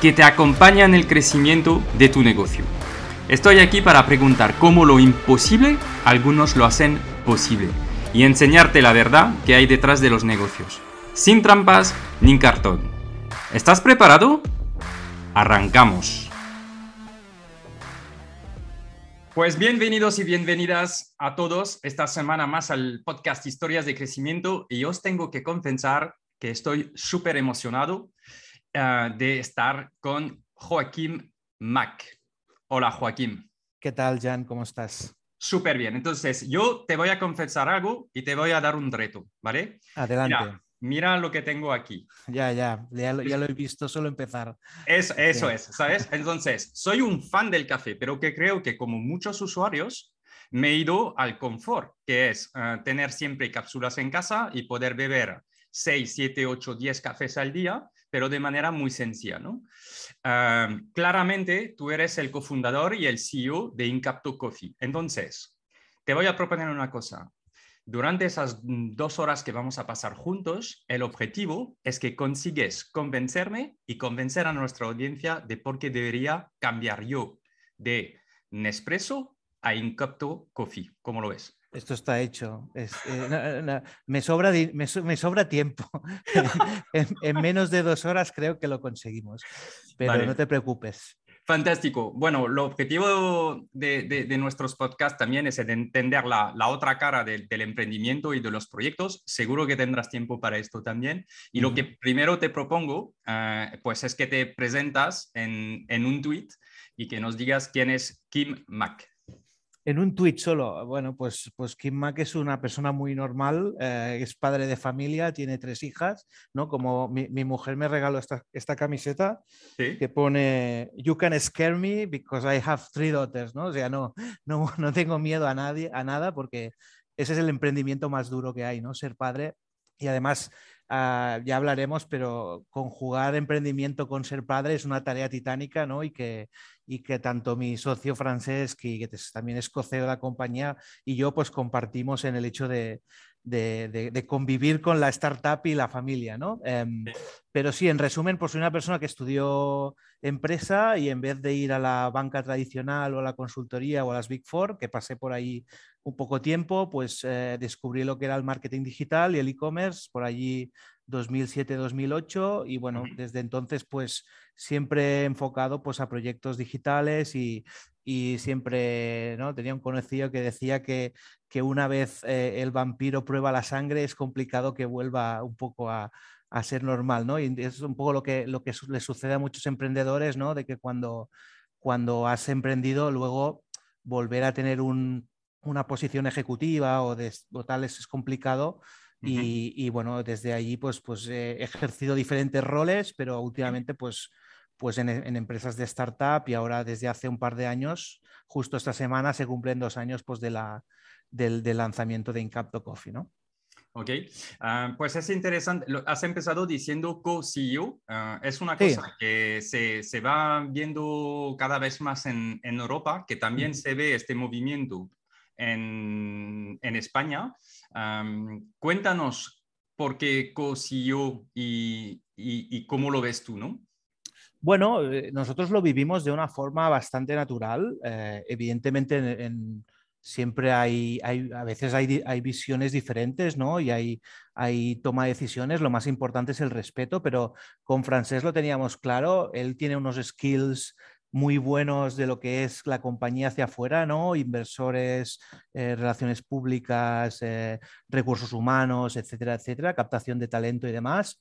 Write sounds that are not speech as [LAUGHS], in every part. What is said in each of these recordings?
que te acompaña en el crecimiento de tu negocio. Estoy aquí para preguntar cómo lo imposible algunos lo hacen posible y enseñarte la verdad que hay detrás de los negocios sin trampas ni cartón. ¿Estás preparado? Arrancamos. Pues bienvenidos y bienvenidas a todos esta semana más al podcast Historias de Crecimiento y os tengo que confesar que estoy súper emocionado eh, de estar con Joaquín Mac. Hola Joaquín. ¿Qué tal, Jan? ¿Cómo estás? Súper bien. Entonces, yo te voy a confesar algo y te voy a dar un reto, ¿vale? Adelante mira lo que tengo aquí. Ya, ya, ya, lo, he visto solo empezar. Es, eso es, ¿sabes? Entonces, soy un fan del café, pero que creo que como muchos usuarios, me he ido al confort, que es eh, tener siempre cápsulas en casa y poder beber 6, 7, 8, 10 cafés al día, pero de manera muy sencilla, ¿no? Claramente, tú eres el cofundador y el CEO de Incapto Coffee. Entonces, te voy a proponer una cosa. Durante esas dos horas que vamos a pasar juntos, el objetivo es que consigues convencerme y convencer a nuestra audiencia de por qué debería cambiar yo de Nespresso a Incapto Coffee. ¿Cómo lo ves? Esto está hecho. Eh, me, sobra, me, sobra tiempo. [LAUGHS] en, menos de dos horas creo que lo conseguimos. Pero no te preocupes. Fantástico. Bueno, el objetivo de, nuestros podcasts también es entender la, otra cara del, emprendimiento y de los proyectos. Seguro que tendrás tiempo para esto también. Y lo que primero te propongo, eh, pues es que te presentas en, en un tweet y que nos digas quién es Kim Mack en un tweet solo. Bueno, pues, pues Kim Mack es una persona muy normal, eh, es padre de familia, tiene tres hijas, ¿no? Como mi, mujer me regaló esta, esta camiseta que pone You can scare me because I have three daughters, ¿no? O sea, no, no, [LAUGHS] no tengo miedo a nadie, a nada, porque ese es el emprendimiento más duro que hay, ¿no? Ser padre. Y además, ah, ya hablaremos, pero conjugar emprendimiento con ser padre es una tarea titánica, ¿no? Y que, y que tanto mi socio francés, que, también es coceo de la compañía, y yo pues compartimos en el hecho de, convivir con la startup y la familia, ¿no? Em, pero sí, en resumen, pues soy una persona que estudió empresa y en vez de ir a la banca tradicional o a la consultoría o a las Big Four, que pasé por ahí un poco tiempo, pues eh, descubrí lo que era el marketing digital y el e-commerce por allí 2007-2008 y bueno, desde entonces pues siempre enfocado pues a proyectos digitales y, siempre ¿no? tenía un conocido que decía que, que una vez eh, el vampiro prueba la sangre es complicado que vuelva un poco a, ser normal, ¿no? Y es un poco lo que, lo que le sucede a muchos emprendedores, ¿no? De que cuando, cuando has emprendido luego volver a tener una posición ejecutiva o, de, o tal es complicado y, bueno, desde allí pues, pues he ejercido diferentes roles, pero últimamente pues, pues en, empresas de startup y ahora desde hace un par de años, justo esta semana se cumplen dos años pues de la, del, lanzamiento de Incapto Coffee, ¿no? Ok, ah, pues es interesante. Has empezado diciendo co-CEO. Ah, es una cosa que se, se, va viendo cada vez más en, en Europa, que también se ve este movimiento en, en España cuéntanos por qué co-CEO y, y, cómo lo ves tú, ¿no? Bueno, eh, nosotros lo vivimos de una forma bastante natural. Eh, evidentemente, siempre hay, a veces hay, visiones diferentes, ¿no? Y hay, toma de decisiones. Lo más importante es el respeto, pero con Francés lo teníamos claro. Él tiene unos skills muy buenos de lo que es la compañía hacia afuera, ¿no? Inversores, eh, relaciones públicas, recursos humanos, etcétera, etcétera, captación de talento y demás.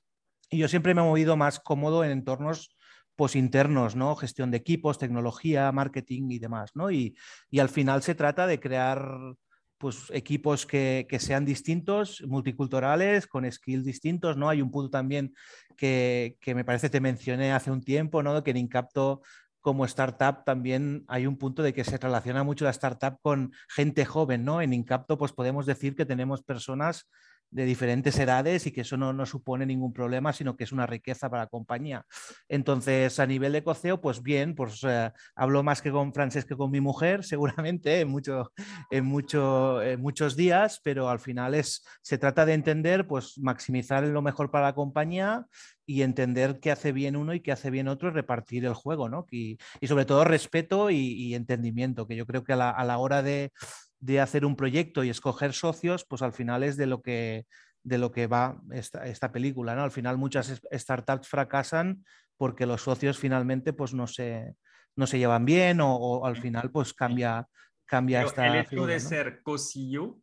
Y yo siempre me he movido más cómodo en entornos pues internos, ¿no? Gestión de equipos, tecnología, marketing y demás, ¿no? Y, y al final se trata de crear pues, equipos que, sean distintos, multiculturales, con skills distintos, ¿no? Hay un punto también que, me parece te mencioné hace un tiempo, ¿no? Que en Incapto como startup también hay un punto de que se relaciona mucho la startup con gente joven, ¿no? En Incapto pues podemos decir que tenemos personas de diferentes edades y que eso no, supone ningún problema, sino que es una riqueza para la compañía. Entonces, a nivel de coceo, pues bien, pues eh, hablo más que con francés que con mi mujer, [LAUGHS] seguramente, en, mucho, en, mucho, muchos días, pero al final es, se trata de entender, pues maximizar lo mejor para la compañía y entender qué hace bien uno y qué hace bien otro y repartir el juego, ¿no? Y, sobre todo respeto y, entendimiento, que yo creo que a la hora de de hacer un proyecto y escoger socios, pues al final es de lo que, de lo que va esta, película. ¿no? Al final muchas startups fracasan porque los socios finalmente pues no se, no se llevan bien o, al final pues cambia, cambia esta... El hecho de ser cosillo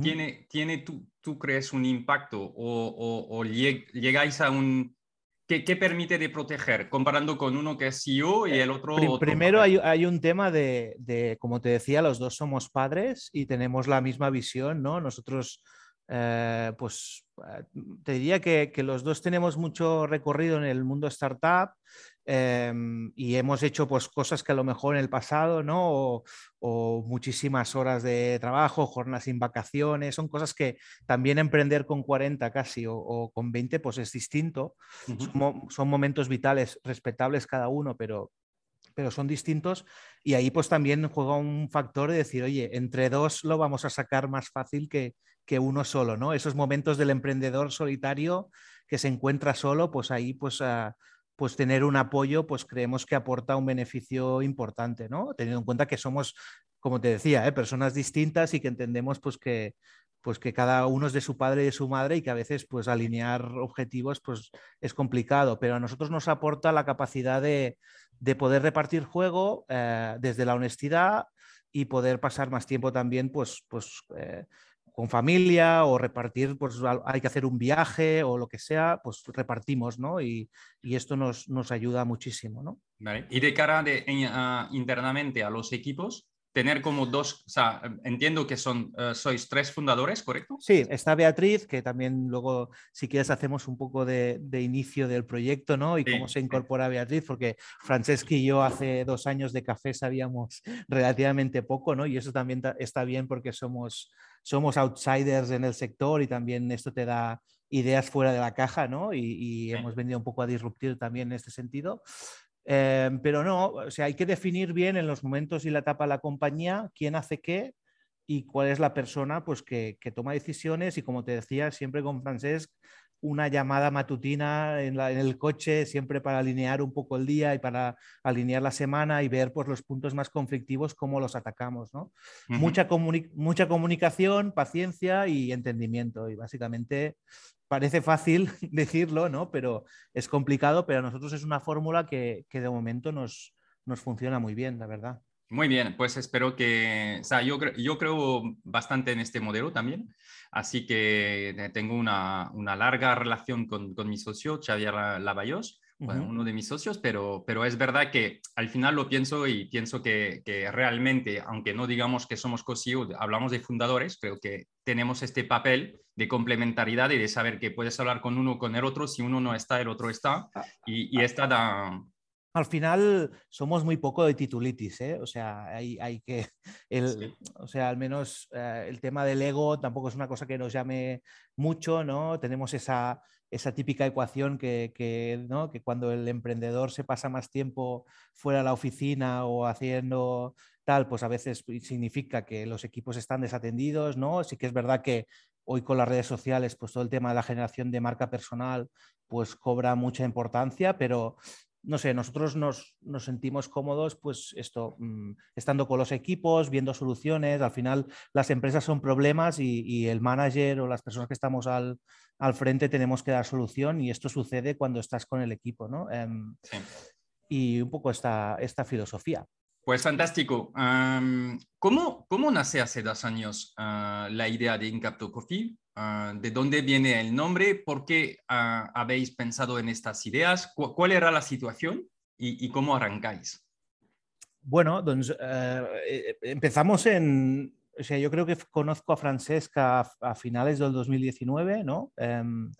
tiene, tiene tú, tú, crees un impacto o, o llegáis a un, ¿Qué, permite de proteger comparando con uno que es CEO y el otro? primero hay, un tema de, como te decía, los dos somos padres y tenemos la misma visión, ¿no? Nosotros, eh, pues, eh, te diría que, que, los dos tenemos mucho recorrido en el mundo startup Em, y hemos hecho pues, cosas que a lo mejor en el pasado, ¿no? O, muchísimas horas de trabajo, jornadas sin vacaciones, son cosas que también emprender con 40 casi o, con 20 pues es distinto. son, momentos vitales, respetables cada uno, pero, pero son distintos. Y ahí pues también juega un factor de decir, oye, entre dos lo vamos a sacar más fácil que, que uno solo, ¿no? Esos momentos del emprendedor solitario que se encuentra solo, pues ahí pues... a pues tener un apoyo, pues creemos que aporta un beneficio importante, ¿no? Teniendo en cuenta que somos, como te decía, ¿eh? personas distintas y que entendemos pues que, pues que cada uno es de su padre y de su madre y que a veces pues alinear objetivos pues es complicado, pero a nosotros nos aporta la capacidad de, poder repartir juego eh, desde la honestidad y poder pasar más tiempo también pues, pues eh, con familia o repartir, pues hay que hacer un viaje o lo que sea, pues repartimos, ¿no? Y, esto nos, nos, ayuda muchísimo, ¿no? Y de cara de, internamente a los equipos, tener como dos, o sea, entiendo que son, eh, sois tres fundadores, ¿correcto? Sí, está Beatriz, que también luego, si quieres, hacemos un poco de, inicio del proyecto, ¿no? Y cómo se incorpora Beatriz, porque Francesca y yo hace dos años de café sabíamos relativamente poco, ¿no? Y eso también está bien porque somos somos outsiders en el sector y también esto te da ideas fuera de la caja, ¿no? Y, hemos venido un poco a disruptir también en este sentido. Em, pero no, o sea, hay que definir bien en los momentos y la etapa de la compañía quién hace qué y cuál es la persona pues, que, que toma decisiones y como te decía, siempre con Francesc una llamada matutina en, el coche, siempre para alinear un poco el día y para alinear la semana y ver pues, los puntos más conflictivos, cómo los atacamos. mucha, mucha comunicación, paciencia y entendimiento. Y básicamente parece fácil [LAUGHS] decirlo, ¿no? pero es complicado, pero a nosotros es una fórmula que, de momento nos, nos funciona muy bien, la verdad. Muy bien, pues espero que, o sea, yo, yo creo bastante en este modelo también, así que tengo una, una larga relación con, con, mi socio, Xavier Lavallos, uno de mis socios, pero, pero es verdad que al final lo pienso y pienso que, que realmente, aunque no digamos que somos co hablamos de fundadores, creo que tenemos este papel de complementariedad y de saber que puedes hablar con uno con el otro, si uno no está, el otro está, ah, y, y ah. esta da, al final somos muy poco de titulitis, ¿eh? o sea, hay, hay que, [LAUGHS] el, o sea, al menos eh, el tema del ego tampoco es una cosa que nos llame mucho, ¿no? Tenemos esa, esa típica ecuación que, que, ¿no? que cuando el emprendedor se pasa más tiempo fuera de la oficina o haciendo tal, pues a veces significa que los equipos están desatendidos, ¿no? Sí que es verdad que hoy con las redes sociales, pues todo el tema de la generación de marca personal, pues cobra mucha importancia, pero no sé, nosotros nos, sentimos cómodos, pues esto, mm, estando con los equipos, viendo soluciones. Al final, las empresas son problemas y, el manager o las personas que estamos al, frente tenemos que dar solución y esto sucede cuando estás con el equipo, ¿no? Em, y un poco esta, esta filosofía. Pues fantástico. ¿cómo, ¿cómo, nace hace dos años ah, la idea de Incapto Coffee? Ah, ¿De dónde viene el nombre? ¿Por qué ah, habéis pensado en estas ideas? ¿Cuál era la situación y, cómo arrancáis? Bueno, eh, eh, empezamos en, o sea, yo creo que conozco a Francesca a, finales del 2019, ¿no? Em,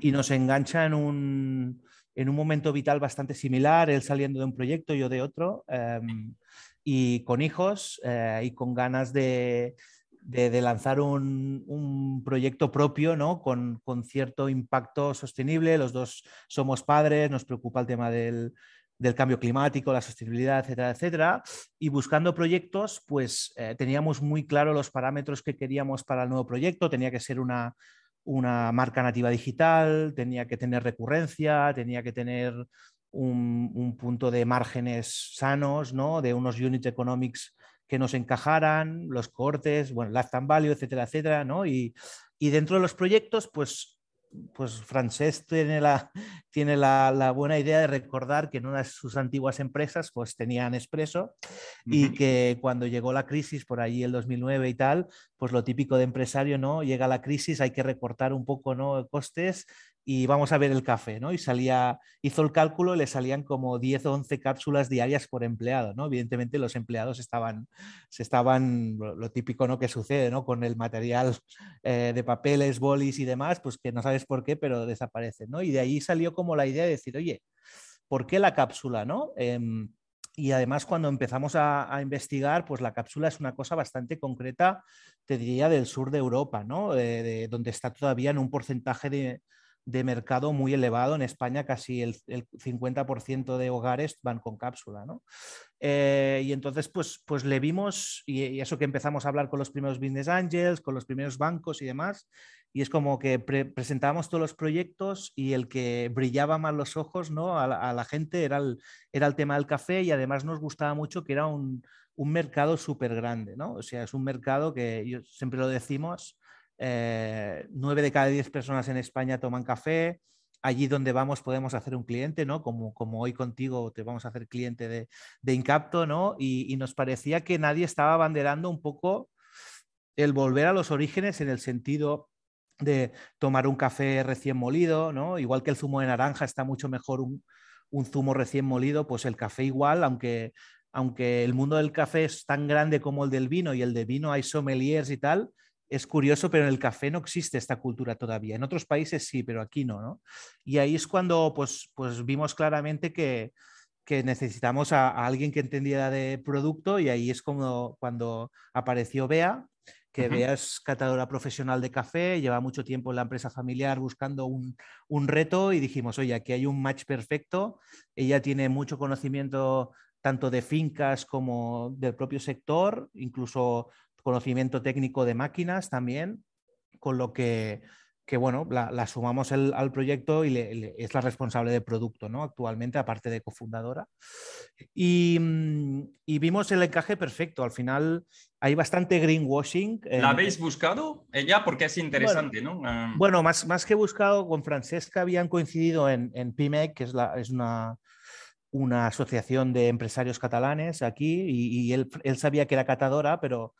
y nos engancha en un, en un momento vital bastante similar, él saliendo de un proyecto, yo de otro, em, y con hijos eh, y con ganas de, de, lanzar un, un, proyecto propio, ¿no? Con, con, cierto impacto sostenible. Los dos somos padres, nos preocupa el tema del, del cambio climático, la sostenibilidad, etcétera, etcétera. Y buscando proyectos, pues eh, teníamos muy claro los parámetros que queríamos para el nuevo proyecto. Tenía que ser una, una marca nativa digital, tenía que tener recurrencia, tenía que tener un, punto de márgenes sanos, ¿no? de unos unit economics que nos encajaran, los cortes, bueno, lifetime value, etcétera, etcétera, ¿no? Y, y dentro de los proyectos, pues pues Francés tiene, la, tiene la, buena idea de recordar que en una de sus antiguas empresas pues tenían Expreso y que cuando llegó la crisis por allí el 2009 y tal, pues lo típico de empresario, ¿no? Llega la crisis, hay que recortar un poco, ¿no? Costes y vamos a ver el café, ¿no? Y salía, hizo el cálculo y le salían como 10 o 11 cápsulas diarias por empleado, ¿no? Evidentemente los empleados estaban, se estaban, lo típico, ¿no? Que sucede, ¿no? Con el material eh, de papeles, bolis y demás, pues que no sabes por qué, pero desaparece, ¿no? Y de ahí salió como la idea de decir, oye, ¿por qué la cápsula, ¿no? Em, y además cuando empezamos a, investigar, pues la cápsula es una cosa bastante concreta, te diría, del sur de Europa, ¿no? de, donde está todavía en un porcentaje de, de mercado muy elevado. En España casi el, 50% de hogares van con cápsula. ¿no? Eh, y entonces, pues, pues le vimos, y, eso que empezamos a hablar con los primeros business angels, con los primeros bancos y demás, y es como que presentábamos todos los proyectos y el que brillaba más los ojos ¿no? a, la, gente era el, era el tema del café y además nos gustaba mucho que era un, un mercado súper grande, ¿no? O sea, es un mercado que yo, siempre lo decimos, eh, nueve de cada diez personas en España toman café. Allí donde vamos podemos hacer un cliente, ¿no? Como, como hoy contigo te vamos a hacer cliente de, de Incapto, ¿no? Y, nos parecía que nadie estaba abanderando un poco el volver a los orígenes en el sentido de tomar un café recién molido, ¿no? Igual que el zumo de naranja está mucho mejor un, un zumo recién molido, pues el café igual, aunque, aunque el mundo del café es tan grande como el del vino y el de vino hay sommeliers y tal, es curioso, pero en el café no existe esta cultura todavía. En otros países sí, pero aquí no, ¿no? Y ahí es cuando pues, pues vimos claramente que, necesitamos a, alguien que entendiera de producto y ahí es como cuando apareció Bea, que Bea es catadora profesional de café, lleva mucho tiempo en la empresa familiar buscando un, un, reto y dijimos, oye, aquí hay un match perfecto, ella tiene mucho conocimiento tanto de fincas como del propio sector, incluso conocimiento técnico de máquinas también, con lo que, que bueno, la, sumamos al proyecto y es la responsable de producto, ¿no? Actualmente, aparte de cofundadora. Y, mm, y, vimos el encaje perfecto. Al final hay bastante greenwashing. ¿La habéis buscado ella? Porque es interesante, ¿no? Ah. Bueno, más, más que buscado, con Francesca habían coincidido en, en PIMEC, que es, la, es una, una asociación de empresarios catalanes aquí, y, y él, él sabía que era catadora, pero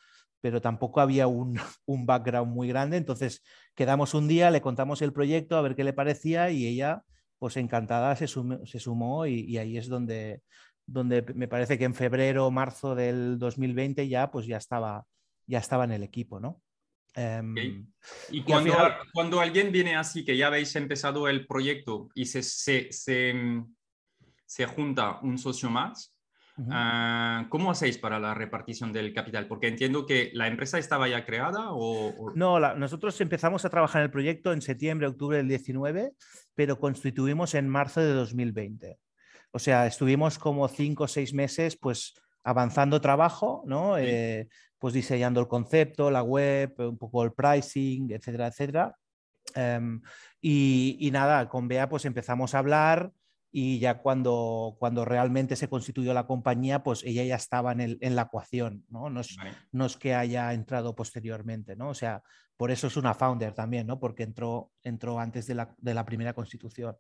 pero tampoco había [LAUGHS] un, background muy grande. Entonces quedamos un día, le contamos el proyecto, a ver qué le parecía y ella, pues encantada, se, sumó y, ahí es donde, donde me parece que en febrero o marzo del 2020 ya, pues ya estaba, ya estaba en el equipo, ¿no? Em, y cuando, cuando alguien viene así, que ya habéis empezado el proyecto y se, se, se junta un socio más, Ah, ¿Cómo hacéis para la repartición del capital? Porque entiendo que la empresa estaba ya creada o... No, nosotros empezamos a trabajar en el proyecto en septiembre, octubre del 19, pero constituimos en marzo de 2020. O sea, estuvimos como cinco o seis meses pues avanzando trabajo, ¿no? Eh, pues diseñando el concepto, la web, un poco el pricing, etcétera, etcétera. Em, y, y, nada, con Bea pues empezamos a hablar, y ya cuando, cuando realmente se constituyó la compañía, pues ella ya estaba en, el, en la ecuación, ¿no? No es, no es, que haya entrado posteriormente, ¿no? O sea, por eso es una founder también, ¿no? Porque entró, entró antes de la, de la primera constitución.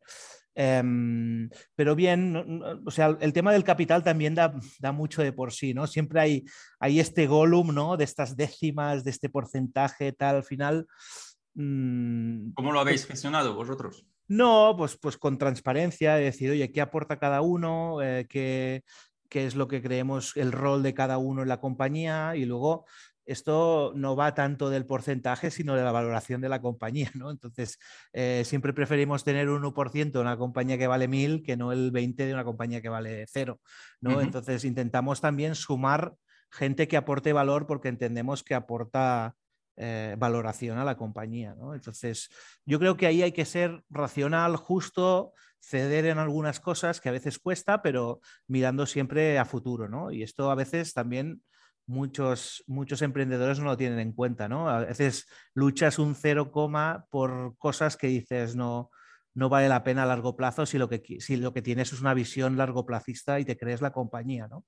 Em, pero bien, o sea, el tema del capital también da, da, mucho de por sí, ¿no? Siempre hay, hay este golum, ¿no? De estas décimas, de este porcentaje, tal, al final... Mm, ¿Cómo lo habéis gestionado vosotros? No, pues, pues con transparencia, decir, oye, ¿qué aporta cada uno? Eh, qué, es lo que creemos el rol de cada uno en la compañía? Y luego, esto no va tanto del porcentaje, sino de la valoración de la compañía, ¿no? Entonces, eh, siempre preferimos tener un 1% de una compañía que vale 1000 que no el 20% de una compañía que vale cero, ¿no? Entonces, intentamos también sumar gente que aporte valor porque entendemos que aporta eh, valoración a la compañía. ¿no? Entonces, yo creo que ahí hay que ser racional, justo, ceder en algunas cosas que a veces cuesta, pero mirando siempre a futuro. ¿no? Y esto a veces también muchos, muchos emprendedores no lo tienen en cuenta. ¿no? A veces luchas un cero coma por cosas que dices no, no vale la pena a largo plazo si lo que, si lo que tienes es una visión largo plazista y te crees la compañía. ¿no?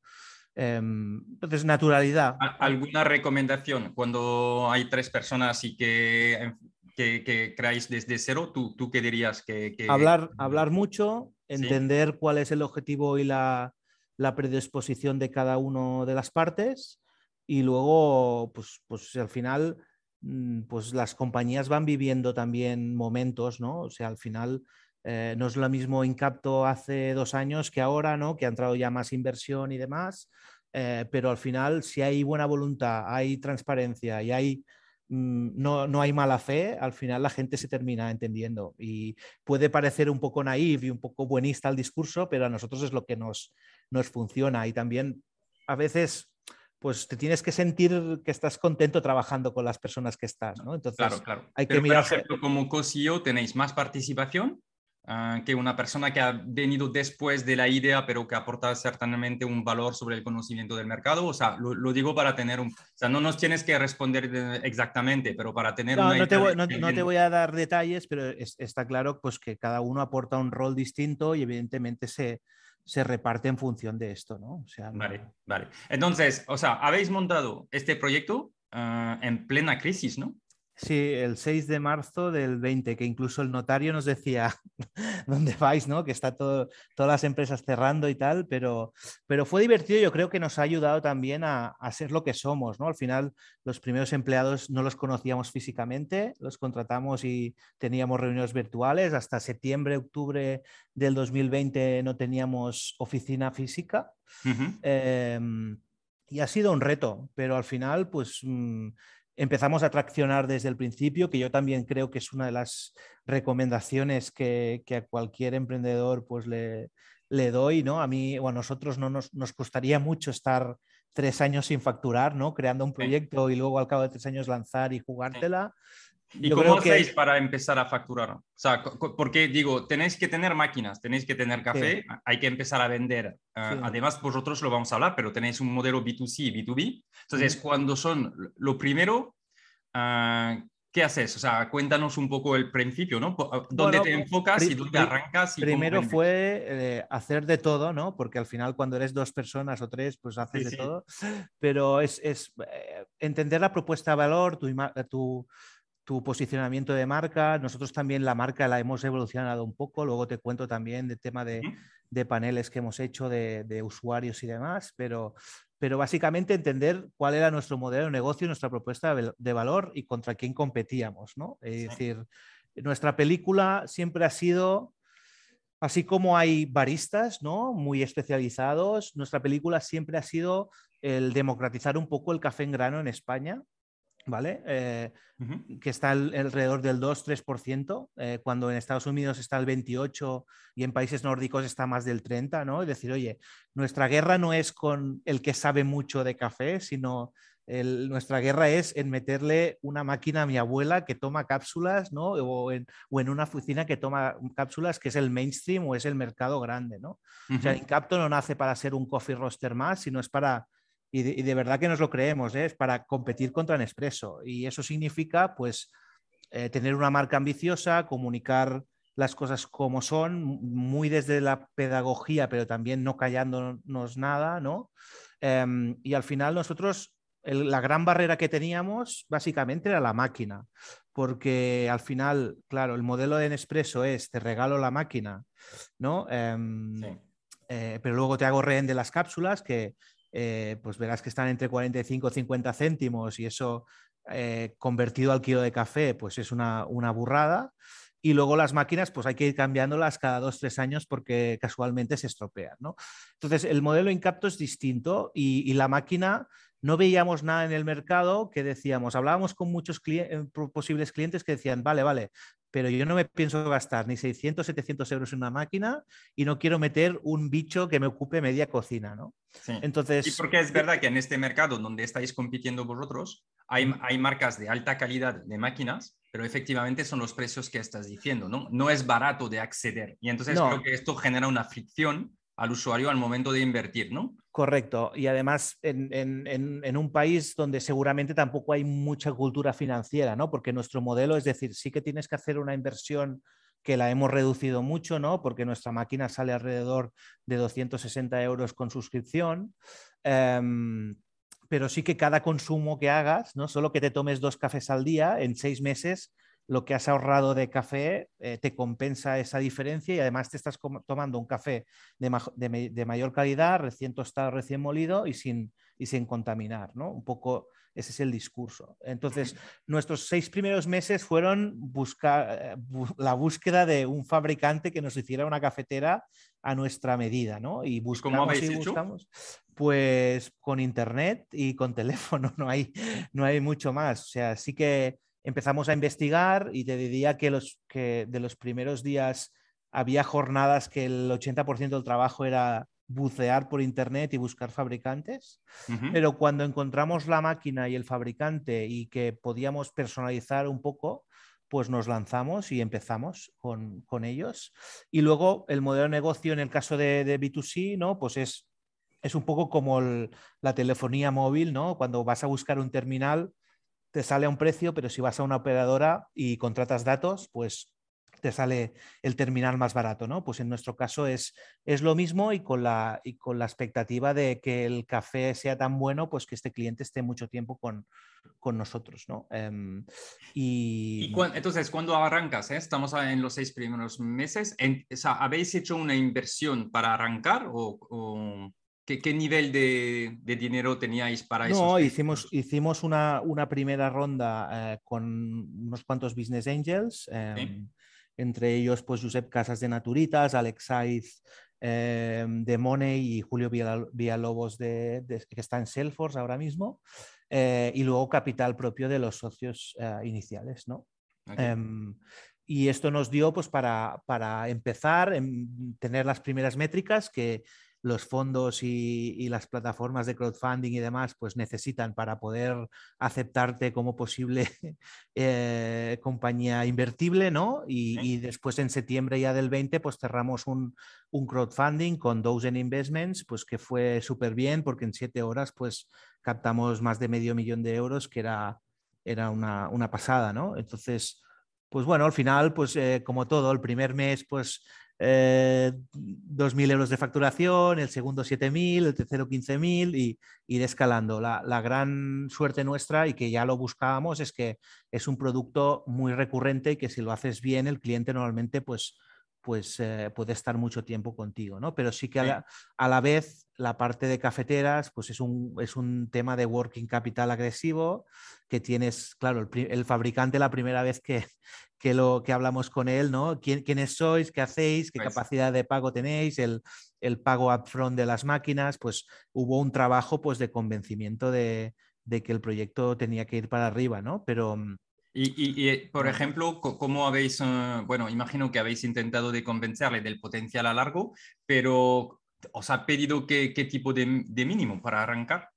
Em, entonces, naturalidad. ¿Alguna recomendación cuando hay tres personas y que, em, que, creáis desde cero? ¿Tú, tú qué dirías? Que, Hablar, hablar mucho, entender cuál es el objetivo y la, la, predisposición de cada una de las partes y luego, pues, pues al final, mm, pues las compañías van viviendo también momentos, ¿no? O sea, al final eh, no es lo mismo Incapto hace dos años que ahora, ¿no? Que ha entrado ya más inversión y demás. Eh, pero al final, si hay buena voluntad, hay transparencia y hay, mm, no, no, hay mala fe, al final la gente se termina entendiendo. Y puede parecer un poco naif y un poco buenista el discurso, pero a nosotros es lo que nos, nos funciona. Y también a veces pues te tienes que sentir que estás contento trabajando con las personas que estás, ¿no? Entonces, claro, claro. hay que mirar. Por ejemplo, como COSIO tenéis más participación Ah, que una persona que ha venido después de la idea, pero que aporta certamente un valor sobre el conocimiento del mercado? O sea, lo, digo para tener un... O sea, no nos tienes que responder exactamente, pero para tener no, una... No te, voy, no, te voy a dar detalles, pero está claro pues, que cada uno aporta un rol distinto y evidentemente se, se reparte en función de esto, ¿no? O sea, Vale, vale. Entonces, o sea, habéis montado este proyecto ah, en plena crisis, ¿no? Sí, el 6 de marzo del 20, que incluso el notario nos decía [LAUGHS] dónde vais, ¿no? Que está todo, todas las empresas cerrando y tal, pero, pero fue divertido. Yo creo que nos ha ayudado también a, a, ser lo que somos, ¿no? Al final, los primeros empleados no los conocíamos físicamente, los contratamos y teníamos reuniones virtuales. Hasta septiembre, octubre del 2020 no teníamos oficina física. Em, y ha sido un reto, pero al final, pues. Empezamos a traccionar desde el principio, que yo también creo que es una de las recomendaciones que, a cualquier emprendedor pues le, le, doy, ¿no? A mí o a nosotros no nos, nos, costaría mucho estar tres años sin facturar, ¿no? Creando un proyecto y luego al cabo de tres años lanzar y jugártela. ¿Y cómo hacéis para empezar a facturar? O sea, porque digo, tenéis que tener máquinas, tenéis que tener café, hay que empezar a vender. Ah, además, vosotros lo vamos a hablar, pero tenéis un modelo B2C y B2B. Entonces, cuando son lo primero, ah, ¿qué haces? O sea, cuéntanos un poco el principio, ¿no? Ah, ¿Dónde te enfocas y dónde arrancas? Y primero fue eh, hacer de todo, ¿no? Porque al final cuando eres dos personas o tres, pues haces de todo. Pero es, es eh, entender la propuesta de valor, tu, tu tu posicionamiento de marca. Nosotros también la marca la hemos evolucionado un poco. Luego te cuento también del tema de, paneles que hemos hecho de, usuarios y demás, pero, pero básicamente entender cuál era nuestro modelo de negocio, nuestra propuesta de valor y contra quién competíamos. ¿no? Es decir, nuestra película siempre ha sido, así como hay baristas ¿no? muy especializados, nuestra película siempre ha sido el democratizar un poco el café en grano en España ¿vale? Eh, que está alrededor del 2-3%, eh, cuando en Estados Unidos está el 28% y en países nórdicos está más del 30%, ¿no? Es decir, oye, nuestra guerra no es con el que sabe mucho de café, sino nuestra guerra es en meterle una máquina a mi abuela que toma cápsulas, ¿no? O en, una oficina que toma cápsulas, que es el mainstream o es el mercado grande, ¿no? O sea, Incapto no nace para ser un coffee roaster más, sino es para y de, verdad que nos lo creemos, ¿eh? es para competir contra Nespresso. Y eso significa, pues, eh, tener una marca ambiciosa, comunicar las cosas como son, muy desde la pedagogía, pero también no callándonos nada, ¿no? Em, y al final nosotros, la gran barrera que teníamos básicamente era la máquina, porque al final, claro, el modelo de Nespresso es, te regalo la máquina, ¿no? Em, eh, pero luego te hago rehén de las cápsulas, que eh, pues verás que están entre 45 y 50 céntimos y eso eh, convertido al kilo de café, pues es una, una burrada. Y luego las máquinas, pues hay que ir cambiándolas cada dos, tres años porque casualmente se estropean. ¿no? Entonces, el modelo Incapto es distinto y, la máquina no veíamos nada en el mercado que decíamos, hablábamos con muchos eh, posibles clientes que decían, vale, vale, pero yo no me pienso gastar ni 600, 700 euros en una máquina y no quiero meter un bicho que me ocupe media cocina, ¿no? Entonces... Y porque es verdad que en este mercado donde estáis compitiendo vosotros, hay, hay marcas de alta calidad de máquinas pero efectivamente son los precios que estás diciendo, ¿no? No es barato de acceder. Y entonces creo que esto genera una fricción al usuario al momento de invertir, ¿no? Correcto. Y además en, un país donde seguramente tampoco hay mucha cultura financiera, ¿no? Porque nuestro modelo, es decir, sí que tienes que hacer una inversión que la hemos reducido mucho, ¿no? Porque nuestra máquina sale alrededor de 260 euros con suscripción. Em, pero sí que cada consumo que hagas, ¿no? Solo que te tomes dos cafés al día, en seis meses lo que has ahorrado de café eh, te compensa esa diferencia y además te estás tomando un café de, mayor calidad, recién tostado, recién molido y sin, y sin contaminar, ¿no? Un poco ese es el discurso. Entonces, nuestros seis primeros meses fueron buscar, eh, la búsqueda de un fabricante que nos hiciera una cafetera a nuestra medida, ¿no? Y buscamos y buscamos. Pues con internet y con [LAUGHS] teléfono, no hay, no hay mucho más. O sea, sí que empezamos a investigar y te diría que, los, que de los primeros días había jornadas que el 80% del trabajo era bucear por internet y buscar fabricantes, pero cuando encontramos la máquina y el fabricante y que podíamos personalizar un poco, pues nos lanzamos y empezamos con, ellos. Y luego el modelo de negocio en el caso de, de B2C, ¿no? Pues es, es un poco como la telefonía móvil, ¿no? Cuando vas a buscar un terminal, te sale a un precio, pero si vas a una operadora y contratas datos, pues te sale el terminal más barato, ¿no? Pues en nuestro caso es, es lo mismo y con, la, y con la expectativa de que el café sea tan bueno, pues que este cliente esté mucho tiempo con, con nosotros, ¿no? Em, y... entonces, cuando arrancas? Eh? Estamos en los seis primeros meses. ¿Habéis hecho una inversión para arrancar o, ¿Qué, nivel de, dinero teníais para eso? No, hicimos, hicimos una, una primera ronda eh, con unos cuantos business angels. Em, entre ellos pues Josep Casas de Naturitas, Alex Saiz eh, de Money y Julio Villalobos de, que está en Salesforce ahora mismo, eh, y luego capital propio de los socios eh, iniciales. ¿no? Em, y esto nos dio pues, para, para empezar, a em, tener las primeras métricas que los fondos y, las plataformas de crowdfunding y demás pues necesitan para poder aceptarte como posible [LAUGHS] eh, compañía invertible, ¿no? Y, después en septiembre ya del 20 pues cerramos un, crowdfunding con Dozen Investments, pues que fue súper bien porque en siete horas pues captamos más de medio millón de euros, que era, era una, una pasada, ¿no? Entonces, pues bueno, al final, pues eh, como todo, el primer mes pues eh, 2.000 euros de facturación, el segundo 7.000, el tercero 15.000 y ir escalando. La, la, gran suerte nuestra y que ya lo buscábamos es que es un producto muy recurrente y que si lo haces bien el cliente normalmente pues pues eh, puede estar mucho tiempo contigo, ¿no? Pero sí que a la, vez la parte de cafeteras, pues es un, es un tema de working capital agresivo que tienes, claro, el, fabricante la primera vez que, que, lo, que hablamos con él, ¿no? ¿Quiénes sois? ¿Qué hacéis? ¿Qué pues capacidad de pago tenéis? El, el pago upfront de las máquinas, pues hubo un trabajo pues de convencimiento de, de que el proyecto tenía que ir para arriba, ¿no? Pero mm, y, eh, por ejemplo, ¿cómo habéis, eh, bueno, imagino que habéis intentado de convencerle del potencial a largo, pero ¿os ha pedido qué, tipo de, mínimo para arrancar?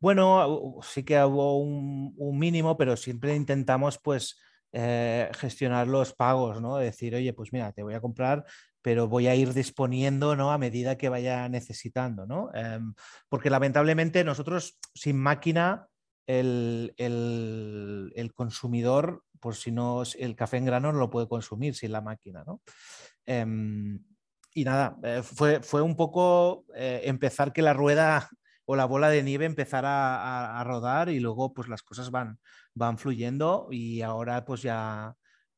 Bueno, sí que hubo un, mínimo, pero siempre intentamos pues eh, gestionar los pagos, ¿no? Decir, oye, pues mira, te voy a comprar, pero voy a ir disponiendo ¿no? a medida que vaya necesitando, ¿no? Em, porque lamentablemente nosotros sin máquina el, consumidor por si no, el café en grano no lo puede consumir sin la máquina, ¿no? Em, y nada, eh, fue, fue un poco eh, empezar que la rueda o la bola de nieve empezara a, rodar y luego pues las cosas van, van fluyendo y ahora pues ya,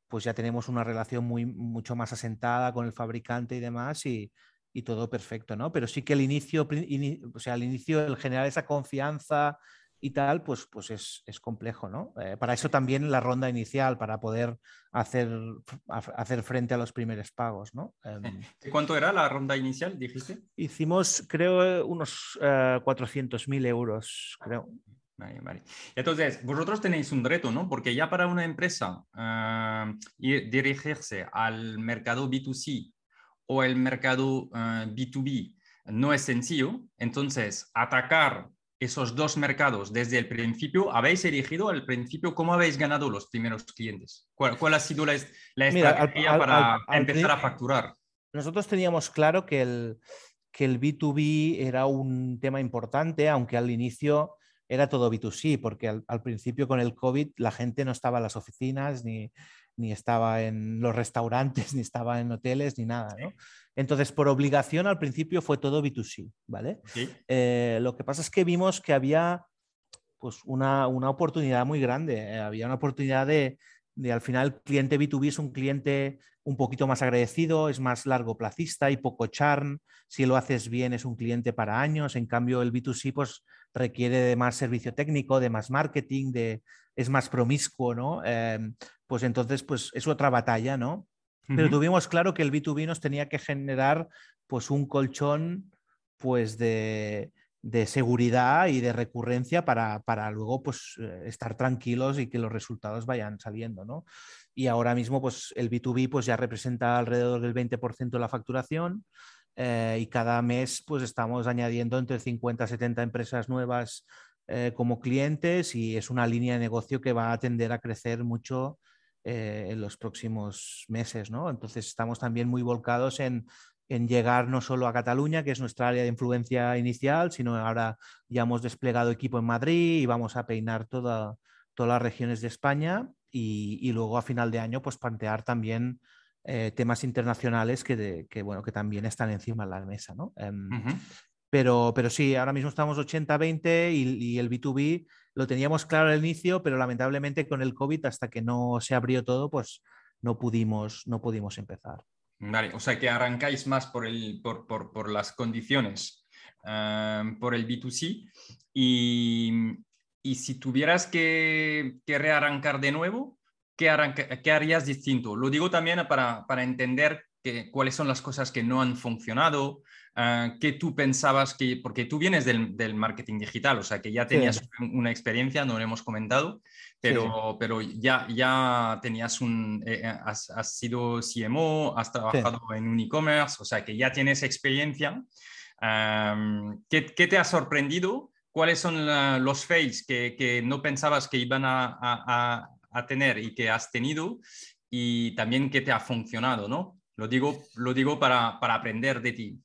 pues ya tenemos una relación muy, mucho más asentada con el fabricante y demás y, y todo perfecto, ¿no? Pero sí que el inicio, o sea, al inicio, el generar esa confianza y tal, pues, pues es, es complejo, ¿no? Eh, para eso también la ronda inicial, para poder hacer, hacer frente a los primeros pagos, ¿no? Em, ¿Cuánto era la ronda inicial, dijiste? Hicimos, creo, unos eh, 400.000 euros, creo. Vale, vale. Entonces, vosotros tenéis un reto, ¿no? Porque ya para una empresa uh, dirigirse al mercado B2C o el mercado B2B no es sencillo, entonces atacar esos dos mercados desde el principio? ¿Habéis elegido al principio cómo habéis ganado los primeros clientes? ¿Cuál, ha sido la, estrategia para empezar a facturar? Nosotros teníamos claro que el, que el B2B era un tema importante, aunque al inicio era todo B2C, porque al, al, principio con el COVID la gente no estaba en las oficinas ni, ni estaba en los restaurantes, [LAUGHS] ni estaba en hoteles, ni nada, ¿no? Entonces, por obligación al principio fue todo B2C, ¿vale? Eh, lo que pasa es que vimos que había pues una, oportunidad muy grande, eh, había una oportunidad de, al final el cliente B2B es un cliente un poquito más agradecido, es más largo placista y poco charn. Si lo haces bien es un cliente para años. En cambio el B2C pues requiere de más servicio técnico, de más marketing, de, es más promiscuo, ¿no? Em, pues entonces pues es otra batalla, ¿no? Pero tuvimos claro que el B2B nos tenía que generar pues un colchón pues de, de seguridad y de recurrencia para, para, luego pues eh, estar tranquilos y que los resultados vayan saliendo, ¿no? Y ahora mismo pues el B2B pues ya representa alrededor del 20% de la facturación eh, y cada mes pues estamos añadiendo entre 50 y 70 empresas nuevas eh, como clientes y es una línea de negocio que va a tender a crecer mucho en los próximos meses, ¿no? Entonces estamos también muy volcados en en llegar no solo a Cataluña, que es nuestra área de influencia inicial, sino ahora ya hemos desplegado equipo en Madrid y vamos a peinar todas las regiones de España y, luego a final de año pues plantear también eh, temas internacionales que, bueno, que también están encima de la mesa. ¿no? Em, pero, pero sí, ahora mismo estamos 80-20 y, y, el B2B lo teníamos claro al inicio, pero lamentablemente con el COVID hasta que no se abrió todo, pues no pudimos, no pudimos empezar. Vale, o sea que arrancáis más por, el, por, por, por las condiciones, uh, por el B2C. Y, y si tuvieras que, que, rearrancar de nuevo, ¿qué, arranca, ¿qué, harías distinto? Lo digo también para, para entender que, cuáles son las cosas que no han funcionado, uh, que tú pensabas que, porque tú vienes del, del, marketing digital, o sea que ya tenías una experiencia, no lo hemos comentado, pero, pero ya, ya tenías un, eh, eh, has, has, sido CMO, has trabajado en un e-commerce, o sea que ya tienes experiencia. ¿qué, ¿qué, te ha sorprendido? ¿Cuáles son los fails que, que, no pensabas que iban a, a, a, tener y que has tenido? Y también qué te ha funcionado, ¿no? Lo digo, lo digo para, para aprender de ti.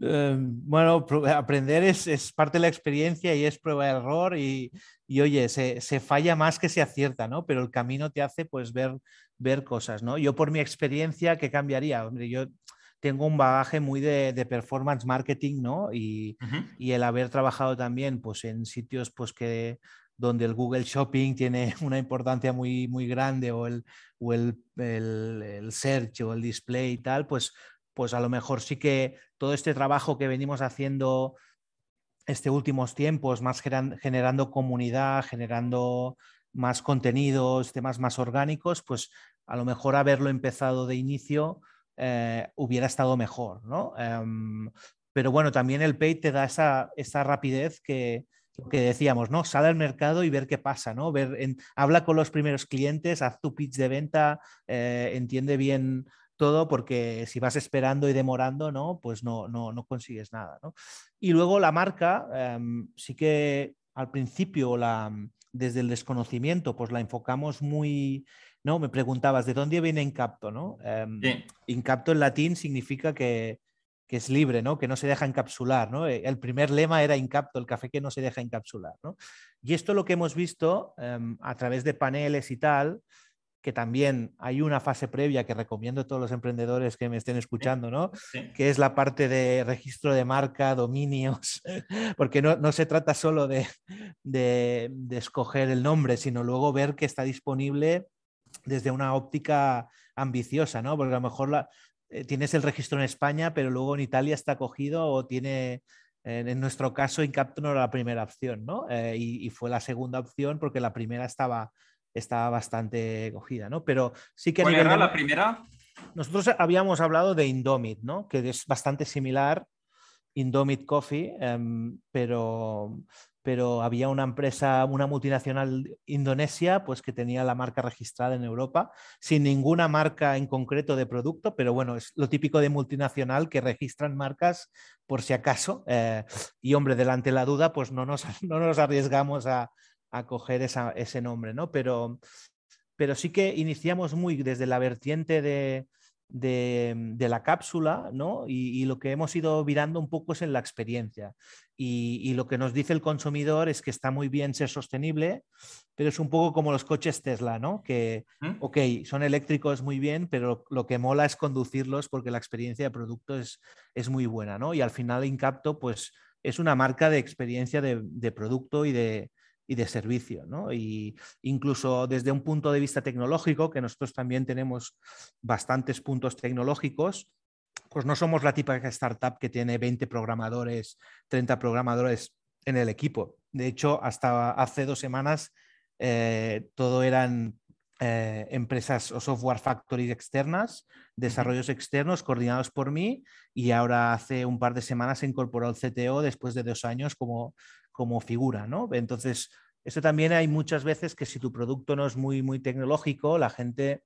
Em, bueno, aprender es, es, parte de la experiencia y es prueba de error y, y oye, se, se, falla más que se acierta, ¿no? Pero el camino te hace pues ver, ver cosas, ¿no? Yo por mi experiencia, ¿qué cambiaría? Hombre, yo tengo un bagaje muy de, de performance marketing, ¿no? Y, uh -huh. y, el haber trabajado también pues en sitios pues que donde el Google Shopping [LAUGHS] tiene una importancia muy, muy grande o el, o el, el, el search o el display y tal, pues pues a lo mejor sí que todo este trabajo que venimos haciendo este últimos tiempos, más generando comunidad, generando más contenidos, temas más orgánicos, pues a lo mejor haberlo empezado de inicio eh, hubiera estado mejor, ¿no? Um, pero bueno, también el Pay te da esa, esa rapidez que, que decíamos, ¿no? Sale al mercado y ver qué pasa, ¿no? Ver en, habla con los primeros clientes, haz tu pitch de venta, eh, entiende bien todo porque si vas esperando y demorando, ¿no? Pues no, no, no consigues nada, ¿no? Y luego la marca, eh, sí que al principio, la, desde el desconocimiento, pues la enfocamos muy, ¿no? Me preguntabas, ¿de dónde viene Incapto, no? Eh, sí. Incapto en latín significa que, que es libre, ¿no? que no se deja encapsular. ¿no? Eh, el primer lema era Incapto, el café que no se deja encapsular. ¿no? Y esto lo que hemos visto em, a través de paneles y tal, que también hay una fase previa que recomiendo a todos los emprendedores que me estén escuchando, ¿no? que es la parte de registro de marca, dominios, [LAUGHS] porque no, no se trata solo de, de, de, escoger el nombre, sino luego ver que está disponible desde una óptica ambiciosa, ¿no? porque a lo mejor la, eh, tienes el registro en España, pero luego en Italia está cogido o tiene, en, nuestro caso, Incapto no era la primera opción, ¿no? Eh, y, fue la segunda opción porque la primera estaba, estaba bastante cogida, ¿no? Pero sí que... ¿Cuál era la primera? Nosotros habíamos hablado de Indomit, ¿no? Que es bastante similar, Indomit Coffee, em, pero pero había una empresa, una multinacional indonesia, pues que tenía la marca registrada en Europa, sin ninguna marca en concreto de producto, pero bueno, es lo típico de multinacional que registran marcas por si acaso. Eh, y hombre, delante de la duda, pues no nos, [LAUGHS] no nos arriesgamos a, a coger ese nombre, ¿no? Pero, pero sí que iniciamos muy desde la vertiente de, de, la cápsula, ¿no? Y, lo que hemos ido virando un poco es en la experiencia. Y, lo que nos dice el consumidor es que está muy bien ser sostenible, pero es un poco como los coches Tesla, ¿no? Que, ¿Mm? ok, son eléctricos muy bien, pero lo, que mola es conducirlos porque la experiencia de producto es, es muy buena, ¿no? Y al final Incapto, pues es una marca de experiencia de producto y de, y de servicio. ¿no? Y incluso desde un punto de vista tecnológico, que nosotros también tenemos bastantes puntos tecnológicos, pues no somos la típica startup que tiene 20 programadores, 30 programadores en el equipo. De hecho, hasta hace dos semanas eh, todo eran eh, empresas o software factories externas, desarrollos externos coordinados por mí y ahora hace un par de semanas se incorporó el CTO después de dos años como, como figura, ¿no? Entonces, eso también hay muchas veces que si tu producto no es muy, muy tecnológico, la gente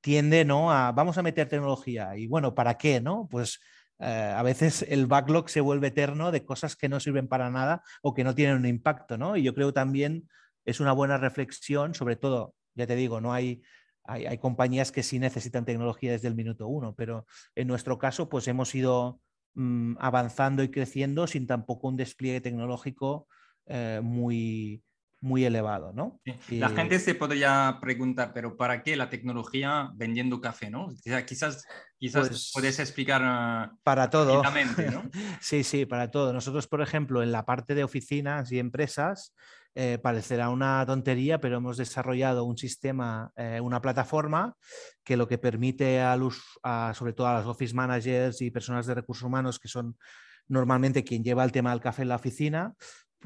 tiende, ¿no? A, vamos a meter tecnología. Y bueno, ¿para qué, no? Pues eh, a veces el backlog se vuelve eterno de cosas que no sirven para nada o que no tienen un impacto, ¿no? Y yo creo también es una buena reflexión, sobre todo, ya te digo, no hay, hay, compañías que sí necesitan tecnología desde el minuto uno, pero en nuestro caso, pues hemos ido Mm, avanzando y creciendo sin tampoco un despliegue tecnológico eh, muy, muy elevado, ¿no? La gente se podría preguntar, pero ¿para qué la tecnología vendiendo café, no? Quizás, quizás pues puedes explicar ah, para todo. [LAUGHS] sí, sí, para todo. Nosotros, por ejemplo, en la parte de oficinas y empresas, eh, parecerá una tontería, pero hemos desarrollado un sistema, eh, una plataforma que lo que permite a, los, sobre todo a los office managers y personas de recursos humanos, que son normalmente quien lleva el tema del café en la oficina,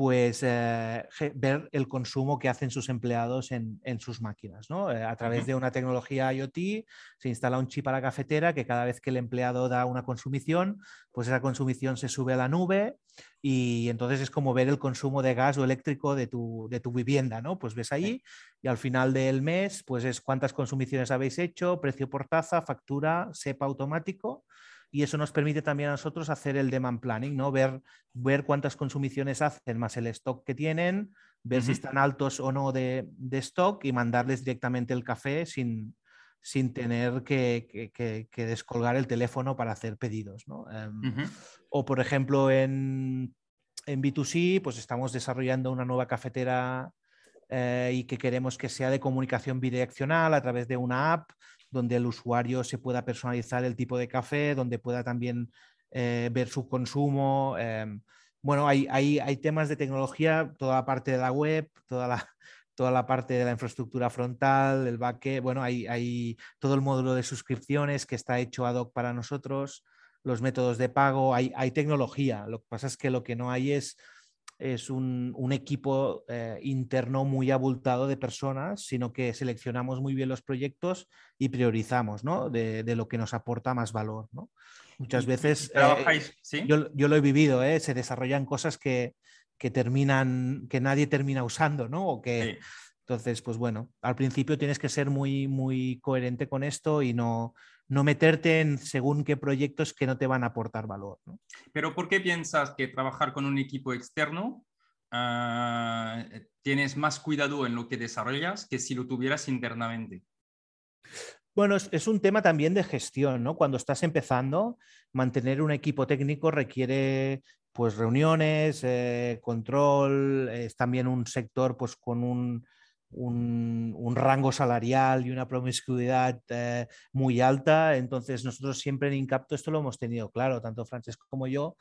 pues eh, ver el consumo que hacen sus empleados en, sus máquinas. ¿no? Eh, a través de una tecnología IoT se instala un chip a la cafetera que cada vez que el empleado da una consumición, pues esa consumición se sube a la nube y entonces es como ver el consumo de gas o eléctrico de tu, de tu vivienda. ¿no? Pues ves ahí y al final del mes pues es cuántas consumiciones habéis hecho, precio por taza, factura, SEPA automático y eso nos permite también a nosotros hacer el demand planning, ¿no? Ver, ver cuántas consumiciones hacen más el stock que tienen, ver si están altos o no de, stock y mandarles directamente el café sin, sin tener que, descolgar el teléfono para hacer pedidos. ¿no? Em, o, por ejemplo, en, en, B2C, pues estamos desarrollando una nueva cafetera eh, y que queremos que sea de comunicación bidireccional a través de una app donde el usuario se pueda personalizar el tipo de café, donde pueda también eh, ver su consumo. Em, bueno, hay, hay, temas de tecnología, toda la parte de la web, toda la, [LAUGHS] toda la parte de la infraestructura frontal, el backend, bueno, hay, hay todo el módulo de suscripciones que está hecho ad hoc para nosotros, los métodos de pago, hay, hay tecnología. Lo que pasa es que lo que no hay es es un, equipo eh, interno muy abultado de personas, sino que seleccionamos muy bien los proyectos y priorizamos ¿no? de, lo que nos aporta más valor. ¿no? Muchas veces, eh, yo, yo, lo he vivido, ¿eh? se desarrollan cosas que, que, terminan, que nadie termina usando, ¿no? O que, Entonces, pues bueno, al principio tienes que ser muy, muy coherente con esto y no, no meterte en según qué proyectos que no te van a aportar valor. Pero ¿por qué piensas que trabajar con un equipo externo ah, tienes más cuidado en lo que desarrollas que si lo tuvieras internamente? Bueno, es, un tema también de gestión, ¿no? Cuando estás empezando, mantener un equipo técnico requiere pues reuniones, eh, control, es también un sector pues con un, un, rango salarial y una promiscuidad eh, muy alta. Entonces, nosotros siempre en Incapto esto lo hemos tenido claro, tanto Francesco como yo.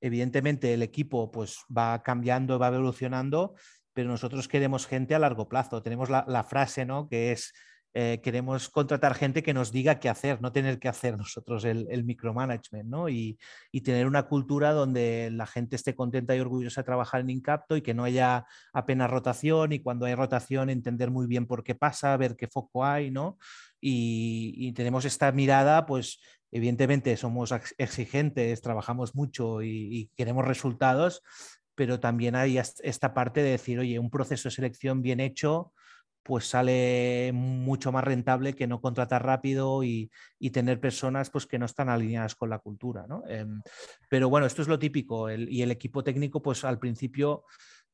Evidentemente, el equipo pues, va cambiando, va evolucionando, pero nosotros queremos gente a largo plazo. Tenemos la, la frase, ¿no? Que es eh, queremos contratar gente que nos diga qué hacer, no tener que hacer nosotros el, micromanagement, ¿no? Y, tener una cultura donde la gente esté contenta y orgullosa de trabajar en Incapto y que no haya apenas rotación y cuando hay rotación entender muy bien por qué pasa, ver qué foco hay, ¿no? Y, tenemos esta mirada, pues evidentemente somos exigentes, trabajamos mucho y queremos resultados, pero también hay esta parte de decir, oye, un proceso de selección bien hecho pues sale mucho más rentable que no contratar rápido y, tener personas pues, que no están alineadas con la cultura. ¿no? Em, pero bueno, esto es lo típico. y el equipo técnico, pues al principio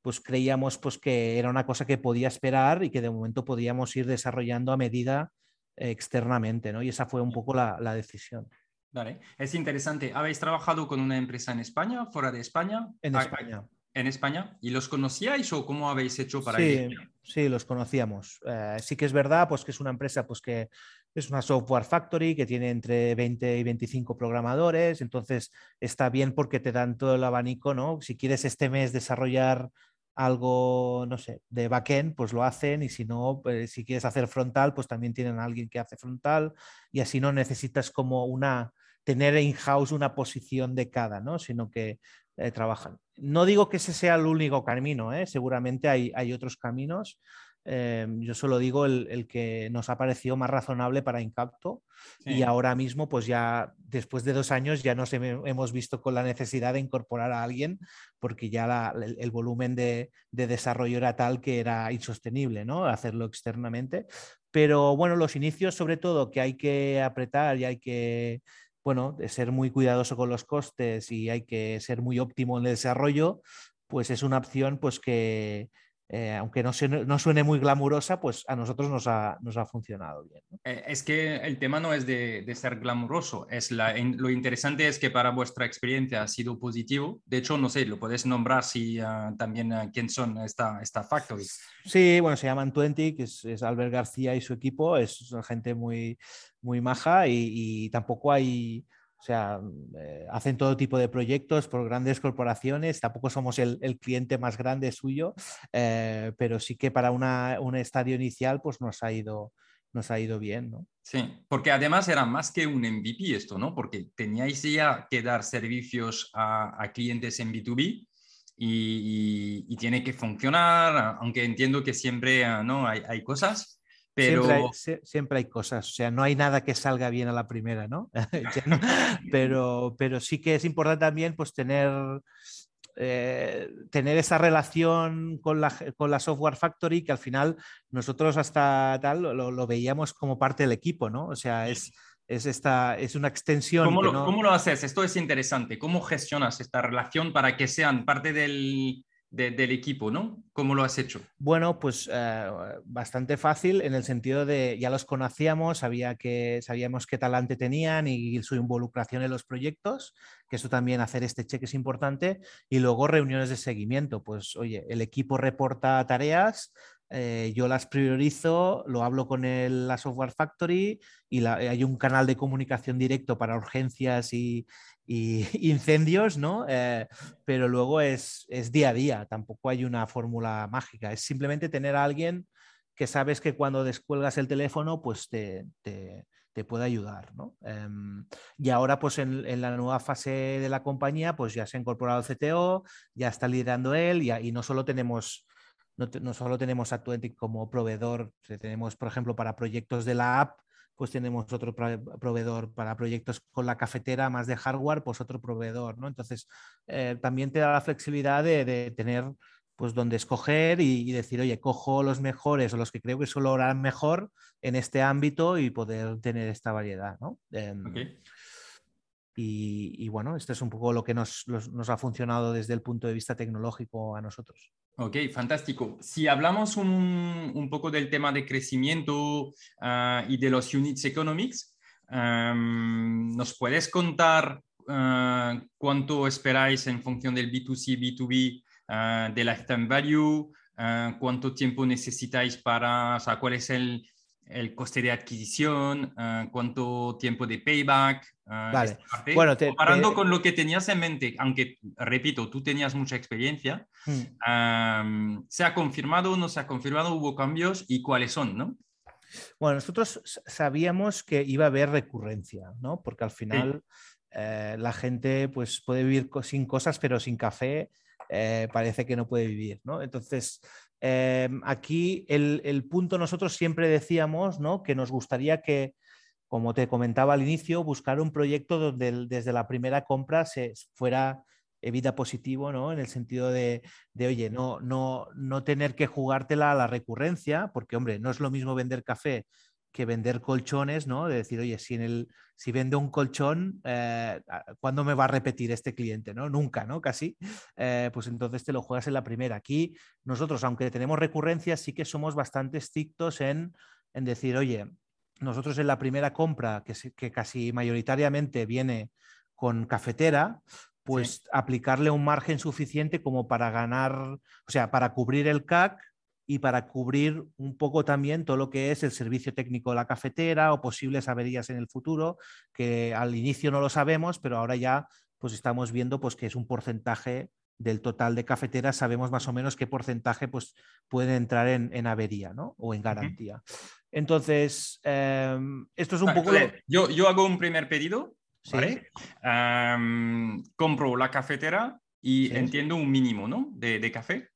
pues creíamos pues, que era una cosa que podía esperar y que de momento podíamos ir desarrollando a medida externamente. ¿no? Y esa fue un poco la, decisión. Vale, es interesante. ¿Habéis trabajado con una empresa en España, fuera de España? En ah, España en España y los conocíais o cómo habéis hecho para sí, Sí, los conocíamos. Eh, sí que es verdad, pues que es una empresa pues que es una software factory que tiene entre 20 y 25 programadores, entonces está bien porque te dan todo el abanico, ¿no? Si quieres este mes desarrollar algo, no sé, de backend, pues lo hacen y si no, pues, si quieres hacer frontal, pues también tienen a alguien que hace frontal y así no necesitas como una tener in-house una posición de cada, ¿no? Sino que eh, trabajan. No digo que ese sea el único camino, ¿eh? seguramente hay, hay, otros caminos. Eh, yo solo digo el, que nos ha parecido más razonable para Incapto y ahora mismo, pues ya después de dos años, ya nos hemos visto con la necesidad de incorporar a alguien porque ya el, volumen de, de, desarrollo era tal que era insostenible, ¿no? Hacerlo externamente. Pero bueno, los inicios, sobre todo, que hay que apretar y hay que bueno, de ser muy cuidadoso con los costes y hay que ser muy óptimo en el desarrollo, pues es una opción pues que, eh, aunque no, no, suene muy glamurosa, pues a nosotros nos ha, nos ha funcionado bien. Eh, es que el tema no es de, de ser glamuroso, es la, lo interesante es que para vuestra experiencia ha sido positivo. De hecho, no sé, lo puedes nombrar si ah, también uh, quién son esta, esta Factory. Sí, bueno, se llaman Twenty, que es, es Albert García y su equipo, es gente muy, muy maja y tampoco hay o sea, eh, hacen todo tipo de proyectos por grandes corporaciones, tampoco somos el, cliente más grande suyo, eh, pero sí que para un estadio inicial pues nos ha ido, nos ha ido bien, ¿no? Sí, porque además era más que un MVP esto, ¿no? Porque teníais ya que dar servicios a, clientes en B2B y, tiene que funcionar, aunque entiendo que siempre ah, ¿no? hay, hay cosas, Siempre, hay, cosas, o sea, no hay nada que salga bien a la primera, ¿no? [LAUGHS] [LAUGHS] pero, pero sí que es importante también pues tener, eh, tener esa relación con la, con la, Software Factory que al final nosotros hasta tal lo, veíamos como parte del equipo, ¿no? O sea, es, es, esta, es una extensión. ¿Cómo lo, ¿Cómo lo haces? Esto es interesante. ¿Cómo gestionas esta relación para que sean parte del, del equipo, ¿no? ¿Cómo lo has hecho? Bueno, pues eh, bastante fácil en el sentido de ya los conocíamos, sabía que, sabíamos qué talante tenían y su involucración en los proyectos, que eso también hacer este cheque es importante, y luego reuniones de seguimiento, pues oye, el equipo reporta tareas, eh, yo las priorizo, lo hablo con la Software Factory y hay un canal de comunicación directo para urgencias y, [LAUGHS] incendios, ¿no? Eh, pero luego es, día a día, tampoco hay una fórmula mágica, es simplemente tener a alguien que sabes que cuando descuelgas el teléfono, pues te, puede ayudar, ¿no? Em, y ahora, pues en, la nueva fase de la compañía, pues ya se ha incorporado el CTO, ya está liderando él y, no solo tenemos no, solo tenemos a como proveedor, tenemos, por ejemplo, para proyectos de la app, pues tenemos otro proveedor para proyectos con la cafetera más de hardware, pues otro proveedor, ¿no? Entonces, eh, también te da la flexibilidad de, tener pues donde escoger y, decir, oye, cojo los mejores o los que creo que solo harán mejor en este ámbito y poder tener esta variedad, ¿no? Em, Y, bueno, esto es un poco lo que nos, ha funcionado desde el punto de vista tecnológico a nosotros. Ok, fantástico. Si hablamos un, poco del tema de crecimiento ah, y de los units economics, ¿nos puedes contar ah, cuánto esperáis en función del B2C, B2B, uh, de lifetime value? ¿Cuánto tiempo necesitáis para, o sea, cuál es el, el coste de adquisición, ah, cuánto tiempo de payback. Vale. Bueno, comparando con lo que tenías en mente, aunque repito, tú tenías mucha experiencia, mm. ¿se ha confirmado, no se ha confirmado, hubo cambios y cuáles son, no? Bueno, nosotros sabíamos que iba a haber recurrencia, ¿no? Porque al final eh, la gente pues, puede vivir sin cosas, pero sin café eh, parece que no puede vivir, ¿no? Entonces, Em, aquí el, punto nosotros siempre decíamos ¿no? que nos gustaría que, como te comentaba al inicio, buscar un proyecto donde desde la primera compra se fuera vida positivo, ¿no? En el sentido de, oye, no, no, no tener que jugártela a la recurrencia, porque, hombre, no es lo mismo vender café que vender colchones, ¿no? De decir, oye, si, en el, si vendo un colchón, eh, ¿cuándo me va a repetir este cliente? ¿no? Nunca, ¿no? Casi. Eh, pues entonces te lo juegas en la primera. Aquí nosotros, aunque tenemos recurrencias, sí que somos bastante estrictos en, en decir, oye, nosotros en la primera compra, que, que casi mayoritariamente viene con cafetera, pues aplicarle un margen suficiente como para ganar, o sea, para cubrir el CAC y para cubrir un poco también todo lo que es el servicio técnico de la cafetera o posibles averías en el futuro, que al inicio no lo sabemos, pero ahora ya pues estamos viendo pues que es un porcentaje del total de cafeteras, sabemos más o menos qué porcentaje pues puede entrar en, avería ¿no? o en garantía. Entonces, em, esto es un poco... Yo, yo hago un primer pedido, compro la cafetera y entiendo un mínimo ¿no? de, de café.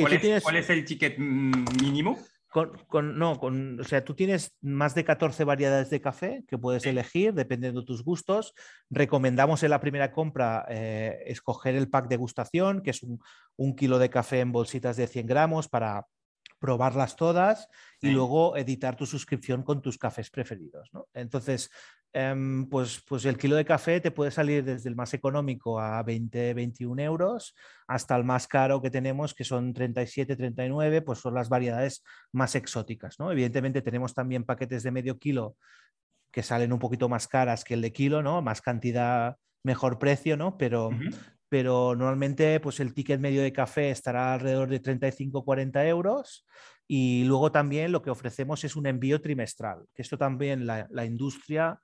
¿Cuál, es, el ticket mínimo? Con, no, con, o sea, tú tienes más de 14 variedades de café que puedes elegir dependiendo de tus gustos. Recomendamos en la primera compra eh, escoger el pack de gustación, que es un, un, kilo de café en bolsitas de 100 gramos para probarlas todas y luego editar tu suscripción con tus cafés preferidos. Entonces, em, pues, pues el kilo de café te puede salir desde el más económico a 20, 21 euros hasta el más caro que tenemos, que son 37, 39, pues son las variedades más exóticas. ¿no? Evidentemente tenemos también paquetes de medio kilo que salen un poquito más caras que el de kilo, ¿no? Más cantidad, mejor precio, ¿no? Pero, pero normalmente pues el ticket medio de café estará alrededor de 35-40 euros y luego también lo que ofrecemos es un envío trimestral, que esto también la, industria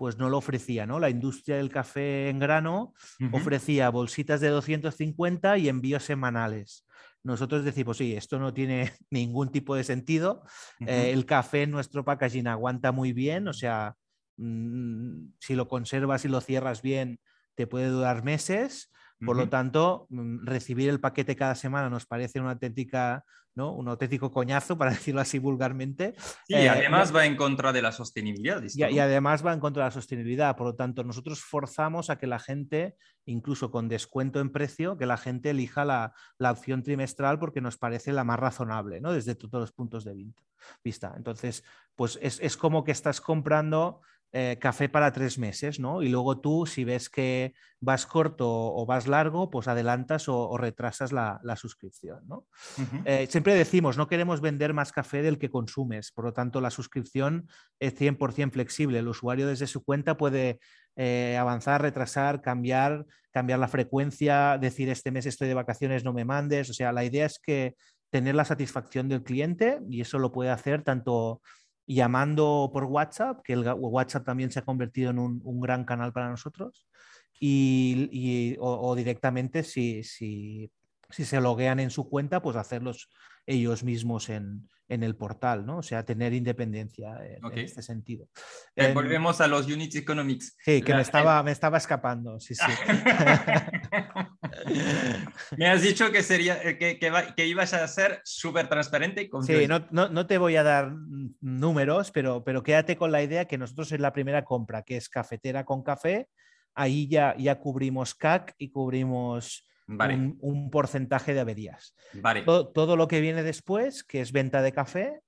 pues no lo ofrecía, ¿no? La industria del café en grano ofrecía bolsitas de 250 y envíos semanales. Nosotros decimos, sí, esto no tiene [LAUGHS] ningún tipo de sentido. Eh, el café en nuestro packaging aguanta muy bien, o sea, mm, si lo conservas y lo cierras bien, te puede durar meses. Por lo tanto, mm, recibir el paquete cada semana nos parece una auténtica, ¿no? un auténtico coñazo, para [LAUGHS] decirlo así vulgarmente. Y eh, además va en contra de la sostenibilidad. y, y, además va en contra de la sostenibilidad. Por lo tanto, nosotros forzamos a que la gente, incluso con descuento en precio, que la gente elija la, la opción trimestral porque nos parece la más razonable, ¿no? desde todos los puntos de vista. Entonces, pues es, es como que estás comprando eh, café para tres meses, ¿no? Y luego tú, si ves que vas corto o vas largo, pues adelantas o, retrasas la, suscripción, ¿no? Eh, siempre decimos, no queremos vender más café del que consumes, por lo tanto, la suscripción es 100% flexible. El usuario desde su cuenta puede eh, avanzar, retrasar, cambiar, cambiar la frecuencia, decir este mes estoy de vacaciones, no me mandes. O sea, la idea es que tener la satisfacción del cliente y eso lo puede hacer tanto llamando por WhatsApp, que el WhatsApp también se ha convertido en un, gran canal para nosotros, y, o, directamente si, si, si, se loguean en su cuenta, pues hacerlos ellos mismos en, en el portal, ¿no? O sea, tener independencia en, este sentido. Eh, volvemos a los units economics. Sí, que me estaba, me estaba escapando, sí, sí. [LAUGHS] me has dicho que, sería, eh, que, que, ibas a ser súper transparente. Con sí, no, no, no, te voy a dar números, pero, pero quédate con la idea que nosotros en la primera compra, que es cafetera con café, ahí ya, ya cubrimos CAC y cubrimos un, porcentaje de averías. Todo, lo que viene después, que es venta de café,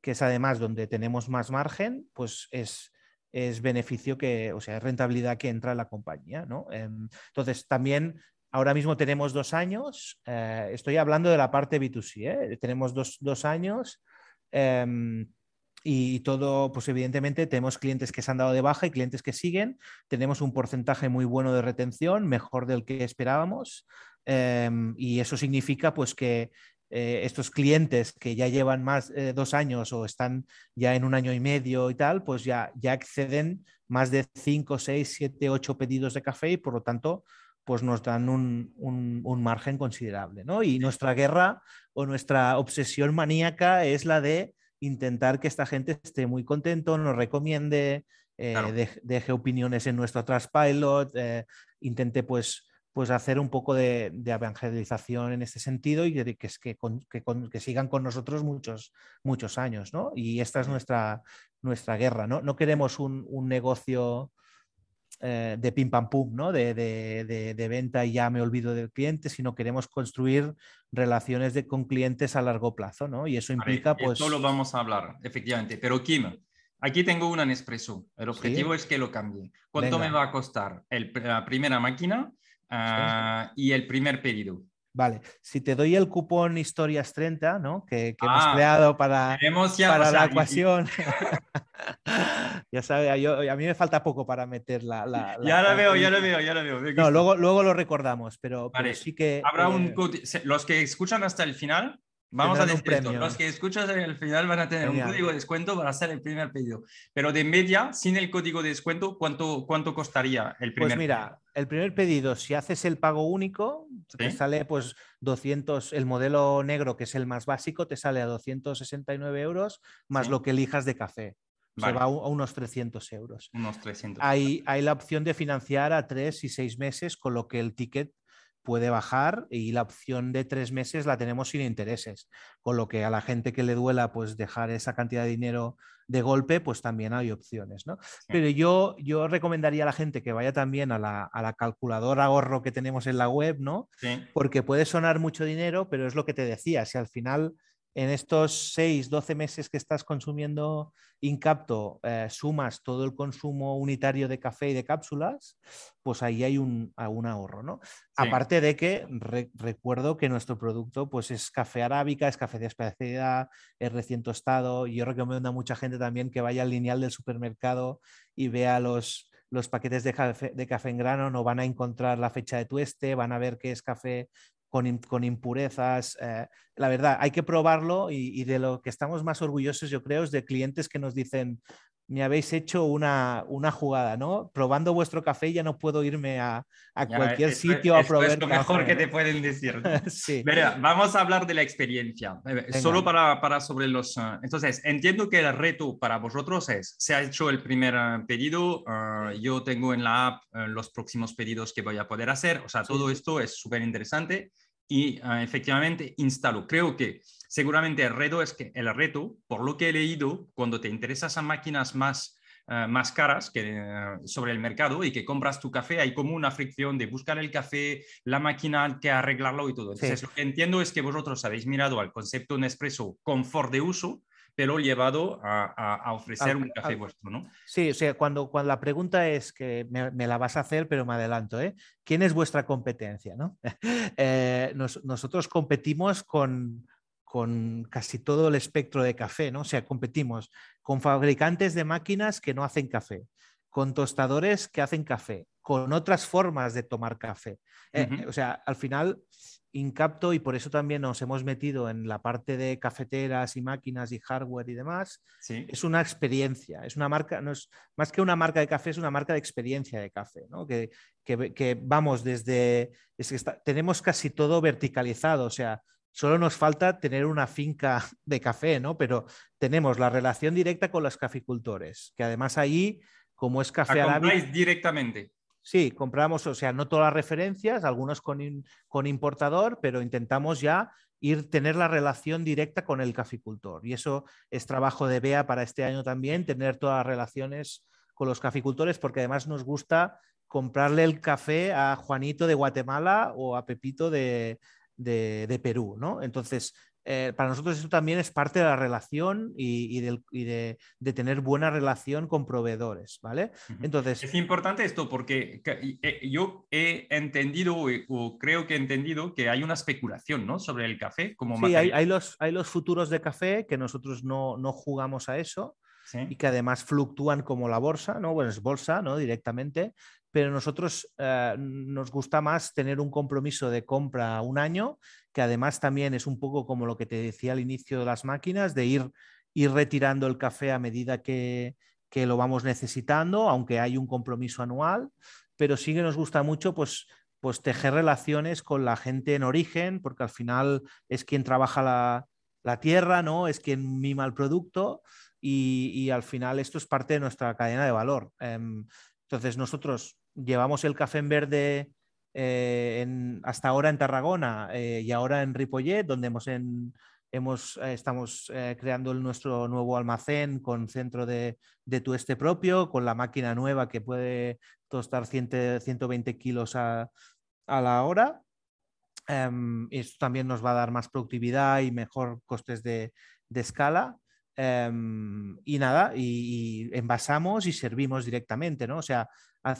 que es además donde tenemos más margen, pues es es beneficio que, o sea, es rentabilidad que entra en la compañía, ¿no? Em, entonces, también ahora mismo tenemos dos años, eh, estoy hablando de la parte B2C, ¿eh? tenemos dos, años em, y todo, pues evidentemente tenemos clientes que se han dado de baja y clientes que siguen, tenemos un porcentaje muy bueno de retención, mejor del que esperábamos. Em, y eso significa pues que eh, estos clientes que ya llevan más de dos años o están ya en un año y medio y tal, pues ya, ya exceden más de 5, 6, 7, 8 pedidos de café y por lo tanto pues nos dan un, un, margen considerable. ¿no? Y nuestra guerra o nuestra obsesión maníaca es la de intentar que esta gente esté muy contento, nos recomiende, eh, deje opiniones en nuestro Trustpilot, eh, intente pues pues hacer un poco de, evangelización en este sentido y que, que, que, que, sigan con nosotros muchos, muchos años, ¿no? Y esta es nuestra, nuestra guerra, ¿no? No queremos un, negocio eh, de pim pam pum, ¿no? De, de, venta y ya me olvido del cliente, sino queremos construir relaciones con clientes a largo plazo, ¿no? Y eso implica, pues... Esto lo vamos a hablar, efectivamente. Pero Kim, aquí tengo una Nespresso. El objetivo es que lo cambie. ¿Cuánto me va a costar el, la primera máquina? Ah, y el primer pedido. Vale, si te doy el cupón Historias 30, ¿no? Que, hemos ah, creado para, para la ecuación. [LAUGHS] ya sabes, a mí me falta poco para meter la. [LAUGHS] ya la veo, ya lo veo, ya lo veo. No, luego, luego lo recordamos, pero, sí que. Habrá un. Eh, los que escuchan hasta el final Vamos a decir esto. Los que escuchan en el final van a tener un código de descuento para hacer el primer pedido. Pero de media, sin el código de descuento, ¿cuánto, cuánto costaría el primer Pues mira, el primer pedido, si haces el pago único, te sale pues 200, el modelo negro, que es el más básico, te sale a 269 euros, más lo que elijas de café. Se va a unos 300 euros. Unos 300. Hay, hay la opción de financiar a tres y seis meses, con lo que el ticket puede bajar y la opción de tres meses la tenemos sin intereses, con lo que a la gente que le duela pues dejar esa cantidad de dinero de golpe, pues también hay opciones, ¿no? Pero yo, yo recomendaría a la gente que vaya también a la, a la calculadora ahorro que tenemos en la web, ¿no? Porque puede sonar mucho dinero, pero es lo que te decía, si al final en estos 6, 12 meses que estás consumiendo Incapto, eh, sumas todo el consumo unitario de café y de cápsulas, pues ahí hay un, ahorro, ¿no? Aparte de que recuerdo que nuestro producto pues es café arábica, es café de especialidad, es recién tostado. Y yo recomiendo a mucha gente también que vaya al lineal del supermercado y vea los, los paquetes de café, de café en grano, no van a encontrar la fecha de tueste, van a ver que es café con, impurezas. Eh, la verdad, hay que probarlo y, de lo que estamos más orgullosos, yo creo, es de clientes que nos dicen, me habéis hecho una, una jugada, ¿no? Probando vuestro café ya no puedo irme a, cualquier sitio a probar. Es lo mejor que te pueden decir. [LAUGHS] sí. vamos a hablar de la experiencia. Eh, solo para, para, sobre los... Eh, entonces, entiendo que el reto para vosotros es, se ha hecho el primer eh, pedido, yo tengo en la app los próximos pedidos que voy a poder hacer, o sea, todo esto es súper interesante y efectivamente instalo. Creo que Seguramente el reto es que el reto, por lo que he leído, cuando te interesas a máquinas más, eh, más caras que, eh, sobre el mercado y que compras tu café, hay como una fricción de buscar el café, la máquina, que arreglarlo y todo. Entonces, lo que entiendo es que vosotros habéis mirado al concepto Nespresso confort de uso, pero llevado a, ofrecer un café vuestro, ¿no? Sí, o sea, cuando, cuando la pregunta es que me, la vas a hacer, pero me adelanto, ¿eh? ¿Quién es vuestra competencia? ¿no? [LAUGHS] nosotros competimos con, con casi todo el espectro de café, ¿no? O sea, competimos con fabricantes de máquinas que no hacen café, con tostadores que hacen café, con otras formas de tomar café. Eh, o sea, al final, Incapto, y por eso también nos hemos metido en la parte de cafeteras y máquinas y hardware y demás, es una experiencia, es una marca, no es más que una marca de café, es una marca de experiencia de café, ¿no? que, que, vamos desde, tenemos casi todo verticalizado, o sea, Solo nos falta tener una finca de café, ¿no? Pero tenemos la relación directa con los caficultores, que además ahí, como es café árabe... directamente? Sí, compramos, o sea, no todas las referencias, algunos con, con importador, pero intentamos ya ir tener la relación directa con el caficultor. Y eso es trabajo de BEA para este año también, tener todas las relaciones con los caficultores, porque además nos gusta comprarle el café a Juanito de Guatemala o a Pepito de, de, Perú, ¿no? Entonces, eh, para nosotros eso también es parte de la relación y, de, tener buena relación con proveedores, ¿vale? Entonces... Es importante esto porque eh, yo he entendido o creo que he entendido que hay una especulación, ¿no? Sobre el café como Sí, hay, los, hay los futuros de café que nosotros no, no jugamos a eso. Y que además fluctúan como la bolsa, ¿no? Bueno, es bolsa, ¿no? Directamente, pero nosotros eh, nos gusta más tener un compromiso de compra un año, que además también es un poco como lo que te decía al inicio de las máquinas, de ir, ir retirando el café a medida que, que lo vamos necesitando, aunque hay un compromiso anual, pero sí que nos gusta mucho pues, pues tejer relaciones con la gente en origen, porque al final es quien trabaja la, la tierra, ¿no? Es quien mima el producto y, al final esto es parte de nuestra cadena de valor. Em, entonces nosotros llevamos el café en verde eh, hasta ahora en Tarragona eh, y ahora en Ripollet, donde hemos, en, eh, estamos creando nuestro nuevo almacén con centro de, de, tueste propio, con la máquina nueva que puede tostar 120 kilos a, la hora. Em, esto también nos va a dar más productividad y mejor costes de, de escala. Em, y nada, y, envasamos y servimos directamente, ¿no? O sea,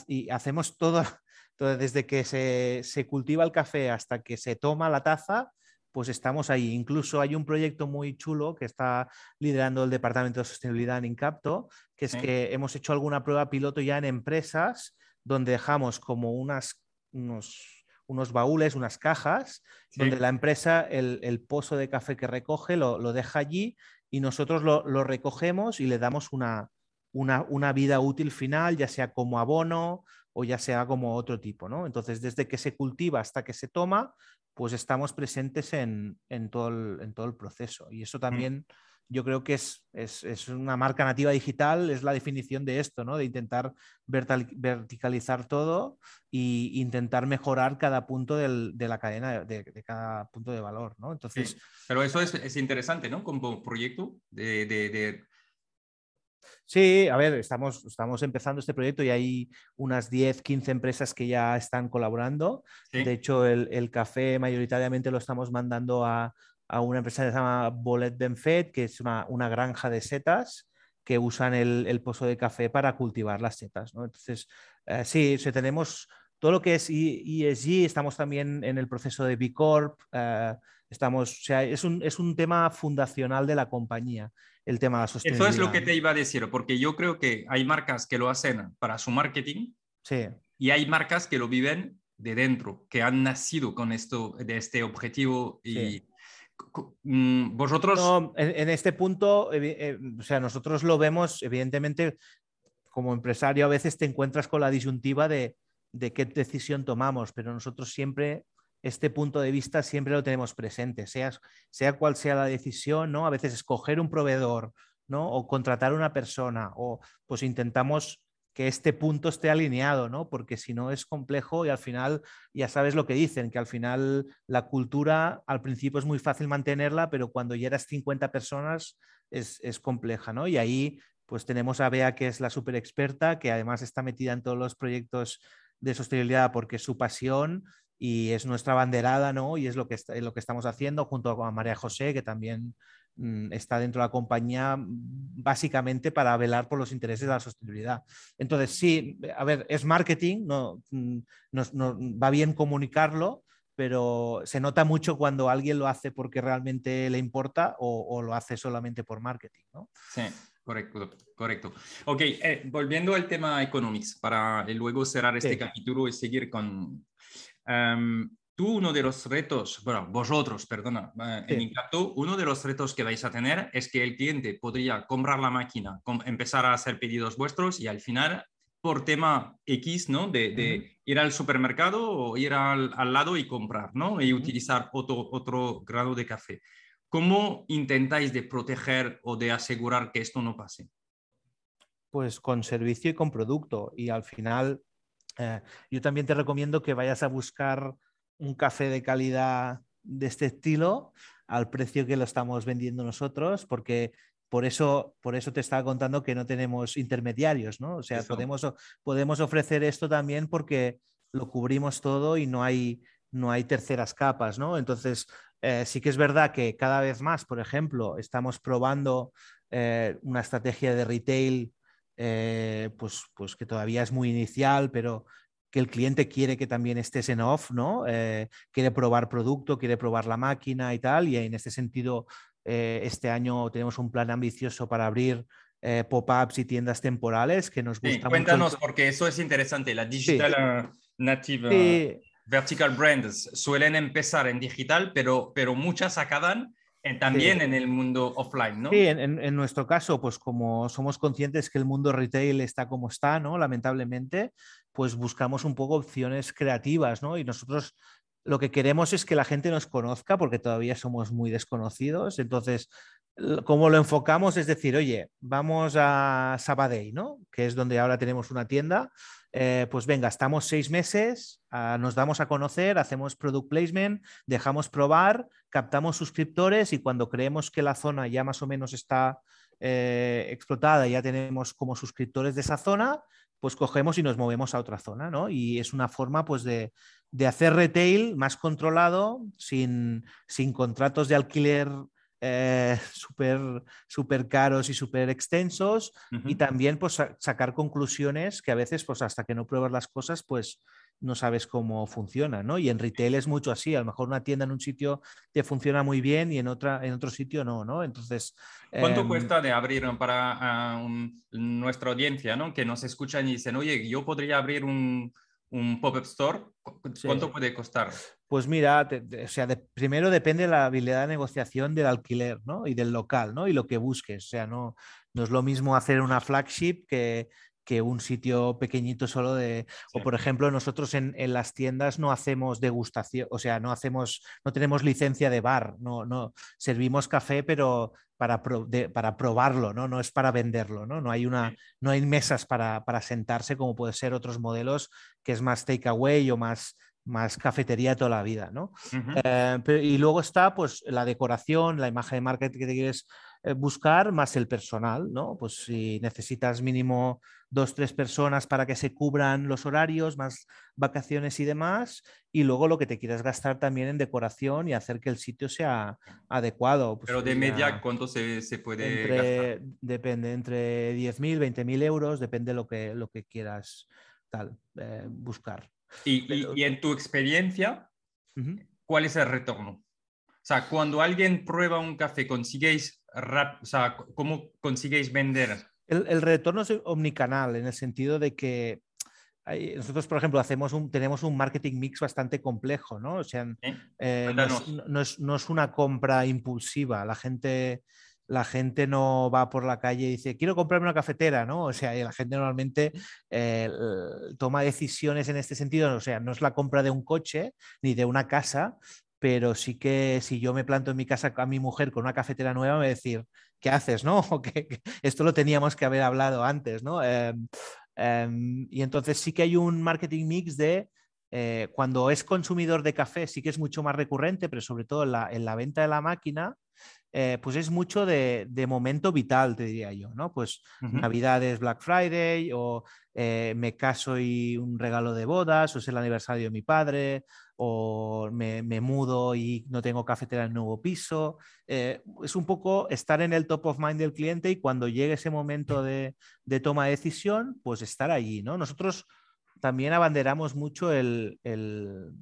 y hacemos todo, [LAUGHS] todo desde que se, se, cultiva el café hasta que se toma la taza, pues estamos ahí. Incluso hay un proyecto muy chulo que está liderando el Departamento de Sostenibilidad en Incapto, que es que hemos hecho alguna prueba piloto ya en empresas donde dejamos como unas, unos, unos baúles, unas cajas, donde la empresa, el, el, pozo de café que recoge, lo, lo deja allí y nosotros lo, recogemos y le damos una, una, vida útil final, ya sea como abono o ya sea como otro tipo. ¿no? Entonces, desde que se cultiva hasta que se toma, pues estamos presentes en, todo, el, en todo, el, proceso. Y eso mm. Yo creo que es, es, una marca nativa digital, es la definición de esto, ¿no? de intentar verticalizar todo e intentar mejorar cada punto de la cadena, de, cada punto de valor. ¿no? Entonces, Pero eso es, interesante, ¿no? Como proyecto de, Sí, a ver, estamos, estamos empezando este proyecto y hay unas 10, 15 empresas que ya están colaborando. De hecho, el, el, café mayoritariamente lo estamos mandando a, a una empresa que se llama Bolet Benfet, que es una, granja de setas que usan el, pozo de café para cultivar las setas. Entonces, eh, sí, tenemos todo lo que es ESG, estamos también en el proceso de B Corp, eh, estamos, o sea, es un, es un tema fundacional de la compañía, el tema de la sostenibilidad. Eso es lo que te iba a decir, porque yo creo que hay marcas que lo hacen para su marketing sí. y hay marcas que lo viven de dentro, que han nacido con esto, de este objetivo y, Mm, vosotros... en, este punto, eh, o sea, nosotros lo vemos, evidentemente, como empresario a veces te encuentras con la disyuntiva de, qué decisión tomamos, pero nosotros siempre este punto de vista siempre lo tenemos presente, sea, sea cual sea la decisión, ¿no? A veces escoger un proveedor, ¿no? O contratar una persona, o pues intentamos que este punto esté alineado, ¿no? Porque si no es complejo y al final ya sabes lo que dicen, que al final la cultura al principio es muy fácil mantenerla, pero cuando ya eras 50 personas es, compleja, ¿no? Y ahí pues tenemos a Bea, que es la super experta, que además está metida en todos los proyectos de sostenibilidad porque es su pasión y es nuestra banderada, ¿no? Y es lo que, lo que estamos haciendo junto a María José, que también está dentro de la compañía mm, básicamente para velar por los intereses de la sostenibilidad. Entonces, sí, a ver, es marketing, no, mm, va bien comunicarlo, pero se nota mucho cuando alguien lo hace porque realmente le importa o, lo hace solamente por marketing. ¿no? Sí, correcto, correcto. Ok, eh, volviendo al tema economics, para luego cerrar este capítulo y seguir con... Em, tú uno de los retos, bueno, vosotros, perdona, eh, en Incapto, uno de los retos que vais a tener es que el cliente podría comprar la máquina, empezar a hacer pedidos vuestros y al final, por tema X, ¿no? De, ir al supermercado o ir al, lado y comprar, ¿no? Y utilizar otro, otro grado de café. ¿Cómo intentáis de proteger o de asegurar que esto no pase? Pues con servicio y con producto. Y al final, eh, yo también te recomiendo que vayas a buscar un café de calidad de este estilo al precio que lo estamos vendiendo nosotros, porque por eso, por eso te estaba contando que no tenemos intermediarios, ¿no? O sea, podemos, podemos ofrecer esto también porque lo cubrimos todo y no hay, no hay terceras capas, ¿no? Entonces, eh, sí que es verdad que cada vez más, por ejemplo, estamos probando eh, una estrategia de retail, eh, pues, pues que todavía es muy inicial, pero que el cliente quiere que también estés en off, ¿no? quiere probar producto, quiere probar la máquina y tal, y en este sentido, este año tenemos un plan ambicioso para abrir pop-ups y tiendas temporales que nos gusta cuéntanos, porque eso es interesante, la digital native vertical brands suelen empezar en digital, pero, pero muchas acaban también en el mundo offline, ¿no? Sí, en, nuestro caso, pues como somos conscientes que el mundo retail está como está, ¿no? Lamentablemente, pues buscamos un poco opciones creativas, ¿no? Y nosotros lo que queremos es que la gente nos conozca porque todavía somos muy desconocidos. Entonces, ¿cómo lo enfocamos? Es decir, oye, vamos a Sabadell, ¿no? Que es donde ahora tenemos una tienda eh, pues venga, estamos seis meses, ah, nos damos a conocer, hacemos product placement, dejamos probar, captamos suscriptores y cuando creemos que la zona ya más o menos está eh, explotada, ya tenemos como suscriptores de esa zona, pues cogemos y nos movemos a otra zona, ¿no? Y es una forma pues de, hacer retail más controlado, sin, sin contratos de alquiler eh, [LAUGHS] súper super caros y súper extensos y también pues sacar conclusiones que a veces pues hasta que no pruebas las cosas pues no sabes cómo funciona, ¿no? Y en retail es mucho así, a lo mejor una tienda en un sitio te funciona muy bien y en, otra, en otro sitio no, ¿no? Entonces... ¿Cuánto em, cuesta de abrir para nuestra audiencia, ¿no? Que nos escuchan y dicen, oye, yo podría abrir un, un pop-up store, ¿cuánto puede costar? Pues mira, o sea, primero depende de la habilidad de negociación del alquiler ¿no? y del local ¿no? y lo que busques. O sea, no, no es lo mismo hacer una flagship que, que un sitio pequeñito solo de... O por ejemplo, nosotros en, en, las tiendas no hacemos degustación, o sea, no hacemos, no tenemos licencia de bar, no, no servimos café, pero para, para probarlo, ¿no? No es para venderlo, ¿no? No hay, una, no hay mesas para, para sentarse como puede ser otros modelos que es más takeaway o más más cafetería toda la vida, ¿no? Eh, y luego está pues la decoración, la imagen de marketing que te quieres eh, buscar, más el personal, ¿no? Pues si necesitas mínimo dos, tres personas para que se cubran los horarios, más vacaciones y demás, y luego lo que te quieras gastar también en decoración y hacer que el sitio sea adecuado. Pues Pero de media, ¿cuánto se, se puede gastar? Depende, entre 10.000, 20.000 euros, depende lo que, lo que quieras tal, eh, buscar. Y, en tu experiencia, ¿cuál es el retorno? O sea, cuando alguien prueba un café, ¿consiguéis, o sea, cómo consiguéis vender? El, retorno es omnicanal, en el sentido de que nosotros, por ejemplo, hacemos un, tenemos un marketing mix bastante complejo, ¿no? O sea, eh, no, es, no, es, una compra impulsiva. La gente la gente no va por la calle y dice, quiero comprarme una cafetera, ¿no? O sea, la gente normalmente eh, toma decisiones en este sentido, o sea, no es la compra de un coche ni de una casa, pero sí que si yo me planto en mi casa a mi mujer con una cafetera nueva, me va a decir, ¿qué haces, no? [LAUGHS] esto lo teníamos que haber hablado antes, ¿no? Em, em, y entonces sí que hay un marketing mix de eh, cuando es consumidor de café, sí que es mucho más recurrente, pero sobre todo en la venta de la máquina, eh, pues es mucho de, momento vital, te diría yo, ¿no? Pues Navidades, Black Friday, o eh, me caso y un regalo de bodas, o es el aniversario de mi padre, o me, mudo y no tengo cafetera en el nuevo piso. Eh, es un poco estar en el top of mind del cliente y cuando llegue ese momento de, toma de decisión, pues estar allí, ¿no? Nosotros también abanderamos mucho el el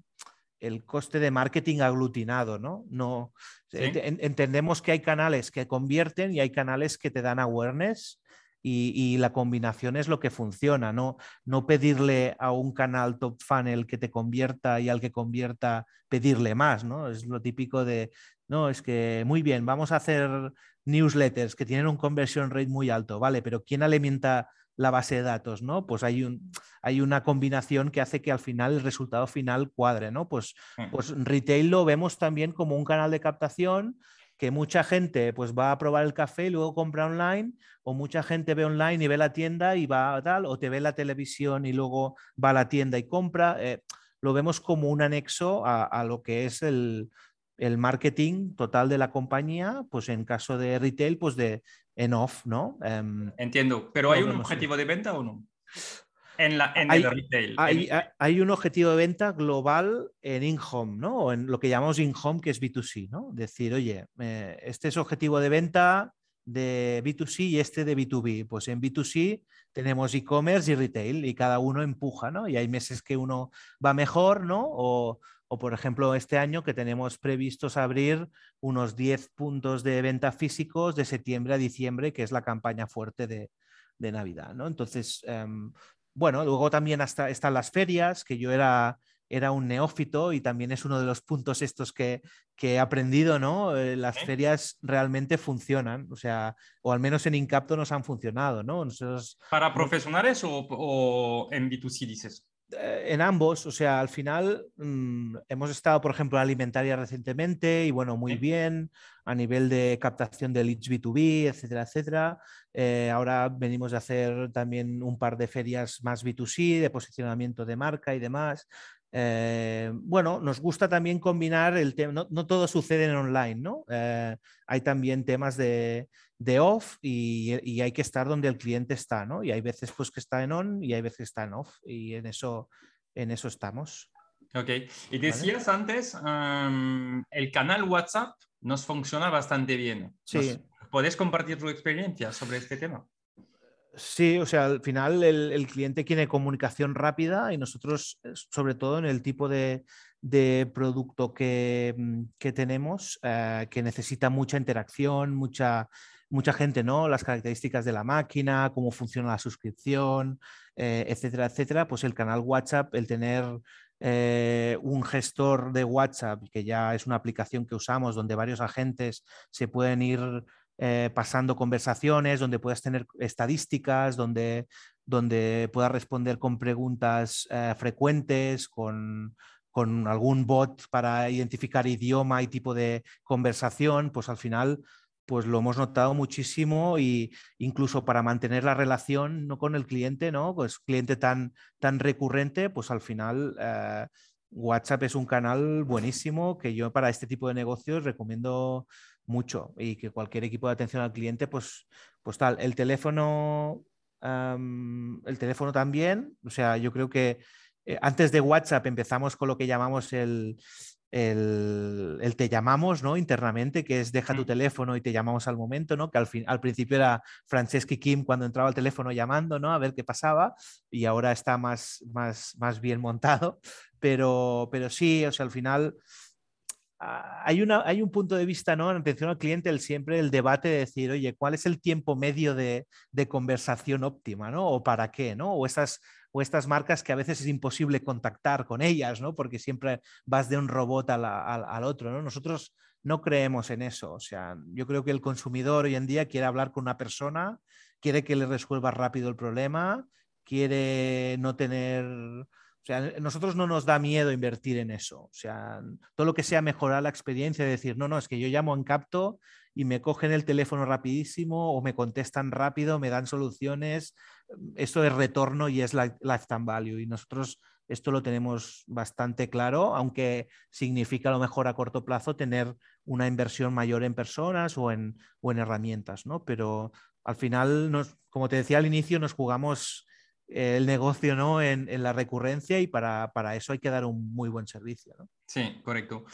coste de marketing aglutinado, ¿no? no entendemos que hay canales que convierten y hay canales que te dan awareness y, la combinación es lo que funciona, ¿no? No pedirle a un canal top funnel que te convierta y al que convierta pedirle más, ¿no? Es lo típico de, no, es que muy bien, vamos a hacer newsletters que tienen un conversion rate muy alto, ¿vale? Pero ¿quién alimenta la base de datos, ¿no? Pues hay, un, hay una combinación que hace que al final el resultado final cuadre, ¿no? Pues, pues retail lo vemos también como un canal de captación que mucha gente pues va a probar el café y luego compra online, o mucha gente ve online y ve la tienda y va a tal, o te ve la televisión y luego va a la tienda y compra. Eh, lo vemos como un anexo a lo que es el, el marketing total de la compañía, pues en caso de retail, pues de en off, ¿no? Em, Entiendo, pero ¿hay un objetivo de venta o no? en, la, hay, el retail. Hay, un objetivo de venta global en in-home, ¿no? O en lo que llamamos in-home, que es B2C, ¿no? Decir, oye, eh, este es objetivo de venta de B2C y este de B2B. Pues en B2C tenemos e-commerce y retail y cada uno empuja, ¿no? Y hay meses que uno va mejor, ¿no? O, o por ejemplo, este año que tenemos previstos abrir unos 10 puntos de venta físicos de septiembre a diciembre, que es la campaña fuerte de, de Navidad, ¿no? Entonces, em, bueno, luego también hasta están las ferias, que yo era, era un neófito y también es uno de los puntos estos que, que he aprendido, ¿no? Eh, las ferias realmente funcionan, o sea, o al menos en Incapto nos han funcionado, ¿no? ¿Para profesionales o, o en B2C dices? Eh, en ambos, o sea, al final mm, hemos estado, por ejemplo, en alimentaria recientemente y bueno, muy bien a nivel de captación de leads B2B, etcétera, etcétera. Eh, ahora venimos a hacer también un par de ferias más B2C, de posicionamiento de marca y demás. Eh, bueno, nos gusta también combinar el tema, no, todo sucede en online, ¿no? hay también temas de, de off y, hay que estar donde el cliente está, ¿no? Y hay veces pues que está en on y hay veces que está en off y en eso, en eso estamos. Ok, y decías antes, el canal WhatsApp nos funciona bastante bien. Sí. ¿Puedes compartir tu experiencia sobre este tema? Sí, o sea, al final el, cliente quiere comunicación rápida y nosotros, sobre todo en el tipo de, producto que, mm, tenemos, eh, que necesita mucha interacción, mucha, mucha gente, ¿no? Las características de la máquina, cómo funciona la suscripción, eh, etcétera, etcétera. Pues el canal WhatsApp, el tener eh, un gestor de WhatsApp, que ya es una aplicación que usamos donde varios agentes se pueden ir eh, pasando conversaciones, donde puedas tener estadísticas, donde, donde puedas responder con preguntas frecuentes, con, con algún bot para identificar idioma y tipo de conversación, pues al final pues lo hemos notado muchísimo y incluso para mantener la relación ¿no? con el cliente, ¿no? Pues cliente tan, tan recurrente, pues al final eh, WhatsApp es un canal buenísimo que yo para este tipo de negocios recomiendo mucho y que cualquier equipo de atención al cliente, pues, pues tal, el teléfono, el teléfono también, o sea, yo creo que eh, antes de WhatsApp empezamos con lo que llamamos el, el, te llamamos ¿no? internamente, que es deja tu teléfono y te llamamos al momento, ¿no? que al, fin, al principio era Franceschi Kim cuando entraba al teléfono llamando ¿no? a ver qué pasaba y ahora está más, más, más bien montado, [LAUGHS] pero, pero sí, o sea, al final ah, hay, una, hay un punto de vista, ¿no? En atención al cliente, el, siempre el debate de decir, oye, ¿cuál es el tiempo medio de, de conversación óptima, ¿no? O para qué, ¿no? O esas, o estas marcas que a veces es imposible contactar con ellas, ¿no? Porque siempre vas de un robot al, otro, ¿no? Nosotros no creemos en eso. O sea, yo creo que el consumidor hoy en día quiere hablar con una persona, quiere que le resuelva rápido el problema, quiere no tener... O sea, nosotros no nos da miedo invertir en eso. O sea, todo lo que sea mejorar la experiencia, de decir, no, no, es que yo llamo en capto y me cogen el teléfono rapidísimo o me contestan rápido, me dan soluciones. Esto es retorno y es lifetime value. Y nosotros esto lo tenemos bastante claro, aunque significa a lo mejor a corto plazo tener una inversión mayor en personas o en, o en herramientas, ¿no? Pero al final, como te decía al inicio, nos jugamos el negocio ¿no? en, en la recurrencia y para, para, eso hay que dar un muy buen servicio. ¿no? Sí, correcto.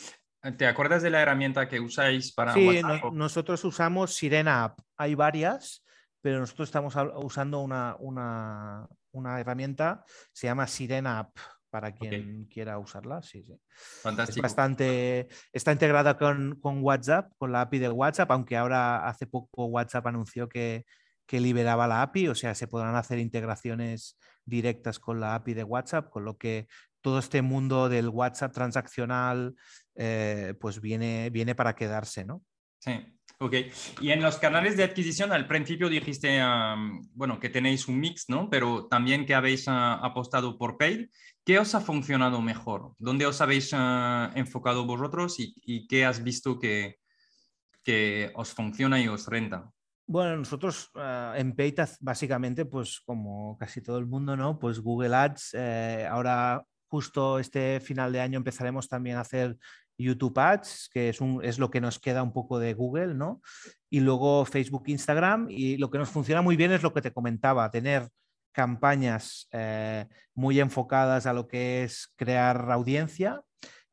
¿Te acuerdas de la herramienta que usáis para sí, nosotros usamos Sirena App. Hay varias, pero nosotros estamos usando una, una, una herramienta, se llama Sirena App, para quien quiera usarla. Sí, sí. Fantástico. bastante, está integrada con, con, WhatsApp, con la API de WhatsApp, aunque ahora hace poco WhatsApp anunció que, que liberaba la API, o sea, se podrán hacer integraciones directas con la API de WhatsApp, con lo que todo este mundo del WhatsApp transaccional, eh, pues viene, viene para quedarse, ¿no? Sí, ok. Y en los canales de adquisición, al principio dijiste, bueno, que tenéis un mix, ¿no? Pero también que habéis ah, apostado por paid. ¿Qué os ha funcionado mejor? ¿Dónde os habéis ah, enfocado vosotros y, qué has visto que, que os funciona y os renta? Bueno, nosotros ah, en Paid básicamente, pues como casi todo el mundo, ¿no? Pues Google Ads, eh, ahora justo este final de año empezaremos también a hacer YouTube Ads, que es, un, es lo que nos queda un poco de Google, ¿no? Y luego Facebook, Instagram. Y lo que nos funciona muy bien es lo que te comentaba, tener campañas eh, muy enfocadas a lo que es crear audiencia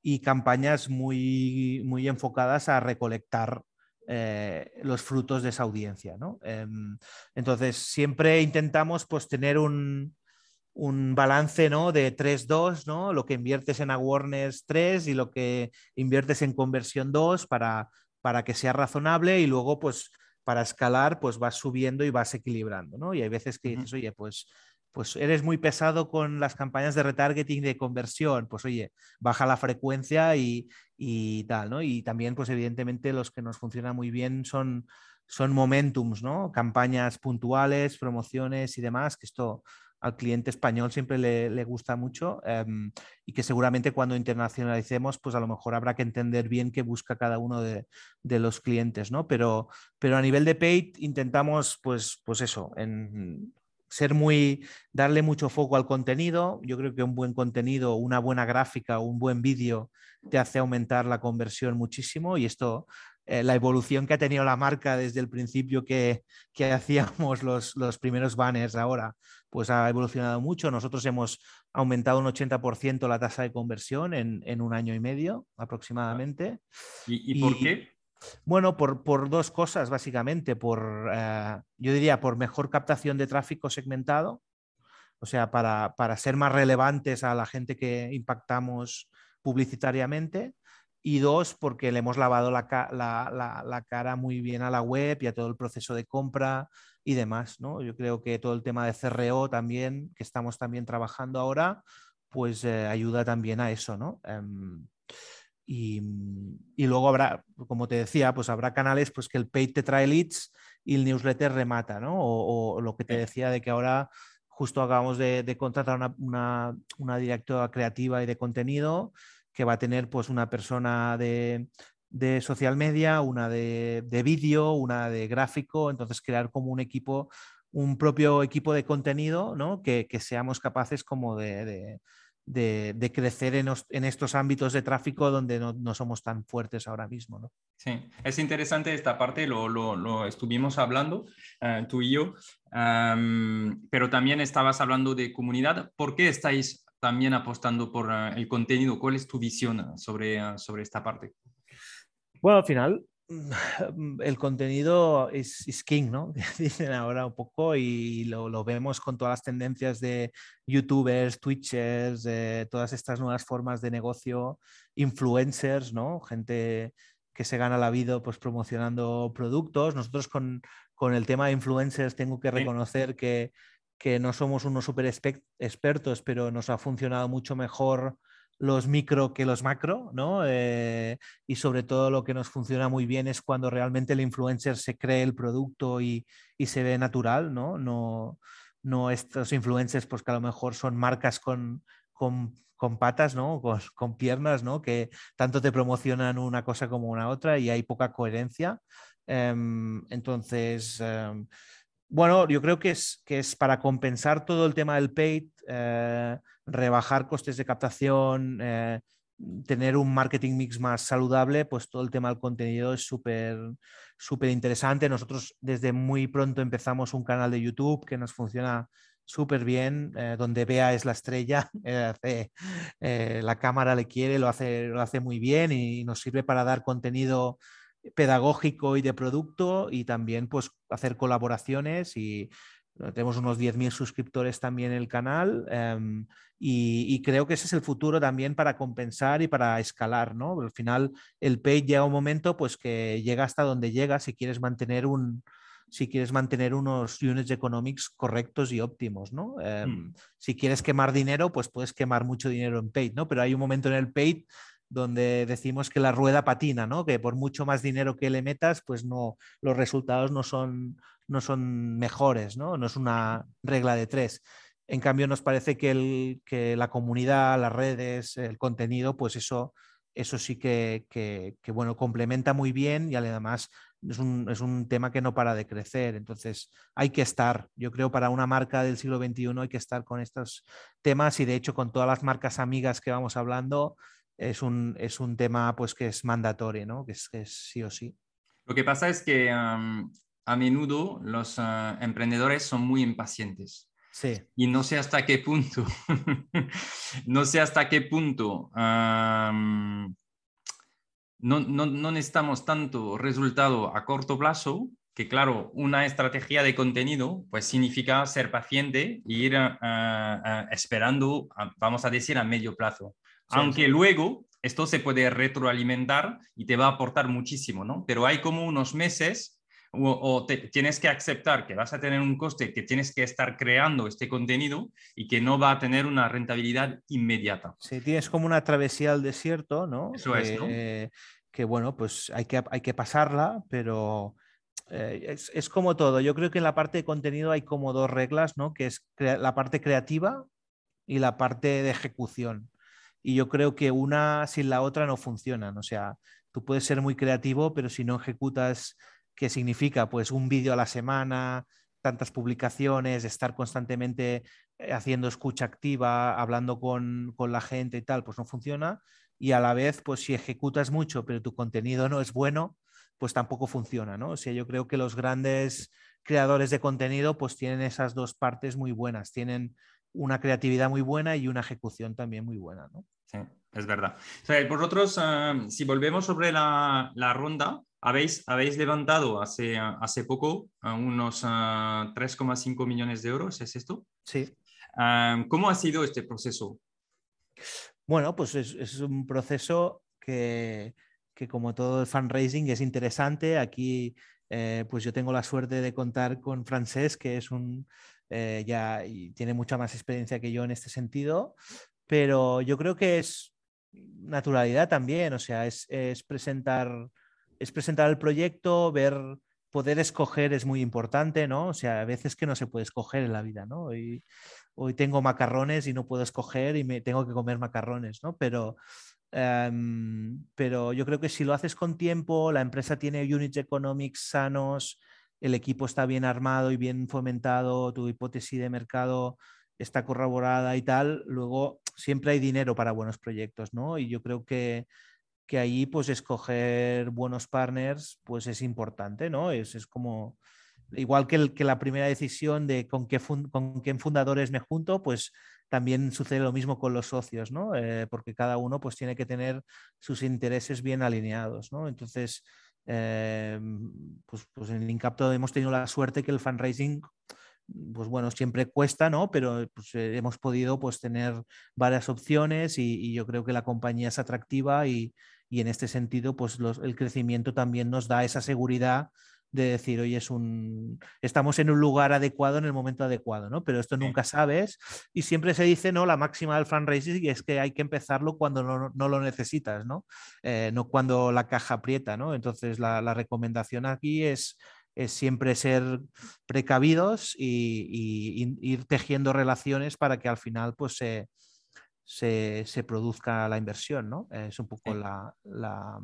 y campañas muy, muy enfocadas a recolectar eh, los frutos de esa audiencia. Em, entonces, siempre intentamos pues, tener un, balance ¿no? de 3-2, ¿no? lo que inviertes en awareness 3 y lo que inviertes en conversión 2 para, para que sea razonable y luego pues para escalar pues vas subiendo y vas equilibrando. ¿no? Y hay veces que dices, oye, pues pues eres muy pesado con las campañas de retargeting de conversión, pues oye, baja la frecuencia y, tal, ¿no? Y también, pues evidentemente los que nos funcionan muy bien son, son momentums, ¿no? Campañas puntuales, promociones y demás, que esto al cliente español siempre le, gusta mucho em, y que seguramente cuando internacionalicemos, pues a lo mejor habrá que entender bien qué busca cada uno de, los clientes, ¿no? Pero, pero a nivel de paid intentamos, pues, pues eso, en, ser muy, darle mucho foco al contenido. Yo creo que un buen contenido, una buena gráfica, un buen vídeo te hace aumentar la conversión muchísimo y esto, eh, la evolución que ha tenido la marca desde el principio que, [LAUGHS] hacíamos los, primeros banners ahora, pues ha evolucionado mucho. Nosotros hemos aumentado un 80% la tasa de conversión en, un año y medio aproximadamente. ¿Y, por qué? Bueno, por, dos cosas, básicamente. Por, eh, yo diría, por mejor captación de tráfico segmentado, o sea, para, ser más relevantes a la gente que impactamos publicitariamente. Y dos, porque le hemos lavado la, cara muy bien a la web y a todo el proceso de compra y demás. ¿no? Yo creo que todo el tema de CRO también, que estamos también trabajando ahora, pues eh, ayuda también a eso. ¿no? Em, Mm, y, luego habrá, como te decía, pues habrá canales pues que el paid te trae leads y el newsletter remata, ¿no? O, lo que te decía de que ahora justo acabamos de, contratar una, una, directora creativa y de contenido que va a tener pues una persona de, de social media, una de, de vídeo, una de gráfico, entonces crear como un equipo, un propio equipo de contenido, ¿no? Que, que seamos capaces como de de, crecer en, estos ámbitos de tráfico donde no, somos tan fuertes ahora mismo. ¿no? Sí, es interesante esta parte, lo, estuvimos hablando eh, tú y yo, pero también estabas hablando de comunidad. ¿Por qué estáis también apostando por eh, el contenido? ¿Cuál es tu visión sobre, sobre esta parte? Bueno, al final el contenido es, king, ¿no? [LAUGHS] Dicen ahora un poco y lo, vemos con todas las tendencias de youtubers, twitchers, todas estas nuevas formas de negocio, influencers, ¿no? Gente que se gana la vida pues promocionando productos. Nosotros con, el tema de influencers tengo que reconocer que, que no somos unos super expertos, pero nos ha funcionado mucho mejor los micro que los macro, ¿no? Eh, y sobre todo lo que nos funciona muy bien es cuando realmente el influencer se cree el producto y, se ve natural, ¿no? No, no estos influencers pues que a lo mejor son marcas con, con, patas, ¿no? Con, piernas, ¿no? Que tanto te promocionan una cosa como una otra y hay poca coherencia. Em, entonces, em, bueno, yo creo que es, que es para compensar todo el tema del paid, eh, rebajar costes de captación, eh, tener un marketing mix más saludable, pues todo el tema del contenido es súper interesante. Nosotros desde muy pronto empezamos un canal de YouTube que nos funciona súper bien, eh, donde Bea es la estrella, [LAUGHS] la cámara le quiere, lo hace, lo hace muy bien y nos sirve para dar contenido pedagógico y de producto y también pues hacer colaboraciones y tenemos unos 10.000 suscriptores también en el canal em, y, creo que ese es el futuro también para compensar y para escalar, ¿no? Al final el pay llega un momento pues que llega hasta donde llega si quieres mantener un si quieres mantener unos units economics correctos y óptimos, ¿no? Em, mm. Si quieres quemar dinero, pues puedes quemar mucho dinero en paid, ¿no? Pero hay un momento en el paid donde decimos que la rueda patina, ¿no? Que por mucho más dinero que le metas, pues no, los resultados no son, no son mejores, ¿no? No es una regla de tres. En cambio, nos parece que, el, que la comunidad, las redes, el contenido, pues eso, eso sí que, que, bueno, complementa muy bien y además es un, es un, tema que no para de crecer. Entonces, hay que estar, yo creo, para una marca del siglo XXI hay que estar con estos temas y de hecho con todas las marcas amigas que vamos hablando, es un, es un tema pues que es mandatorio, ¿no? Que es, sí o sí. Lo que pasa es que a menudo los ah, emprendedores son muy impacientes. Sí. Y no sé hasta qué punto, [LAUGHS] no sé hasta qué punto no, no, no necesitamos tanto resultado a corto plazo que claro, una estrategia de contenido pues significa ser paciente e ir eh, eh, esperando, vamos a decir, a medio plazo. Aunque luego esto se puede retroalimentar y te va a aportar muchísimo, ¿no? Pero hay como unos meses o, tienes que aceptar que vas a tener un coste, que tienes que estar creando este contenido y que no va a tener una rentabilidad inmediata. Sí, tienes como una travesía al desierto, ¿no? Eso es, ¿no? que bueno, pues hay que, hay que pasarla, pero eh, es, como todo. Yo creo que en la parte de contenido hay como dos reglas, ¿no? Que es la parte creativa y la parte de ejecución. Y yo creo que una sin la otra no funcionan. O sea, tú puedes ser muy creativo, pero si no ejecutas, ¿qué significa? Pues un vídeo a la semana, tantas publicaciones, estar constantemente eh, haciendo escucha activa, hablando con, con la gente y tal, pues no funciona. Y a la vez, pues si ejecutas mucho, pero tu contenido no es bueno, pues tampoco funciona, ¿no? O sea, yo creo que los grandes creadores de contenido pues tienen esas dos partes muy buenas, tienen una creatividad muy buena y una ejecución también muy buena, ¿no? Sí, es verdad. O sea, vosotros, uh, si volvemos sobre la, la ronda, habéis, habéis levantado hace, hace poco uh, unos 3,5 millones de euros, ¿es esto? Sí. ¿Cómo ha sido este proceso? Bueno, pues es, es un proceso que, que como todo el fundraising es interesante. Aquí eh, pues yo tengo la suerte de contar con Francés, que es un eh, ya y tiene mucha más experiencia que yo en este sentido, pero yo creo que es naturalidad también, o sea, es, presentar es presentar el proyecto, ver poder escoger es muy importante, ¿no? O sea, a veces que no se puede escoger en la vida, ¿no? Hoy, hoy tengo macarrones y no puedo escoger y me tengo que comer macarrones, ¿no? Pero Em, pero yo creo que si lo haces con tiempo, la empresa tiene units economics sanos, el equipo está bien armado y bien fomentado, tu hipótesis de mercado está corroborada y tal, luego siempre hay dinero para buenos proyectos, ¿no? Y yo creo que, que ahí pues escoger buenos partners pues es importante, ¿no? Es, es como, igual que, el, que, la primera decisión de con qué, con qué fundadores me junto, pues también sucede lo mismo con los socios, ¿no? Eh, porque cada uno pues tiene que tener sus intereses bien alineados, ¿no? Entonces, eh, pues, pues, en Incapto hemos tenido la suerte que el fundraising pues bueno, siempre cuesta, ¿no? Pero pues, eh, hemos podido pues, tener varias opciones y, yo creo que la compañía es atractiva y, y en este sentido, pues el crecimiento también nos da esa seguridad de decir, oye, es un, estamos en un lugar adecuado en el momento adecuado, ¿no? Pero esto nunca sabes y siempre se dice, ¿no? La máxima del fundraising es que hay que empezarlo cuando no, lo necesitas, ¿no? Eh, no cuando la caja aprieta, ¿no? Entonces la, recomendación aquí es, es, siempre ser precavidos y, ir tejiendo relaciones para que al final pues se, se, produzca la inversión, ¿no? Es un poco la la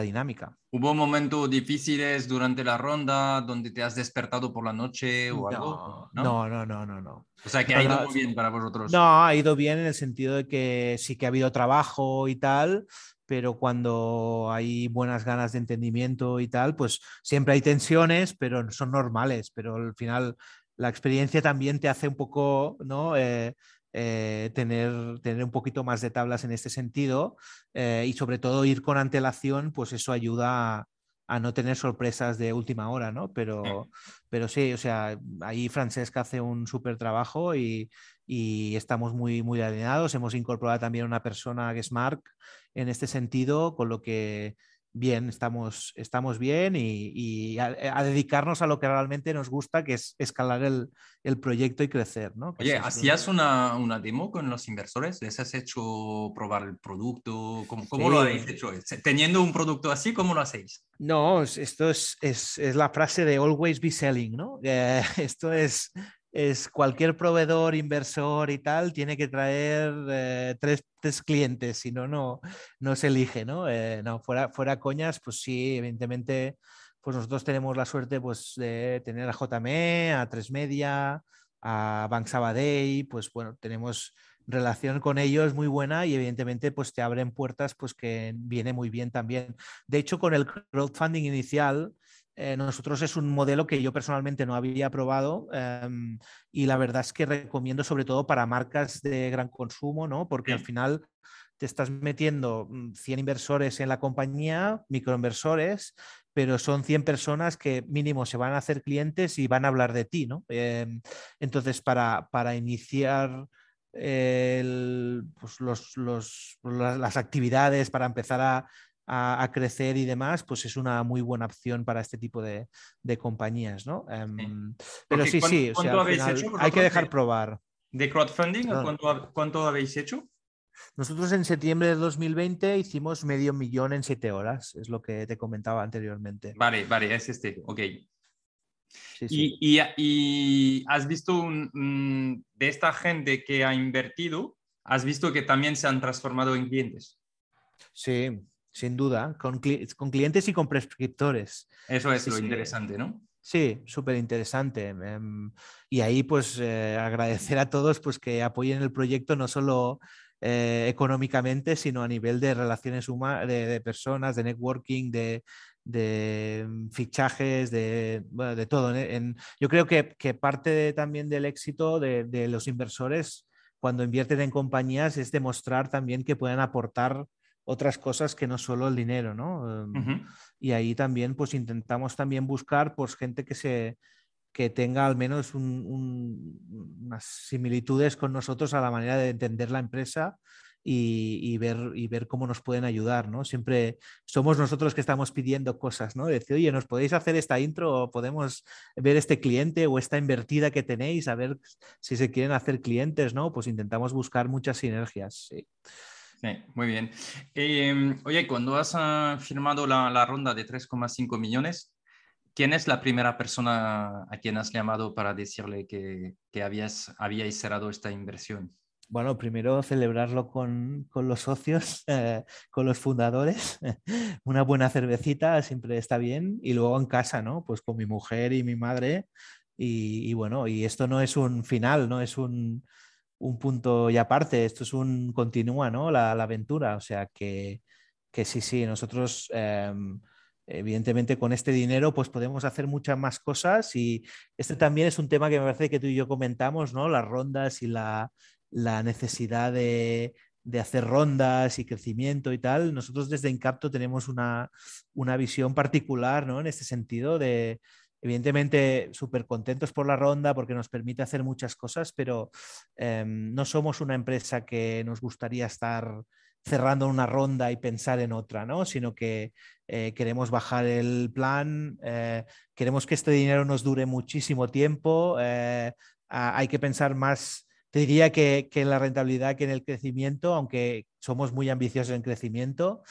dinámica. ¿Hubo momentos difíciles durante la ronda donde te has despertado por la noche o algo? No, no, no, no, no. O sea, que ha ido muy bien para vosotros. No, ha ido bien en el sentido de que sí que ha habido trabajo y tal, pero cuando hay buenas ganas de entendimiento y tal, pues siempre hay tensiones, pero son normales, pero al final la experiencia también te hace un poco, ¿no? Eh, eh, tener, tener un poquito más de tablas en este sentido eh, y sobre todo ir con antelación, pues eso ayuda a, no tener sorpresas de última hora, ¿no? Pero, pero sí, o sea, ahí Francesca hace un súper trabajo y, y, estamos muy, muy alineados. Hemos incorporado también una persona que es Mark en este sentido, con lo que bien, estamos, estamos bien y, a, dedicarnos a lo que realmente nos gusta, que es escalar el, proyecto y crecer. ¿no? Oye, ¿hacías una, una, demo con los inversores? ¿Les has hecho probar el producto? ¿Cómo, cómo lo habéis hecho? Teniendo un producto así, ¿cómo lo hacéis? No, esto es, es, es la frase de always be selling, ¿no? Eh, [LAUGHS] esto es es cualquier proveedor, inversor y tal, tiene que traer eh, tres, clientes, si no, no, se elige, ¿no? Eh, no fuera, fuera coñas, pues sí, evidentemente, pues nosotros tenemos la suerte pues, de tener a JME, a Tres Media, a Bank Sabadell, pues bueno, tenemos relación con ellos muy buena y evidentemente pues te abren puertas pues que viene muy bien también. De hecho, con el crowdfunding inicial, eh, nosotros es un modelo que yo personalmente no había probado em, y la verdad es que recomiendo sobre todo para marcas de gran consumo, ¿no? Porque al final te estás metiendo 100 mm, inversores en la compañía, microinversores, pero son 100 personas que mínimo se van a hacer clientes y van a hablar de ti, ¿no? Em, entonces, para, para iniciar pues los, las actividades, para empezar a, a, crecer y demás, pues es una muy buena opción para este tipo de, de compañías, ¿no? Em, pero sí, sí, hay que dejar probar. ¿De crowdfunding? ¿Cuánto, ¿Cuánto habéis hecho? Nosotros en septiembre de 2020 hicimos medio millón en siete horas, es lo que te comentaba anteriormente. Vale, vale, es este, ok. Y, y, has visto un, de esta gente que ha invertido, has visto que también se han transformado en clientes. Sí, sin duda, con, con clientes y con prescriptores. Eso es lo interesante, ¿no? Sí, súper interesante. Em, y ahí, pues, eh, agradecer a todos pues, que apoyen el proyecto no solo eh, económicamente, sino a nivel de relaciones humanas, de, personas, de networking, de, de mm, fichajes, de, de todo. En, yo creo que, que parte también del éxito de, de, los inversores cuando invierten en compañías es demostrar también que pueden aportar otras cosas que no solo el dinero, ¿no? Em, y ahí también pues intentamos también buscar pues gente que se que tenga al menos unas similitudes con nosotros a la manera de entender la empresa y, ver, y ver cómo nos pueden ayudar, ¿no? Siempre somos nosotros que estamos pidiendo cosas, ¿no? Decir, oye, ¿nos podéis hacer esta intro o podemos ver este cliente o esta invertida que tenéis, a ver si se quieren hacer clientes, ¿no? Pues intentamos buscar muchas sinergias, sí. Sí, muy bien. Em, oye, cuando has ah, firmado la, ronda de 3,5 millones, ¿quién es la primera persona a quien has llamado para decirle que, que habías, habíais cerrado esta inversión? Bueno, primero celebrarlo con, con los socios, [LAUGHS] eh, con los fundadores. [LAUGHS] Una buena cervecita siempre está bien. Y luego en casa, ¿no? Pues con mi mujer y mi madre. Y, y bueno, y esto no es un final, no es un, un punto y aparte, esto es un continúa, ¿no? La, aventura, o sea que, que sí, sí, nosotros em, evidentemente con este dinero pues podemos hacer muchas más cosas y este también es un tema que me parece que tú y yo comentamos, ¿no? Las rondas y la, necesidad de, hacer rondas y crecimiento y tal. Nosotros desde Incapto tenemos una, una visión particular, ¿no? En este sentido de Evidentemente, súper contentos por la ronda porque nos permite hacer muchas cosas, pero em, no somos una empresa que nos gustaría estar cerrando una ronda y pensar en otra, ¿no? Sino que eh, queremos bajar el plan, eh, queremos que este dinero nos dure muchísimo tiempo, eh, hay que pensar más, te diría que, que en la rentabilidad que en el crecimiento, aunque somos muy ambiciosos en crecimiento,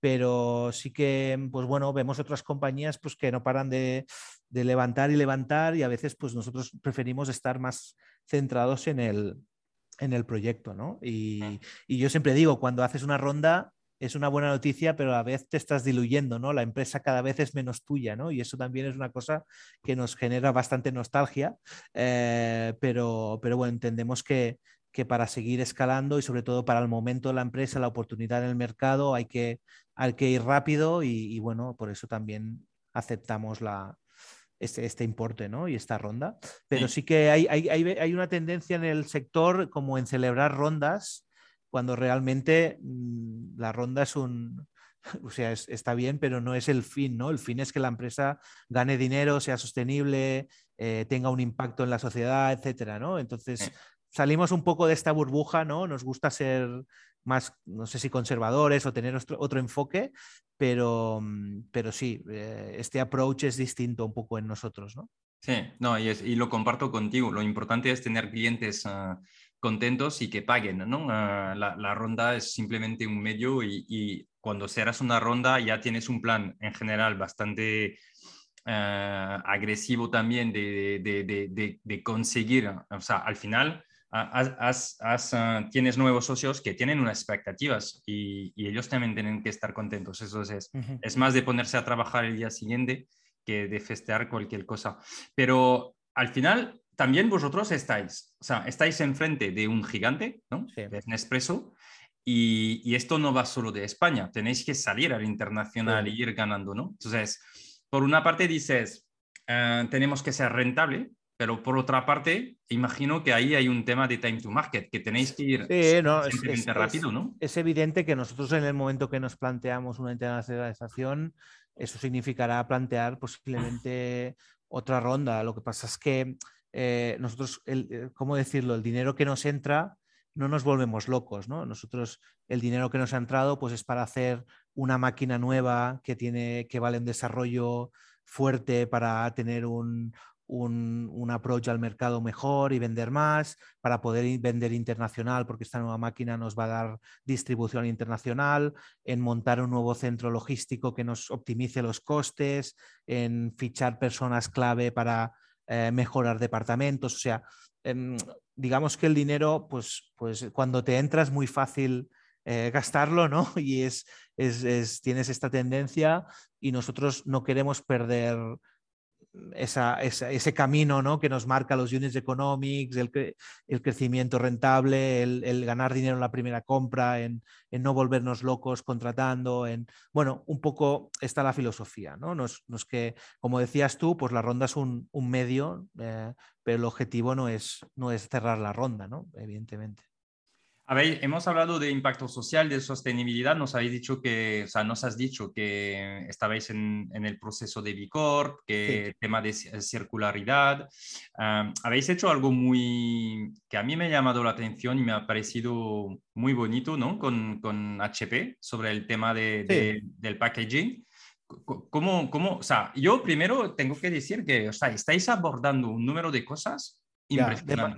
pero sí que, pues bueno, vemos otras compañías pues, que no paran de, levantar y levantar y a veces pues nosotros preferimos estar más centrados en el, en el proyecto, ¿no? Y, y, yo siempre digo, cuando haces una ronda es una buena noticia, pero a la vez te estás diluyendo, ¿no? La empresa cada vez es menos tuya, ¿no? Y eso también es una cosa que nos genera bastante nostalgia, eh, pero, pero bueno, entendemos que, que para seguir escalando y sobre todo para el momento de la empresa, la oportunidad en el mercado, hay que, hay que ir rápido y, bueno, por eso también aceptamos la, este, este, importe ¿no? y esta ronda. Pero sí, que hay, hay, hay, una tendencia en el sector como en celebrar rondas cuando realmente mm, la ronda es un... [LAUGHS] O sea, está bien, pero no es el fin, ¿no? El fin es que la empresa gane dinero, sea sostenible, eh, tenga un impacto en la sociedad, etcétera, ¿no? Entonces, salimos un poco de esta burbuja, ¿no? Nos gusta ser más, no sé si conservadores o tener otro, enfoque, pero, mm, pero sí, eh, este approach es distinto un poco en nosotros, ¿no? Sí, no, y, y lo comparto contigo. Lo importante es tener clientes ah, contentos y que paguen, ¿no? Ah, la, ronda es simplemente un medio y, cuando cerras una ronda ya tienes un plan en general bastante ah, agresivo también de, de, de, conseguir, o sea, al final Ah, tienes nuevos socios que tienen unas expectativas y, ellos también tienen que estar contentos. Eso es, es más de ponerse a trabajar el día siguiente que de festear cualquier cosa. Pero al final, también vosotros estáis, o sea, estáis enfrente de un gigante, ¿no? De Nespresso. Y, y, esto no va solo de España, tenéis que salir al internacional y ir ganando, ¿no? Entonces, por una parte dices, eh, tenemos que ser rentable, pero por otra parte, imagino que ahí hay un tema de time to market, que tenéis que ir es, rápido, ¿no? Es evidente que nosotros en el momento que nos planteamos una internacionalización, eso significará plantear posiblemente otra ronda. Lo que pasa es que eh, nosotros, el, eh, ¿cómo decirlo? El dinero que nos entra no nos volvemos locos, ¿no? Nosotros el dinero que nos ha entrado pues es para hacer una máquina nueva que tiene que vale un desarrollo fuerte para tener un, un, un, approach al mercado mejor y vender más, para poder vender internacional, porque esta nueva máquina nos va a dar distribución internacional, en montar un nuevo centro logístico que nos optimice los costes, en fichar personas clave para eh, mejorar departamentos. O sea, em, digamos que el dinero, pues, pues cuando te entras es muy fácil eh, gastarlo, ¿no? [LAUGHS] Y es, es, tienes esta tendencia y nosotros no queremos perder ese camino ¿no? que nos marca los units economics, el, el crecimiento rentable, el, ganar dinero en la primera compra, en, no volvernos locos contratando, en, bueno, un poco está la filosofía, ¿no? Nos, que, como decías tú, pues la ronda es un, medio, eh, pero el objetivo no es, no es cerrar la ronda, ¿no? Evidentemente. Habéis, hemos hablado de impacto social, de sostenibilidad. Nos habéis dicho que, o sea, nos has dicho que estabais en, el proceso de Bicorp, que tema de circularidad. habéis hecho algo muy que a mí me ha llamado la atención y me ha parecido muy bonito, ¿no? Con, con HP sobre el tema de, del packaging. ¿Cómo, cómo, o sea, yo primero tengo que decir que, o sea, estáis abordando un número de cosas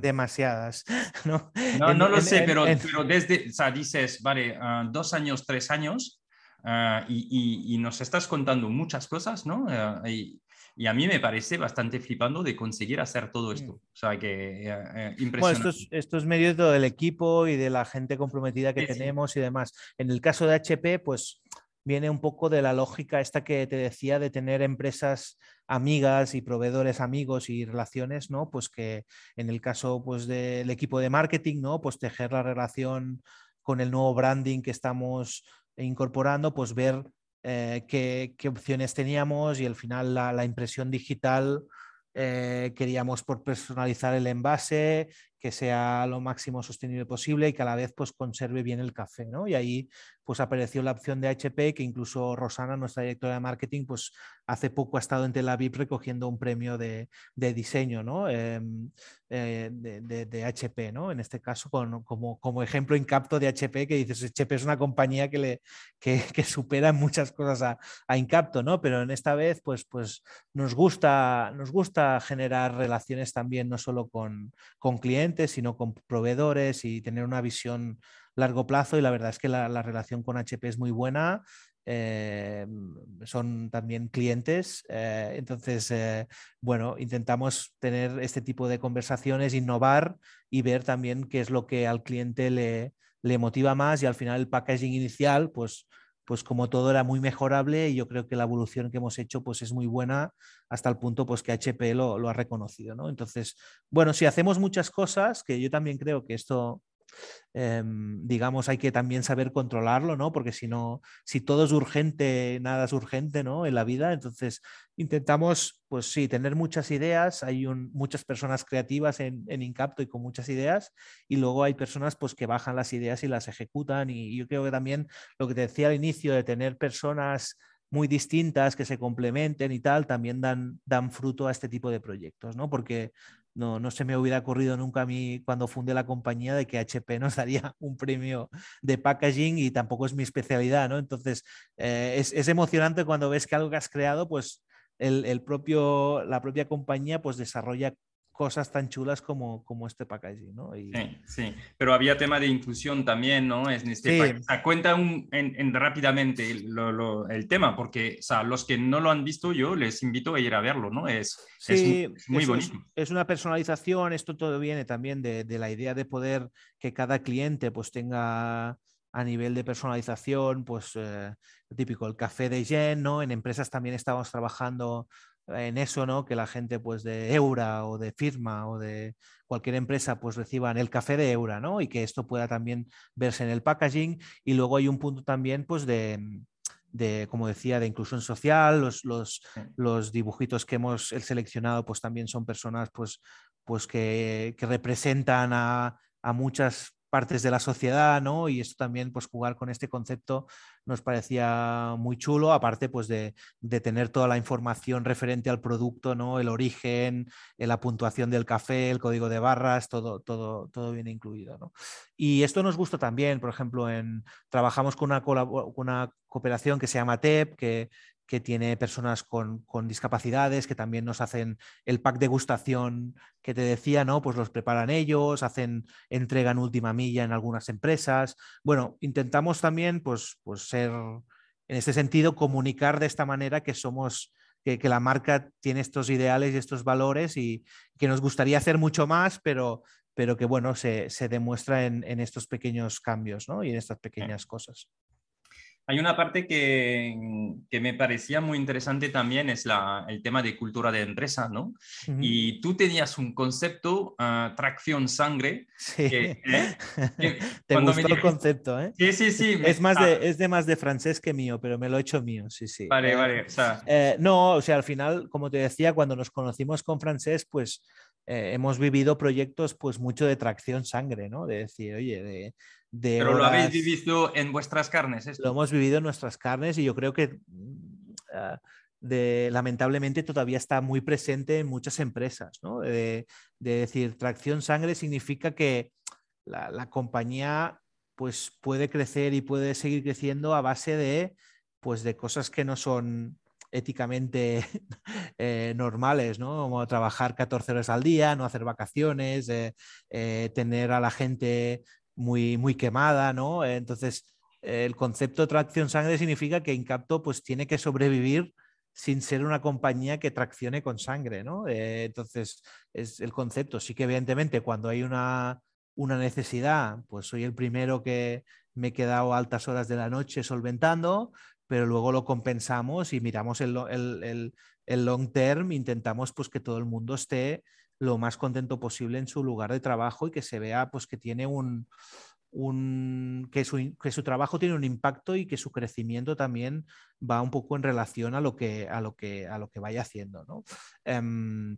demasiadas. [LAUGHS] No, no, lo sé, pero, pero, desde, o sea, dices, vale, ah, dos años, tres años, ah, y, y, nos estás contando muchas cosas, ¿no? Ah, y, y, a mí me parece bastante flipando de conseguir hacer todo esto. Mm. O sea, que eh, impresionante. Bueno, esto es, mérito del equipo y de la gente comprometida que tenemos y demás. En el caso de HP, pues viene un poco de la lógica esta que te decía de tener empresas amigas y proveedores amigos y relaciones, ¿no? Pues que en el caso pues del equipo de marketing, ¿no? Pues tejer la relación con el nuevo branding que estamos incorporando, pues ver eh, qué, opciones teníamos y al final la, impresión digital eh, queríamos por personalizar el envase, que sea lo máximo sostenible posible y que a la vez pues conserve bien el café, ¿no? Y ahí pues apareció la opción de HP que incluso Rosana, nuestra directora de marketing, pues hace poco ha estado en Tel Aviv recogiendo un premio de, diseño, ¿no? Em, eh, de, HP, ¿no? En este caso con, como, como ejemplo Incapto de HP que dices, HP es una compañía que, le, que, supera muchas cosas a, a, Incapto, ¿no? Pero en esta vez pues, pues nos, gusta, nos gusta generar relaciones también no solo con, con clientes, sino con proveedores y tener una visión largo plazo. Y la verdad es que la, relación con HP es muy buena. Eh, son también clientes. Eh, entonces, eh, bueno, intentamos tener este tipo de conversaciones, innovar y ver también qué es lo que al cliente le, le motiva más y al final el packaging inicial, pues pues como todo era muy mejorable y yo creo que la evolución que hemos hecho pues es muy buena hasta el punto pues que HP lo, ha reconocido, ¿no? Entonces, bueno, si hacemos muchas cosas, que yo también creo que esto Em, digamos, hay que también saber controlarlo, ¿no? Porque si no, si todo es urgente, nada es urgente, ¿no? En la vida, entonces intentamos, pues sí, tener muchas ideas, hay muchas personas creativas en, en, Incapto y con muchas ideas, y luego hay personas pues que bajan las ideas y las ejecutan, y yo creo que también lo que te decía al inicio de tener personas muy distintas que se complementen y tal, también dan, dan fruto a este tipo de proyectos, ¿no? Porque no, no se me hubiera ocurrido nunca a mí cuando fundé la compañía de que HP nos [LAUGHS] daría un premio de packaging y tampoco es mi especialidad, ¿no? Entonces, eh, es, es, emocionante cuando ves que algo que has creado, pues el, el, propio, la propia compañía pues desarrolla cosas tan chulas como, como este packaging, ¿no? Sí, sí, pero había tema de inclusión también, ¿no? Es en este o sea, cuenta un, en, rápidamente el tema, porque o sea, los que no lo han visto yo les invito a ir a verlo, ¿no? Es, sí, muy bonito. Es, una personalización, esto todo viene también de, de, la idea de poder que cada cliente pues tenga a nivel de personalización, pues eh, típico, el café de Jen, ¿no? En empresas también estamos trabajando en eso, ¿no? Que la gente pues de Eura o de Firma o de cualquier empresa pues reciban el café de Eura, ¿no? Y que esto pueda también verse en el packaging. Y luego hay un punto también pues de, de, como decía, de inclusión social, los, los, los, dibujitos que hemos seleccionado pues también son personas pues, pues que, que representan a, a muchas partes de la sociedad, ¿no? Y esto también, pues jugar con este concepto nos parecía muy chulo, aparte pues de, tener toda la información referente al producto, ¿no? El origen, eh, la puntuación del café, el código de barras, todo, todo, todo viene incluido, ¿no? Y esto nos gusta también, por ejemplo, en, trabajamos con una, una cooperación que se llama TEP, que, que tiene personas con, discapacidades, que también nos hacen el pack de gustación que te decía, ¿no? Pues los preparan ellos, hacen, entregan última milla en algunas empresas. Bueno, intentamos también, pues, pues ser, en este sentido, comunicar de esta manera que somos, que, la marca tiene estos ideales y estos valores y que nos gustaría hacer mucho más, pero, pero que, bueno, se, demuestra en, en, estos pequeños cambios, ¿no? Y en estas pequeñas cosas. Hay una parte que, que, me parecía muy interesante también, es la, el tema de cultura de empresa, ¿no? Y tú tenías un concepto, uh, tracción sangre. Sí. Que, ¿eh? [LAUGHS] Te gustó el concepto, ¿eh? Sí, sí, sí. Es, más de, es de más de francés que mío, pero me lo he hecho mío, sí, sí. Vale, vale. O sea... Eh, no, o sea, al final, como te decía, cuando nos conocimos con francés, pues eh, hemos vivido proyectos pues mucho de tracción sangre, ¿no? De decir, oye, de, pero lo habéis vivido en vuestras carnes. Lo hemos vivido en nuestras carnes y yo creo que mm, ah, lamentablemente todavía está muy presente en muchas empresas. ¿no? De, decir, tracción sangre significa que la, compañía pues, puede crecer y puede seguir creciendo a base de, pues, de cosas que no son éticamente [LAUGHS] eh, normales, ¿no? Como trabajar 14 horas al día, no hacer vacaciones, eh, eh, tener a la gente muy, muy quemada, ¿no? Entonces, el concepto tracción sangre significa que Incapto pues tiene que sobrevivir sin ser una compañía que traccione con sangre, ¿no? Eh, entonces, es el concepto. Sí que evidentemente cuando hay una, una necesidad, pues soy el primero que me he quedado altas horas de la noche solventando, pero luego lo compensamos y miramos el, el, el long term, intentamos pues que todo el mundo esté lo más contento posible en su lugar de trabajo y que se vea pues que tiene un, un que, su, que, su, trabajo tiene un impacto y que su crecimiento también va un poco en relación a lo que, a lo que, a lo que vaya haciendo. ¿no? Em,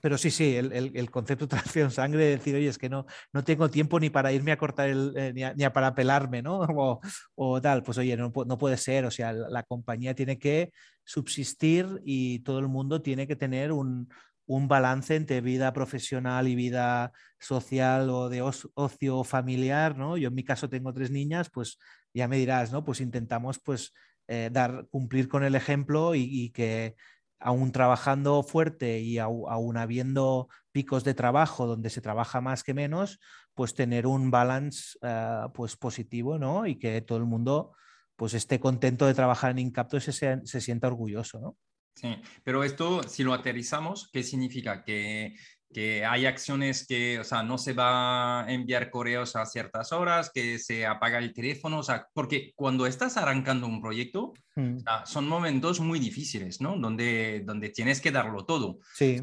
pero sí, sí, el, el, concepto de [LAUGHS] tracción sangre, decir, oye, es que no, no tengo tiempo ni para irme a cortar el, eh, ni, a, para pelarme, ¿no? [LAUGHS] O, o, tal, pues oye, no, no, puede ser, o sea, la compañía tiene que subsistir y todo el mundo tiene que tener un, un balance entre vida profesional y vida social o de ocio familiar, ¿no? Yo en mi caso tengo tres niñas, pues ya me dirás, ¿no? Pues intentamos pues eh, dar, cumplir con el ejemplo y, que aún trabajando fuerte y aún, habiendo picos de trabajo donde se trabaja más que menos, pues tener un balance eh, pues positivo, ¿no? Y que todo el mundo pues esté contento de trabajar en Incapto y se, se sienta orgulloso, ¿no? Sí, pero esto, si lo aterrizamos, ¿qué significa? Que, que hay acciones que, o sea, no se va a enviar correos a ciertas horas, que se apaga el teléfono, o sea, porque cuando estás arrancando un proyecto, mm. son momentos muy difíciles, ¿no? Donde, donde tienes que darlo todo. Sí.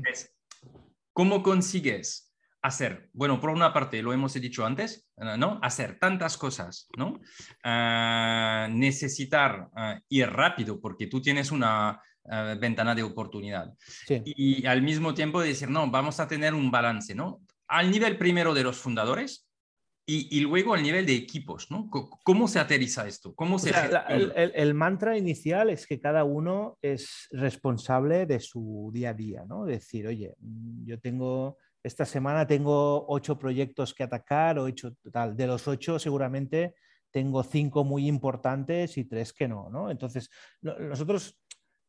¿Cómo consigues hacer, bueno, por una parte, lo hemos dicho antes, ¿no? Hacer tantas cosas, ¿no? Ah, necesitar ah, ir rápido porque tú tienes una, ventana de oportunidad. Y, al mismo tiempo decir, no, vamos a tener un balance, ¿no? Al nivel primero de los fundadores y, luego al nivel de equipos, ¿no? ¿Cómo se aterriza esto? ¿Cómo se el, mantra inicial es que cada uno es responsable de su día a día, ¿no? Decir, oye, mm, yo tengo esta semana tengo ocho proyectos que atacar o hecho tal. De los ocho, seguramente tengo cinco muy importantes y tres que no, ¿no? Entonces, nosotros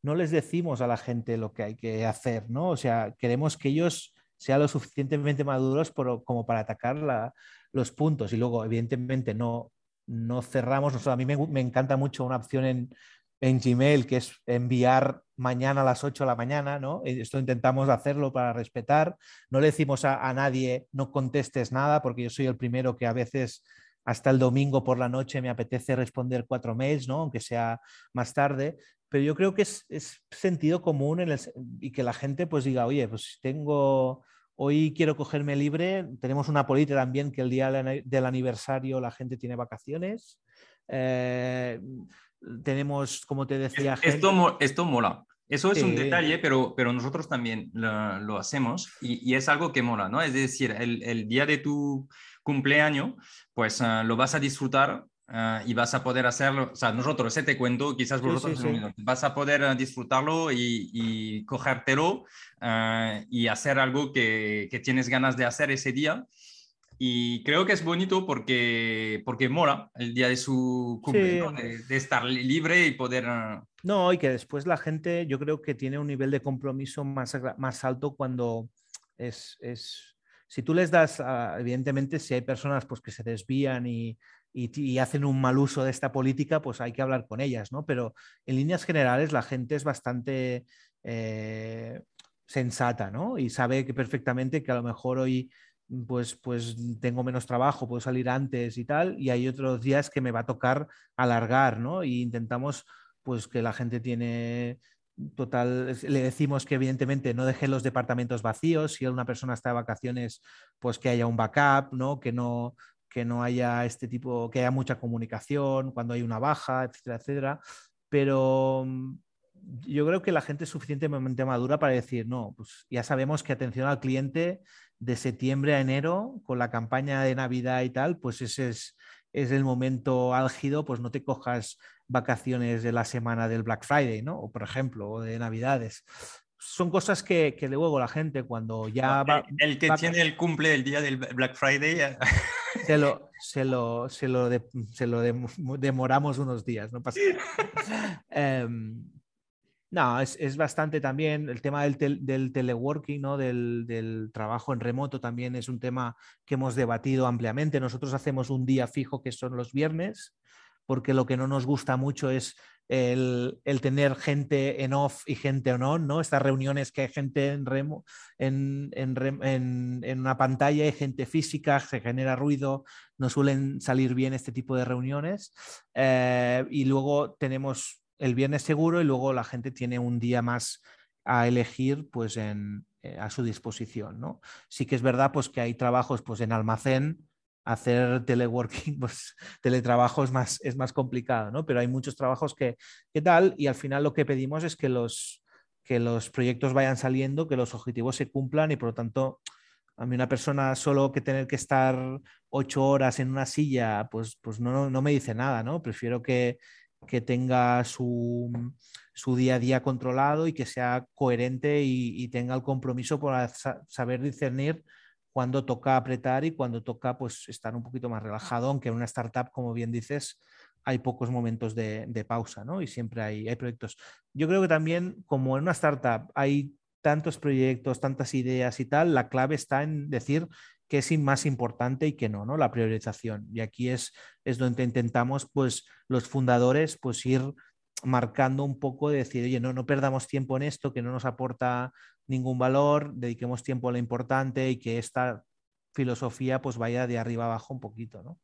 no les decimos a la gente lo que hay que hacer, ¿no? O sea, queremos que ellos sean lo suficientemente maduros como para atacar los puntos y luego, evidentemente, no, no cerramos. a mí me, encanta mucho una opción en, Gmail que es enviar mañana a las 8 de la mañana, ¿no? Esto intentamos hacerlo para respetar. No le decimos a, a nadie no contestes nada porque yo soy el primero que a veces hasta el domingo por la noche me apetece responder cuatro mails, ¿no? aunque sea más tarde, pero yo creo que es, sentido común y que la gente pues diga, oye, pues tengo, hoy quiero cogerme libre, tenemos una política también que el día del aniversario la gente tiene vacaciones. Eh, tenemos, como te decía, esto, esto mola. Eso es un detalle, pero, pero nosotros también lo, hacemos y, es algo que mola, ¿no? Es decir, el, el día de tu cumpleaños, pues ah, lo vas a disfrutar ah, y vas a poder hacerlo, o sea, nosotros, ese te cuento, quizás vosotros vas a poder ah, disfrutarlo y, y cogértelo y hacer algo que, que, tienes ganas de hacer ese día. Y creo que es bonito porque, porque mola el día de su cumpleaños, de, estar libre y poder... No, y que después la gente, yo creo que tiene un nivel de compromiso más, más alto cuando es, es si tú les das, evidentemente, si hay personas pues, que se desvían y, hacen un mal uso de esta política, pues hay que hablar con ellas, ¿no? Pero en líneas generales la gente es bastante eh, sensata, ¿no? Y sabe que perfectamente que a lo mejor hoy pues, pues tengo menos trabajo, puedo salir antes y tal, y hay otros días que me va a tocar alargar, ¿no? Y intentamos pues que la gente tiene total, le decimos que evidentemente no deje los departamentos vacíos, si una persona está de vacaciones, pues que haya un backup, ¿no? Que no, que no haya este tipo, que haya mucha comunicación cuando hay una baja, etcétera, etcétera. Pero mm, yo creo que la gente es suficientemente madura para decir, no, pues ya sabemos que atención al cliente de septiembre a enero, con la campaña de Navidad y tal, pues ese es, es el momento álgido, pues no te cojas vacaciones de la semana del Black Friday, ¿no? O por ejemplo, o de Navidades. Son cosas que, que luego la gente cuando ya va... El, que tiene el cumple el día del Black Friday... [LAUGHS] Se lo, se lo, se lo, se lo demoramos unos días, no pasa nada. [LAUGHS] Em, no, es, es, bastante también el tema del, del teleworking, ¿no? Del, del, trabajo en remoto también es un tema que hemos debatido ampliamente. Nosotros hacemos un día fijo que son los viernes, porque lo que no nos gusta mucho es el, el tener gente en off y gente en on, ¿no? Estas reuniones que hay gente en, remo, en, en, en, una pantalla y gente física, se genera ruido, no suelen salir bien este tipo de reuniones. Eh, y luego tenemos el viernes seguro y luego la gente tiene un día más a elegir pues en, eh, a su disposición. ¿no? Sí que es verdad pues, que hay trabajos pues, en almacén, hacer teleworking, [LAUGHS] pues teletrabajo es más, es más complicado, ¿no? pero hay muchos trabajos que, que tal y al final lo que pedimos es que los, que los proyectos vayan saliendo, que los objetivos se cumplan y por lo tanto a mí una persona solo que tener que estar ocho horas en una silla, pues, pues no, no me dice nada, ¿no? Prefiero que, que tenga su, día a día controlado y que sea coherente y, tenga el compromiso para saber discernir cuándo toca apretar y cuándo toca pues, estar un poquito más relajado, aunque en una startup, como bien dices, hay pocos momentos de, pausa, ¿no? Y siempre hay, hay proyectos. Yo creo que también, como en una startup hay tantos proyectos, tantas ideas y tal, la clave está en decir qué es más importante y qué no, ¿no? La priorización. Y aquí es, es donde intentamos, pues, los fundadores, pues, ir marcando un poco de decir, oye, no, no perdamos tiempo en esto que no nos aporta ningún valor, dediquemos tiempo a lo importante y que esta filosofía pues vaya de arriba abajo un poquito, ¿no?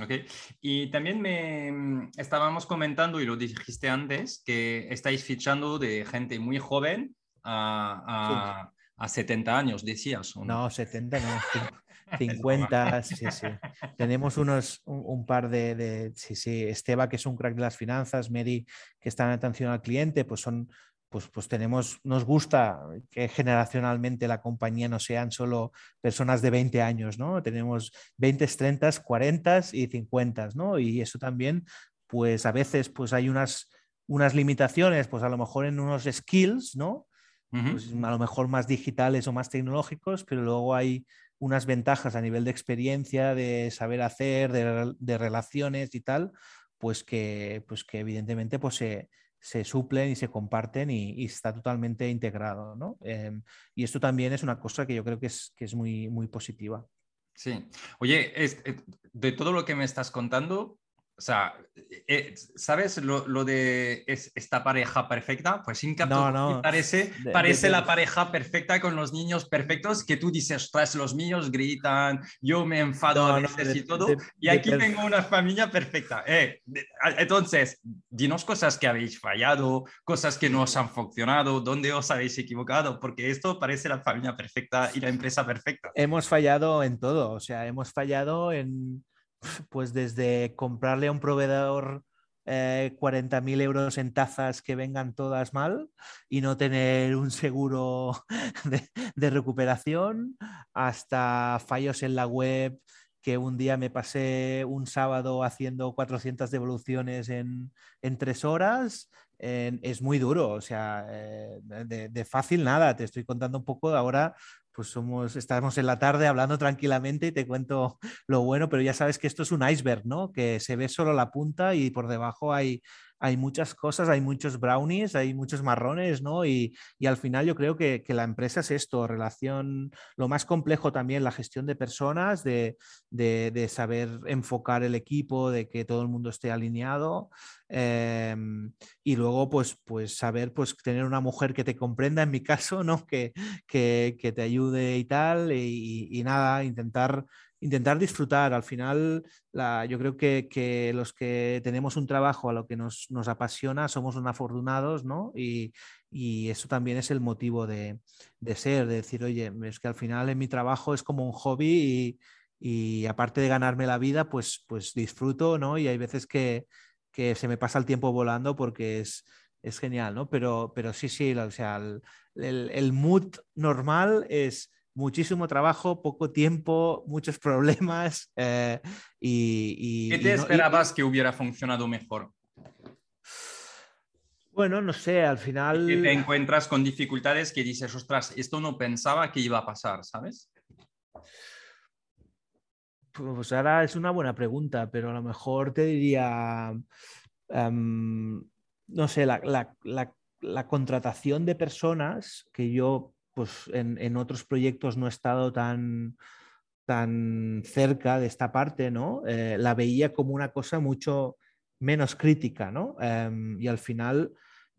ok. Y también me mm, estábamos comentando, y lo dijiste antes, que estáis fichando de gente muy joven a, a 70 años, decías. no? 70 no, [LAUGHS] 50, sí, sí. Tenemos unos, un, par de, de, sí, sí, Esteba, que es un crack de las finanzas, Mary, que está en atención al cliente, pues son, pues, pues tenemos, nos gusta que generacionalmente la compañía no sean solo personas de 20 años, ¿no? Tenemos 20, 30, 40 y 50, ¿no? Y eso también, pues a veces, pues hay unas, unas limitaciones, pues a lo mejor en unos skills, ¿no? pues, a lo mejor más digitales o más tecnológicos, pero luego hay unas ventajas a nivel de experiencia, de saber hacer, de, relaciones y tal, pues que, pues que evidentemente pues se, se suplen y se comparten y, está totalmente integrado. ¿no? Em, y esto también es una cosa que yo creo que es, que es muy, muy positiva. Sí. Oye, eh, de todo lo que me estás contando, o sea, eh, ¿sabes lo, de esta pareja perfecta? Pues sin no, no. parece, parece la pareja perfecta con los niños perfectos que tú dices, tras los niños gritan, yo me enfado a veces y todo, y aquí tengo una familia perfecta. Eh, entonces, dinos cosas que habéis fallado, cosas que no os han funcionado, dónde os habéis equivocado, porque esto parece la familia perfecta y la empresa perfecta. Hemos fallado en todo, o sea, hemos fallado en pues desde comprarle a un proveedor eh, 40.000 euros en tazas que vengan todas mal y no tener un seguro [LAUGHS] de, recuperación, hasta fallos en la web que un día me pasé un sábado haciendo 400 devoluciones en, tres horas, es muy duro, o sea, eh, de, de, fácil nada, te estoy contando un poco ahora pues somos, estamos en la tarde hablando tranquilamente y te cuento [LAUGHS] lo bueno, pero ya sabes que esto es un iceberg, ¿no? Que se ve solo la punta y por debajo hay, hay muchas cosas, hay muchos brownies, hay muchos marrones, ¿no? Y, al final yo creo que, la empresa es esto, relación, lo más complejo también, la gestión de personas, de, saber enfocar el equipo, de que todo el mundo esté alineado. Em, y luego, pues, pues saber, pues tener una mujer que te comprenda, en mi [LAUGHS] caso, ¿no? Que, que, te ayude y tal, y nada, intentar intentar disfrutar. Al final, yo creo que, los que tenemos un trabajo a lo que nos, apasiona somos un afortunados, ¿no? Y, eso también es el motivo de, ser, de decir, oye, es que al final en mi trabajo es como un hobby y, aparte de ganarme la vida, pues, pues disfruto, ¿no? Y hay veces que, se me pasa el tiempo volando porque es, es genial, ¿no? Pero, pero sí, sí, o sea, el, el mood normal es muchísimo trabajo, poco tiempo, muchos problemas. [LAUGHS] Eh, y, ¿Qué te esperabas que hubiera funcionado mejor? Bueno, no sé, al final... Que te encuentras con dificultades que dices, ostras, esto no pensaba que iba a pasar, ¿sabes? Pues ahora es una buena pregunta, pero a lo mejor te diría, em, no sé, la contratación de personas que yo pues en, otros proyectos no he estado tan, tan cerca de esta parte, ¿no? Eh, la veía como una cosa mucho menos crítica, ¿no? Em, y al final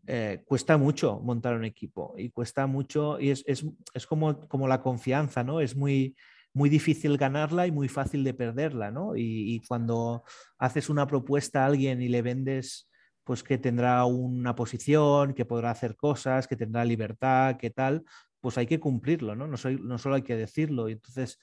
eh, cuesta mucho montar un equipo y cuesta mucho, y es, como, como, la confianza, ¿no? Es muy, muy difícil ganarla y muy fácil de perderla, ¿no? Y, y, cuando haces una propuesta a alguien y le vendes pues que tendrá una posición, que podrá hacer cosas, que tendrá libertad, que tal, pues hay que cumplirlo, ¿no? No, no solo hay que decirlo. Y entonces,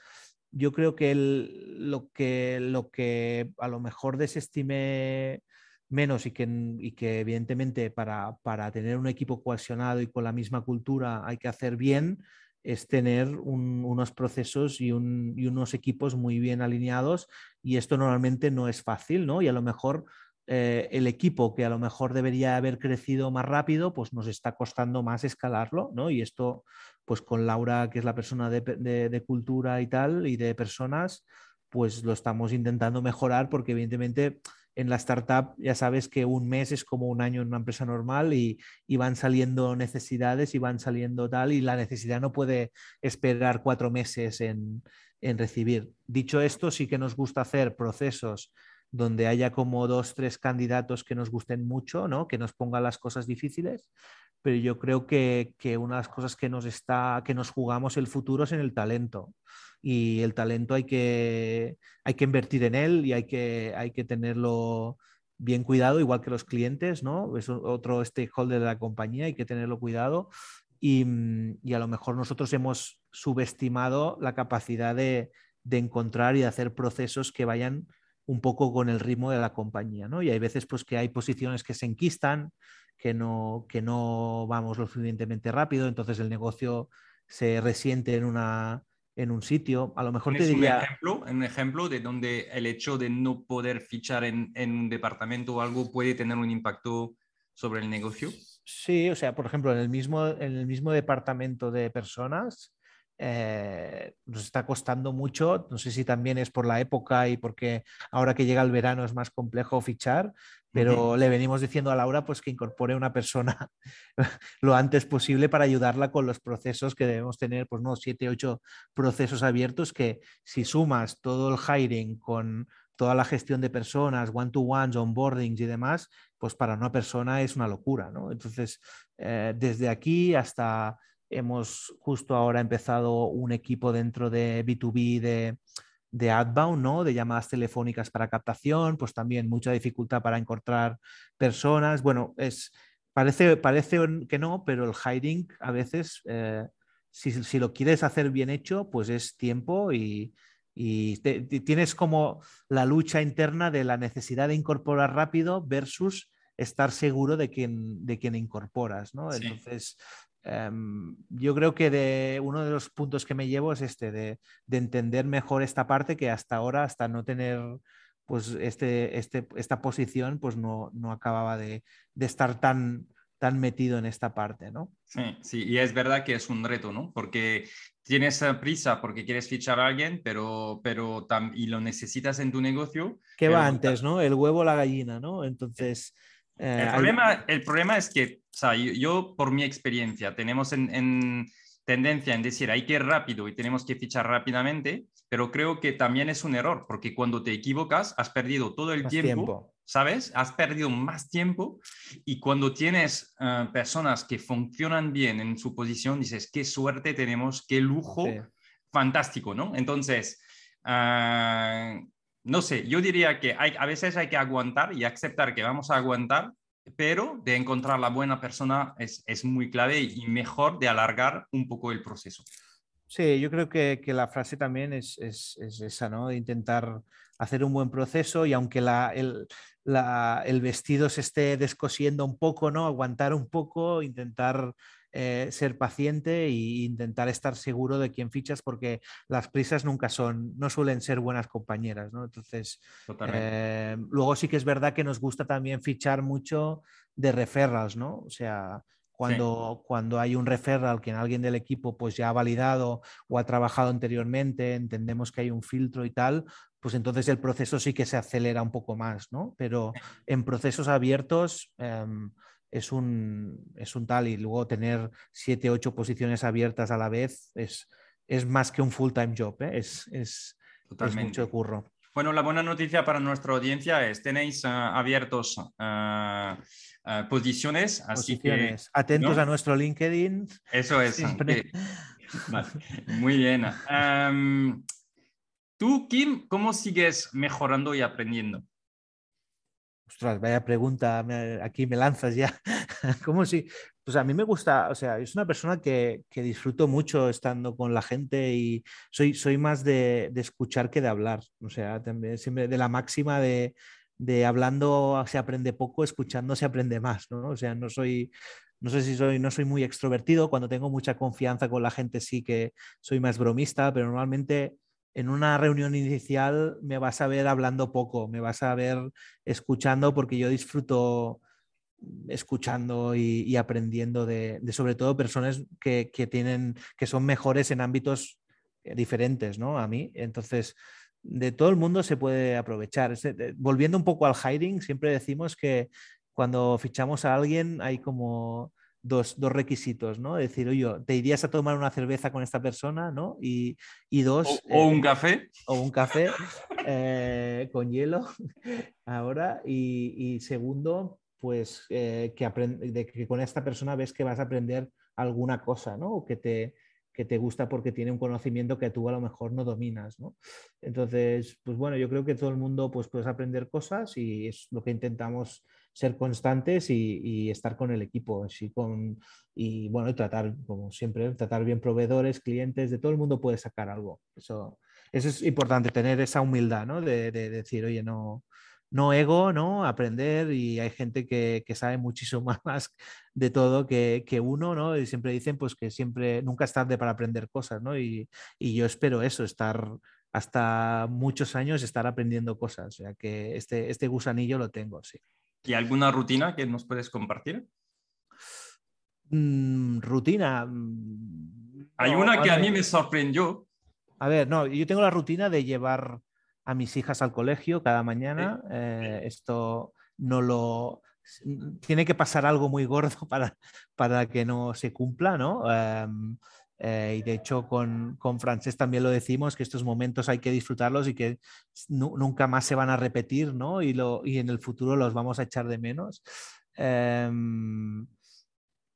yo creo que, lo que lo que a lo mejor desestimé menos y que, y que evidentemente para, para, tener un equipo cohesionado y con la misma cultura hay que hacer bien, es tener unos procesos y, un, y, unos equipos muy bien alineados y esto normalmente no es fácil, ¿no? Y a lo mejor eh, el equipo que a lo mejor debería haber crecido más rápido, pues nos está costando más escalarlo, ¿no? Y esto, pues con Laura, que es la persona de, cultura y tal, y de personas, pues lo estamos intentando mejorar porque evidentemente en la startup ya sabes que un mes es como un año en una empresa normal y, van saliendo necesidades y van saliendo tal y la necesidad no puede esperar cuatro meses en, en recibir. Dicho esto, sí que nos gusta hacer procesos donde haya como dos, tres candidatos que nos gusten mucho, ¿no? que nos pongan las cosas difíciles, pero yo creo que, que, una de las cosas que nos, está, que nos jugamos el futuro es en el talento. Y el talento hay que, hay que invertir en él y hay que, hay que tenerlo bien cuidado, igual que los clientes, ¿no? Es otro stakeholder de la compañía, hay que tenerlo cuidado. Y, y a lo mejor nosotros hemos subestimado la capacidad de, de encontrar y de hacer procesos que vayan un poco con el ritmo de la compañía, ¿no? Y hay veces pues que hay posiciones que se enquistan, que no, que no vamos lo suficientemente rápido, entonces el negocio se resiente en, una, en un sitio. A lo mejor te diría... Un ejemplo, un ejemplo de donde el hecho de no poder fichar en, en un departamento o algo puede tener un impacto sobre el negocio. Sí, o sea, por ejemplo, en el mismo, en el mismo departamento de personas, eh, nos está costando mucho. No sé si también es por la época y porque ahora que llega el verano es más complejo fichar, pero le venimos diciendo a Laura pues que incorpore una persona [LAUGHS] lo antes posible para ayudarla con los procesos que debemos tener, pues no, siete, ocho procesos abiertos que si sumas todo el hiring con toda la gestión de personas, one-to-ones, onboardings y demás, pues para una persona es una locura, ¿no? Entonces, eh, desde aquí hasta Hemos justo ahora empezado un equipo dentro de B2B de, de Adbound, ¿no? De llamadas telefónicas para captación, pues también mucha dificultad para encontrar personas. Bueno, es, parece, parece que no, pero el hiring a veces, eh, si, si, lo quieres hacer bien hecho, pues es tiempo y, Y tienes como la lucha interna de la necesidad de incorporar rápido versus estar seguro de quién, de quién incorporas, ¿no? Entonces, em, yo creo que de, uno de los puntos que me llevo es este, de, entender mejor esta parte que hasta ahora, hasta no tener pues este, este, esta posición, pues no, no acababa de, de estar tan, tan metido en esta parte, ¿no? Sí, sí, y es verdad que es un reto, ¿no? Porque tienes eh, prisa porque quieres fichar a alguien, pero, pero y lo necesitas en tu negocio. ¿Qué va antes, no? El huevo o la gallina, ¿no? Entonces... Eh, el, problema, el problema es que, o sea, yo, por mi experiencia, tenemos en, tendencia en decir hay que ir rápido y tenemos que fichar rápidamente, pero creo que también es un error, porque cuando te equivocas has perdido todo el tiempo ¿sabes? Has perdido más tiempo y cuando tienes eh, personas que funcionan bien en su posición, dices, qué suerte tenemos, qué lujo, fantástico, ¿no? Entonces, eh, no sé, yo diría que a veces hay que aguantar y aceptar que vamos a aguantar, pero de encontrar la buena persona es, muy clave y mejor de alargar un poco el proceso. Sí, yo creo que, la frase también es, es, es, esa, ¿no? De intentar hacer un buen proceso y aunque el, el vestido se esté descosiendo un poco, ¿no? Aguantar un poco, intentar eh, ser paciente e intentar estar seguro de quién fichas porque las prisas nunca son, no suelen ser buenas compañeras, ¿no? Entonces, eh, luego sí que es verdad que nos gusta también fichar mucho de referrals, ¿no? O sea, cuando, cuando hay un referral que alguien del equipo pues ya ha validado o ha trabajado anteriormente, entendemos que hay un filtro y tal, pues entonces el proceso sí que se acelera un poco más, ¿no? Pero en procesos abiertos em, es, un, es un tal y luego tener siete, ocho posiciones abiertas a la vez es, es más que un full-time job, ¿eh? es, es, mucho curro. Bueno, la buena noticia para nuestra audiencia es tenéis ah, abiertos uh, posiciones, así que atentos a nuestro LinkedIn. Eso es. Muy bien. Tú, Kim, ¿cómo sigues mejorando y aprendiendo? Ostras, vaya pregunta, aquí me lanzas ya. [LAUGHS] ¿Cómo si? Pues a mí me gusta, o sea, es una persona que, disfruto mucho estando con la gente y soy, soy más de, escuchar que de hablar. O sea, también siempre de la máxima de, hablando se aprende poco, escuchando se aprende más, ¿no? O sea, no soy, no sé si soy, no soy muy extrovertido, cuando tengo mucha confianza con la gente sí que soy más bromista, pero normalmente en una reunión inicial me vas a ver hablando poco, me vas a ver escuchando porque yo disfruto escuchando y, aprendiendo de, sobre todo personas que, tienen, que son mejores en ámbitos eh, diferentes, ¿no? A mí. Entonces, de todo el mundo se puede aprovechar. Volviendo un poco al hiring, siempre decimos que cuando fichamos a alguien hay como dos, requisitos, ¿no? decir, oye, ¿te irías a tomar una cerveza con esta persona, ¿no? Y, dos... O, un eh, café. O un café eh, con hielo [LAUGHS] ahora. Y, segundo, pues eh, que, de que con esta persona ves que vas a aprender alguna cosa, ¿no? O que te, que te gusta porque tiene un conocimiento que tú a lo mejor no dominas, ¿no? Entonces, pues bueno, yo creo que todo el mundo pues puedes aprender cosas y es lo que intentamos ser constantes y, estar con el equipo con, y bueno, tratar, como siempre, tratar bien proveedores, clientes, de todo el mundo puede sacar algo. Eso, eso es importante, tener esa humildad, ¿no? De, decir, oye, no, no ego, ¿no? Aprender y hay gente que, sabe muchísimo [LAUGHS] más de todo que, uno, ¿no? Y siempre dicen pues que siempre, nunca es tarde para aprender cosas, ¿no? Y, y, yo espero eso, estar hasta muchos años, estar aprendiendo cosas, o sea que este, este gusanillo lo tengo, sí. ¿Y alguna rutina que nos puedes compartir? Mm, rutina. Mm, Hay una que a mí me sorprendió. A ver, no, yo tengo la rutina de llevar a mis hijas al colegio cada mañana. Eh, esto no lo. Tiene que pasar algo muy gordo [LAUGHS] para, para que no se cumpla, ¿no? Em, eh, y de hecho con, con Francés también lo decimos, que estos momentos hay que disfrutarlos y que nunca más se van a repetir, ¿no? Y, lo, y en el futuro los vamos a echar de menos. Em,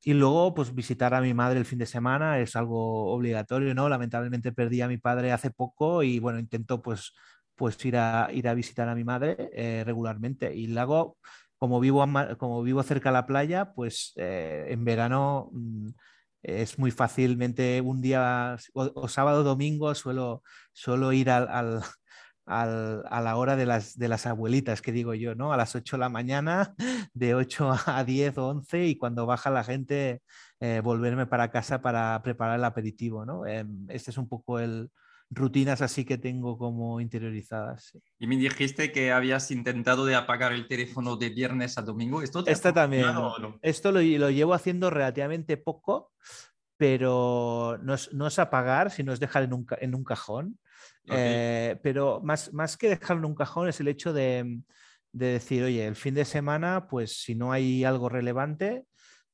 y luego, pues visitar a mi madre el fin de semana es algo obligatorio, ¿no? Lamentablemente perdí a mi padre hace poco y bueno, intento pues, pues ir, a, ir a visitar a mi madre eh, regularmente. Y luego, como vivo, como vivo cerca de la playa, pues eh, en verano... Mm, es muy fácilmente un día o, sábado o domingo suelo, suelo ir al, a la hora de las, de las abuelitas, que digo yo, ¿no? A las 8 de la mañana, [LAUGHS] de 8 a 10 o 11 y cuando baja la gente, eh, volverme para casa para preparar el aperitivo, ¿no? Em, este es un poco el, rutinas así que tengo como interiorizadas. Y me dijiste que habías intentado de apagar el teléfono de viernes a domingo. ¿Esto Esta también. Esto lo, lo, llevo haciendo relativamente poco, pero no es, no es apagar, sino es dejar en un, en un cajón. Eh, pero más, más que dejarlo en un cajón es el hecho de, de decir, oye, el fin de semana, pues si no hay algo relevante,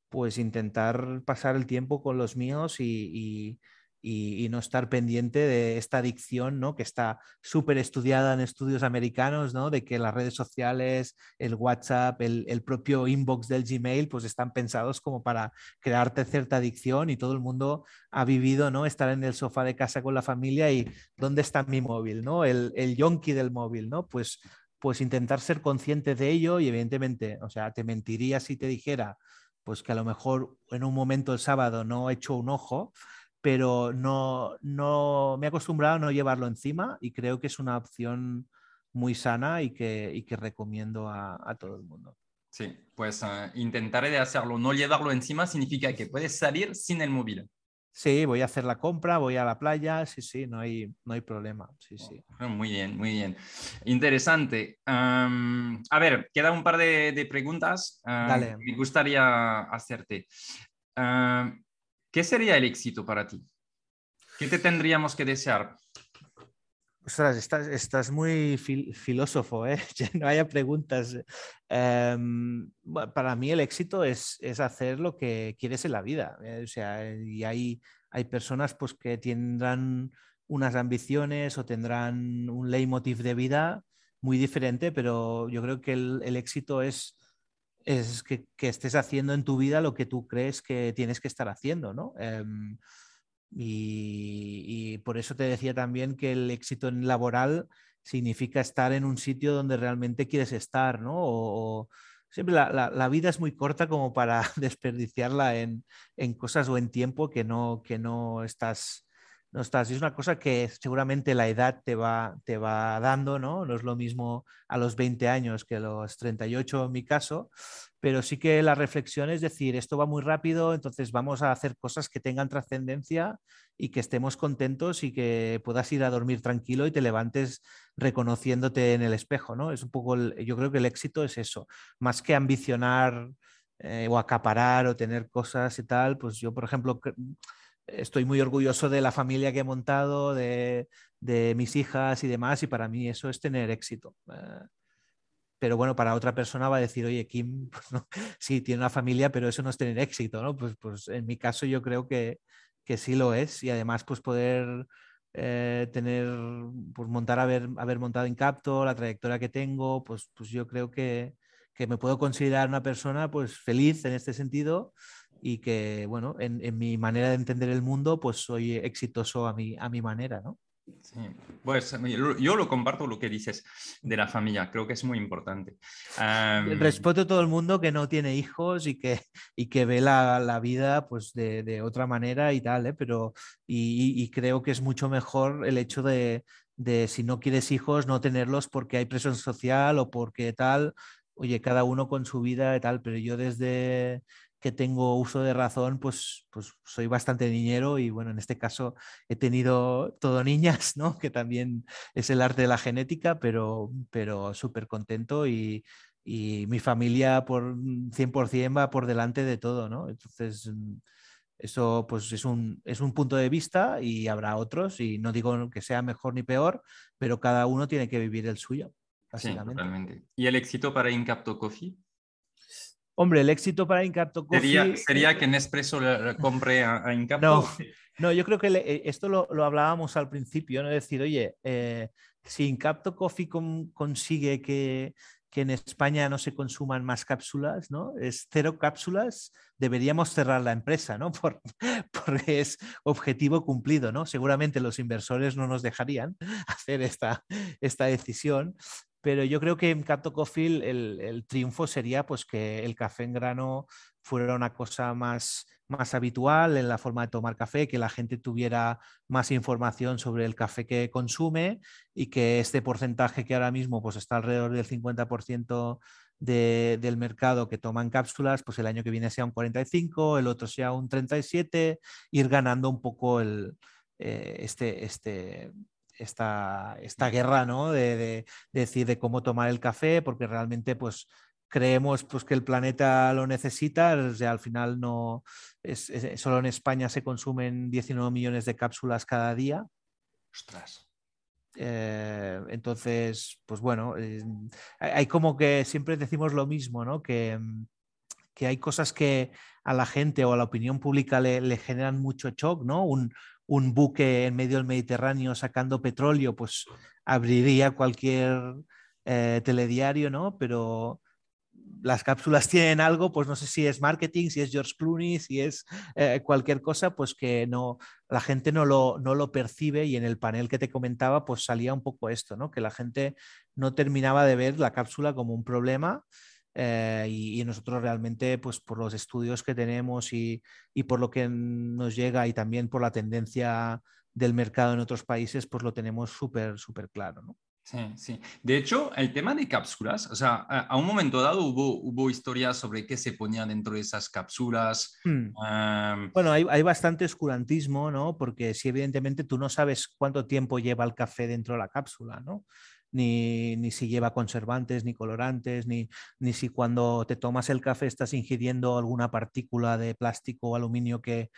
pues intentar pasar el tiempo con los míos y y, no estar pendiente de esta adicción, ¿no? Que está súper estudiada en estudios americanos, ¿no? De que las redes sociales, el WhatsApp, el, propio inbox del Gmail, pues están pensados como para crearte cierta adicción y todo el mundo ha vivido, ¿no? Estar en el sofá de casa con la familia y ¿dónde está mi móvil, ¿no? El, el yonki del móvil, ¿no? Pues, pues intentar ser consciente de ello y evidentemente, o sea, te mentiría si te dijera pues que a lo mejor en un momento el sábado no he hecho un ojo, pero no, no me he acostumbrado a no llevarlo encima y creo que es una opción muy sana y que, y que recomiendo a, a, todo el mundo. Sí, pues uh, intentaré de hacerlo. No llevarlo encima significa que puedes salir sin el móvil. Sí, voy a hacer la compra, voy a la playa, sí, sí, no hay, no hay problema. Sí, sí. Oh, muy bien, muy bien. Interesante. Um, a ver, queda un par de, de preguntas uh, Dale. me gustaría hacerte. Uh, ¿Qué sería el éxito para ti? ¿Qué te tendríamos que desear? Ostras, estás, muy filósofo, ¿eh? [LAUGHS] no haya preguntas. Em, para mí el éxito es, es, hacer lo que quieres en la vida. ¿eh? O sea, y hay, hay personas pues, que tendrán unas ambiciones o tendrán un leitmotiv de vida muy diferente, pero yo creo que el, el éxito es es que, estés haciendo en tu vida lo que tú crees que tienes que estar haciendo, ¿no? Em, y, por eso te decía también que el éxito laboral significa estar en un sitio donde realmente quieres estar, ¿no? O, siempre la, vida es muy corta como para [LAUGHS] desperdiciarla en, en, cosas o en tiempo que no, que no estás no estás. es una cosa que seguramente la edad te va, te va dando, ¿no? No es lo mismo a los 20 años que a los 38 en mi caso, pero sí que la reflexión es decir, esto va muy rápido, entonces vamos a hacer cosas que tengan trascendencia y que estemos contentos y que puedas ir a dormir tranquilo y te levantes reconociéndote en el espejo, ¿no? Es un poco, yo creo que el éxito es eso, más que ambicionar eh, o acaparar o tener cosas y tal, pues yo, por ejemplo, estoy muy orgulloso de la familia que he montado, de, mis hijas y demás, y para mí eso es tener éxito. Eh, pero bueno, para otra persona va a decir, oye, Kim, [LAUGHS] pues sí, tiene una familia, pero eso no es tener éxito, ¿no? Pues, pues en mi caso yo creo que, que sí lo es, y además pues poder eh, tener, pues montar, haber, haber montado en Capto, la trayectoria que tengo, pues, pues yo creo que, que me puedo considerar una persona pues feliz en este sentido y que, bueno, en, mi manera de entender el mundo, pues soy exitoso a mi, a mi manera, ¿no? Sí, pues yo lo comparto lo que dices de la familia, creo que es muy importante. Respeto a todo el mundo que no tiene hijos y que, y que ve la, la vida pues de, de, otra manera y tal, ¿eh? pero y, y, creo que es mucho mejor el hecho de, de si no quieres hijos, no tenerlos porque hay presión social o porque tal, oye, cada uno con su vida y tal, pero yo desde, que tengo uso de razón, pues, pues soy bastante niñero y bueno, en este caso he tenido todo niñas, ¿no? Que también es el arte de la genética, pero, pero súper contento y, y, mi familia por 100% va por delante de todo, ¿no? Entonces, mm, eso pues es un, es un punto de vista y habrá otros y no digo que sea mejor ni peor, pero cada uno tiene que vivir el suyo. Básicamente. ¿Y el éxito para Incapto Coffee? Hombre, el éxito para Incapto Coffee... ¿Sería, que Nespresso le, compre a, Incapto? No, no, yo creo que eh, esto lo, hablábamos al principio, ¿no? Es decir, oye, eh, si Incapto Coffee consigue que, en España no se consuman más cápsulas, ¿no? Es cero cápsulas, deberíamos cerrar la empresa, ¿no? [LAUGHS] Por, porque es objetivo cumplido, ¿no? Seguramente los inversores no nos dejarían [LAUGHS] hacer esta, esta decisión, pero yo creo que en Capto Coffee el, triunfo sería pues que el café en grano fuera una cosa más, más habitual en la forma de tomar café, que la gente tuviera más información sobre el café que consume y que este porcentaje que ahora mismo pues, está alrededor del 50% del mercado que toman cápsulas, pues el año que viene sea un 45, el otro sea un 37, ir ganando un poco el, eh, este, este, esta, esta guerra ¿no? de, de, decir de cómo tomar el café, porque realmente pues creemos pues, que el planeta lo necesita, al final no es, solo en España se consumen 19 millones de cápsulas cada día. Ostras. Eh, entonces, pues bueno, eh, hay como que siempre decimos lo mismo, ¿no? Que, que, hay cosas que a la gente o a la opinión pública le, le generan mucho shock, ¿no? Un, un, buque en medio del Mediterráneo sacando petróleo, pues abriría cualquier eh, telediario, ¿no? Pero las cápsulas [LAUGHS] tienen algo, pues no sé si es marketing, si es George Clooney, si es eh, cualquier cosa, pues que no, la gente no lo, no lo percibe y en el panel que te comentaba, pues salía un poco esto, ¿no? Que la gente no terminaba de ver la cápsula como un problema eh, y, nosotros realmente, pues por los estudios que tenemos y, y por lo que nos llega y también por la tendencia del mercado en otros países, pues lo tenemos súper, súper claro, ¿no? Sí, sí. De hecho, el tema de cápsulas, o sea, a, un momento dado hubo, hubo historias sobre qué se ponía dentro de esas cápsulas. Hmm. Bueno, hay, hay, bastante oscurantismo, ¿no? Porque si evidentemente tú no sabes cuánto tiempo lleva el café dentro de la cápsula, ¿no? Ni, ni, si lleva conservantes, ni colorantes, ni, ni si cuando te tomas el café estás ingiriendo alguna partícula de plástico o aluminio que,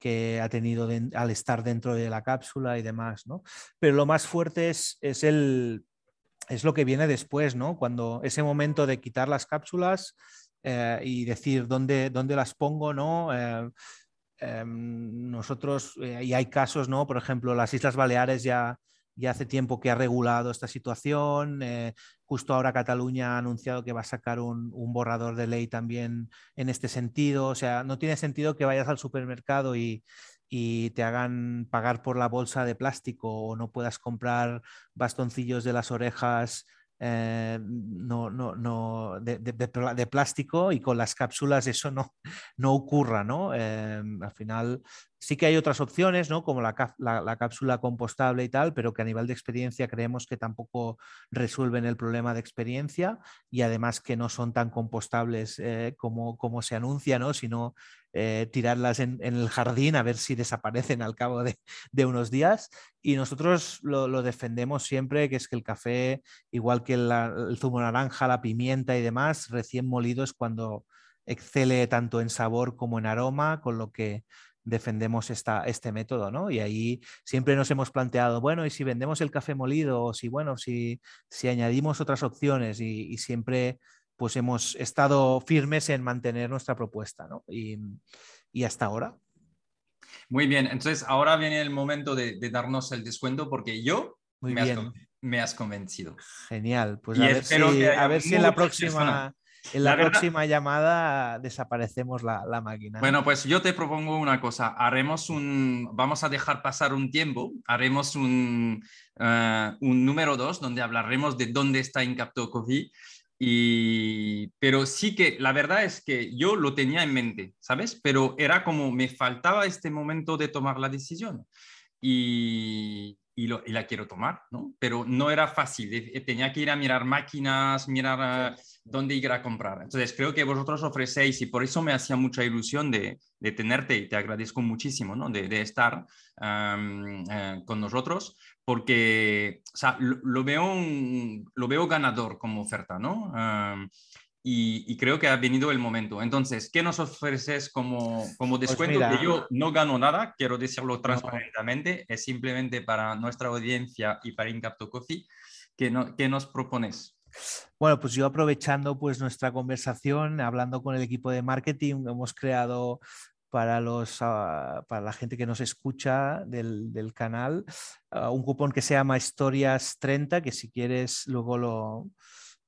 que ha tenido al estar dentro de la cápsula y demás, ¿no? Pero lo más fuerte es, es, el, es lo que viene después, ¿no? Cuando ese momento de quitar las cápsulas eh, y decir dónde, dónde las pongo, ¿no? Eh, em, nosotros, eh, y hay casos, ¿no? Por ejemplo, las Islas Baleares ya ya hace tiempo que ha regulado esta situación. Eh, justo ahora Cataluña ha anunciado que va a sacar un, borrador de ley también en este sentido. O sea, no tiene sentido que vayas al supermercado y, y te hagan pagar por la bolsa de plástico o no puedas comprar bastoncillos de las orejas eh, no, no, no, de, de, plástico y con las cápsulas eso no, [LAUGHS] no ocurra, ¿no? Eh, al final sí que hay otras opciones, ¿no? Como la, la, cápsula compostable y tal, pero que a nivel de experiencia creemos que tampoco resuelven el problema de experiencia y además que no son tan compostables eh, como, como se anuncia, ¿no? Sino eh, tirarlas en, el jardín a ver si desaparecen al cabo de, unos días. Y nosotros lo, defendemos siempre, que es que el café, igual que el zumo naranja, la pimienta y demás, recién molido es cuando excele tanto en sabor como en aroma, con lo que defendemos esta, este método, ¿no? Y ahí siempre nos hemos planteado, bueno, y si vendemos el café molido, o si, bueno, si, si añadimos otras opciones y siempre pues hemos estado firmes en mantener nuestra propuesta, ¿no? Y, hasta ahora. Muy bien, entonces ahora viene el momento de, darnos el descuento porque yo me, Has, convencido. Genial, pues a ver, si, en la próxima... En la, próxima llamada desaparecemos la, máquina. Bueno, pues yo te propongo una cosa. Haremos un, vamos a dejar pasar un tiempo, haremos un, eh, un número dos donde hablaremos de dónde está Incapto Coffee y, pero sí que la verdad es que yo lo tenía en mente, ¿sabes? Pero era como me faltaba este momento de tomar la decisión y, y, lo, y la quiero tomar, ¿no? Pero no era fácil, eh, tenía que ir a mirar máquinas, mirar dónde ir a comprar. Entonces creo que vosotros ofrecéis y por eso me hacía mucha ilusión de, de tenerte y te agradezco muchísimo, ¿no? De, de estar eh, con nosotros porque o sea, lo, veo lo veo ganador como oferta, ¿no? y, creo que ha venido el momento. Entonces, ¿qué nos ofreces como, como pues descuento? que yo no gano nada, quiero decirlo transparentemente, es simplemente para nuestra audiencia y para Incapto Coffee. ¿Qué, no, ¿Qué nos propones? Bueno, pues yo aprovechando pues nuestra conversación, hablando con el equipo de marketing, hemos creado para, los, ah, para la gente que nos escucha del, canal, ah, un cupón que se llama Historias 30, que si quieres luego lo,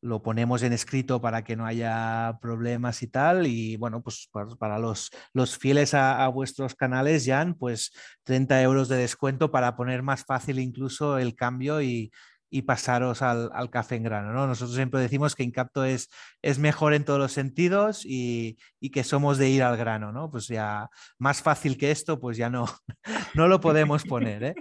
lo ponemos en escrito para que no haya problemas y tal. Y bueno, pues para, los, los fieles a, vuestros canales, Jan, pues 30 euros de descuento para poner más fácil incluso el cambio y, y pasaros al, café en grano. ¿no? Nosotros siempre decimos que Incapto es, es mejor en todos los sentidos y, que somos de ir al grano. ¿no? Pues ya más fácil que esto, pues ya no, [LAUGHS] no lo podemos poner. ¿eh?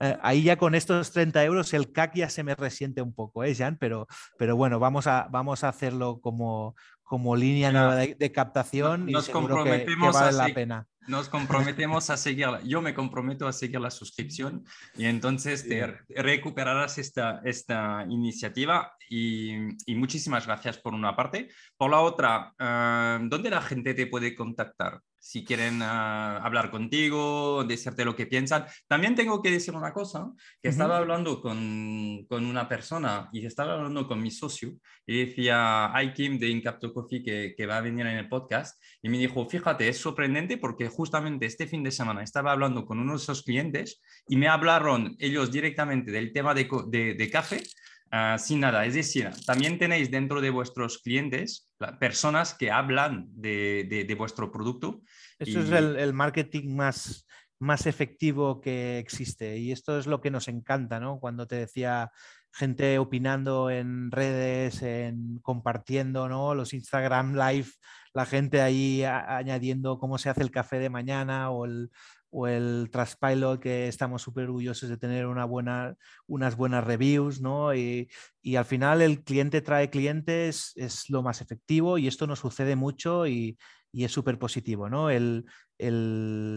Eh, ahí ya con estos 30 euros el CAC ya se me resiente un poco, ¿eh, Jan? Pero, pero bueno, vamos a, vamos a hacerlo como, como línea nueva de, captación y seguro que, vale la pena nos comprometemos a seguirla. Yo me comprometo a seguir la suscripción y entonces te recuperarás esta, esta iniciativa y, muchísimas gracias por una parte. Por la otra, eh, ¿dónde la gente te puede contactar? si quieren ah, hablar contigo, decirte lo que piensan. También tengo que decir una cosa, que estaba hablando con, con, una persona y estaba hablando con mi socio y decía, hay Kim de Incapto Coffee que, que, va a venir en el podcast y me dijo, fíjate, es sorprendente porque justamente este fin de semana estaba hablando con uno de esos clientes y me hablaron ellos directamente del tema de, de, de café Ah, sin nada. Es decir, también tenéis dentro de vuestros clientes personas que hablan de, vuestro producto. Esto es el, marketing más, más efectivo que existe y esto es lo que nos encanta, ¿no? Cuando te decía gente opinando en redes, en compartiendo, ¿no? Los Instagram Live, la gente ahí añadiendo cómo se hace el café de mañana o el, o el Trustpilot, que estamos súper orgullosos de tener una buena, unas buenas reviews, ¿no? Y, al final el cliente trae clientes, es lo más efectivo y esto nos sucede mucho y, es súper positivo, ¿no? El,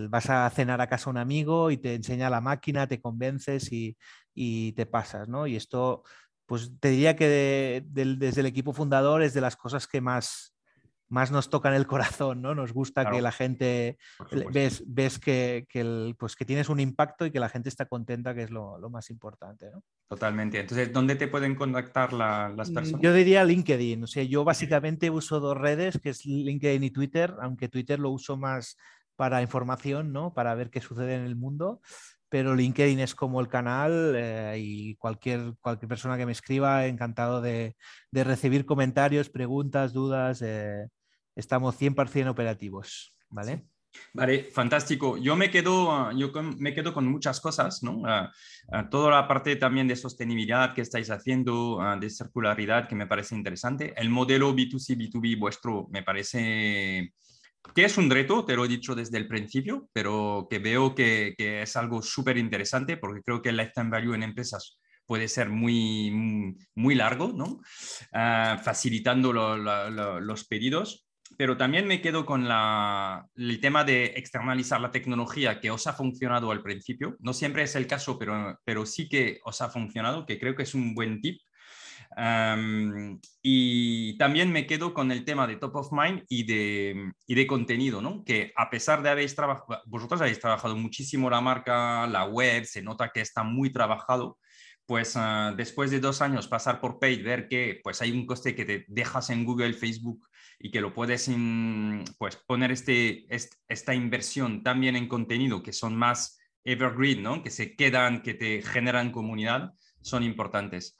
vas a cenar a casa un amigo y te enseña la máquina, te convences y, te pasas, ¿no? Y esto, pues te diría que desde el equipo fundador es de las cosas que más, más nos toca en el corazón, ¿no? Nos gusta que la gente, ves, ves que, el, pues que tienes un impacto y que la gente está contenta, que es lo, más importante, ¿no? Totalmente. Entonces, ¿dónde te pueden contactar las mm, personas? Yo diría LinkedIn. O sea, yo básicamente uso dos redes, que es LinkedIn y Twitter, aunque Twitter lo uso más para información, ¿no? Para ver qué sucede en el mundo pero LinkedIn es como el canal eh, y cualquier, cualquier persona que me escriba, encantado de, recibir comentarios, preguntas, dudas. Eh, estamos 100% operativos, ¿vale? Vale, fantástico. Yo me quedo, yo me quedo con muchas cosas, ¿no? Ah, toda la parte también de sostenibilidad que estáis haciendo, ah, de circularidad, que me parece interesante. El modelo B2C, B2B vuestro me parece que es un reto, te lo he dicho desde el principio, pero que veo que, es algo súper interesante porque creo que el lifetime value en empresas puede ser muy, muy largo, ¿no? facilitando los pedidos pero también me quedo con el tema de externalizar la tecnología que os ha funcionado al principio. No siempre es el caso, pero, pero sí que os ha funcionado, que creo que es un buen tip. Y también me quedo con el tema de top of mind y de, y de contenido, ¿no? Que a pesar de habéis trabajado, vosotros habéis trabajado muchísimo la marca, la web, se nota que está muy trabajado, pues ah, después de dos años pasar por paid, ver que pues hay un coste que te dejas en Google, Facebook y que lo puedes pues, poner este, esta inversión también en contenido que son más evergreen, ¿no? que se quedan, que te generan comunidad, son importantes.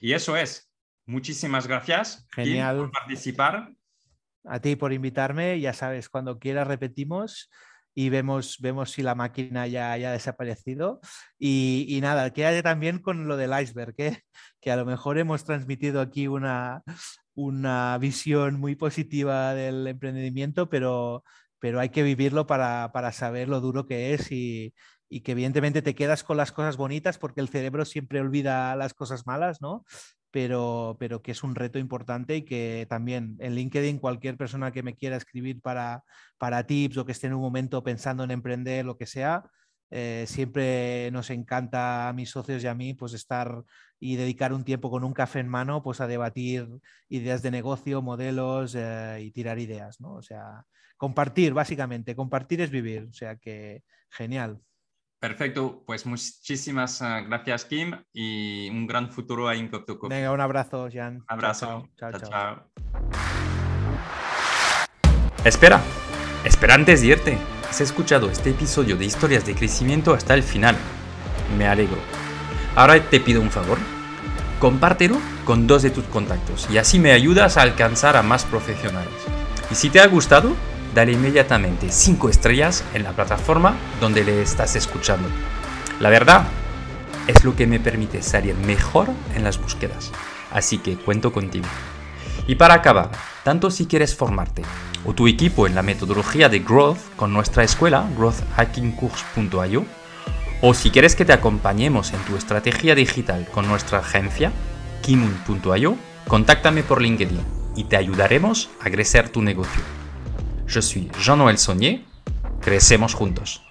Y eso es. Muchísimas gracias Genial. por participar. A ti por invitarme, ya sabes, cuando quieras repetimos y vemos, vemos si la máquina ya, ha desaparecido. Y, y nada, quédate también con lo del iceberg, ¿eh? que a lo mejor hemos transmitido aquí una, una visión muy positiva del emprendimiento, pero, pero hay que vivirlo para, saber lo duro que es y, que evidentemente te quedas con las cosas bonitas porque el cerebro siempre olvida las cosas malas, ¿no? Pero, pero que es un reto importante y que también en LinkedIn cualquier persona que me quiera escribir para, para tips o que esté en un momento pensando en emprender, lo que sea, eh, siempre nos encanta a mis socios y a mí pues estar y dedicar un tiempo con un café en mano pues a debatir ideas de negocio, modelos eh, y tirar ideas, ¿no? O sea, compartir básicamente, compartir es vivir, o sea que genial. Perfecto, pues muchísimas eh, gracias Kim y un gran futuro a Incoptoco. Venga, un abrazo, Jan. Abrazo. chao. chao. chao. Espera, espera antes de irte has escuchado este episodio de historias de crecimiento hasta el final. Me alegro. Ahora te pido un favor. Compártelo con dos de tus contactos y así me ayudas a alcanzar a más profesionales. Y si te ha gustado, dale inmediatamente 5 estrellas en la plataforma donde le estás escuchando. La verdad, es lo que me permite salir mejor en las búsquedas. Así que cuento contigo. Y para acabar, tanto si quieres formarte o tu equipo en la metodología de Growth con nuestra escuela, growthhackingcourse.io, o si quieres que te acompañemos en tu estrategia digital con nuestra agencia, kimun.io, contáctame por LinkedIn y te ayudaremos a crecer tu negocio. Yo soy Jean-Noël Saunier, crecemos juntos.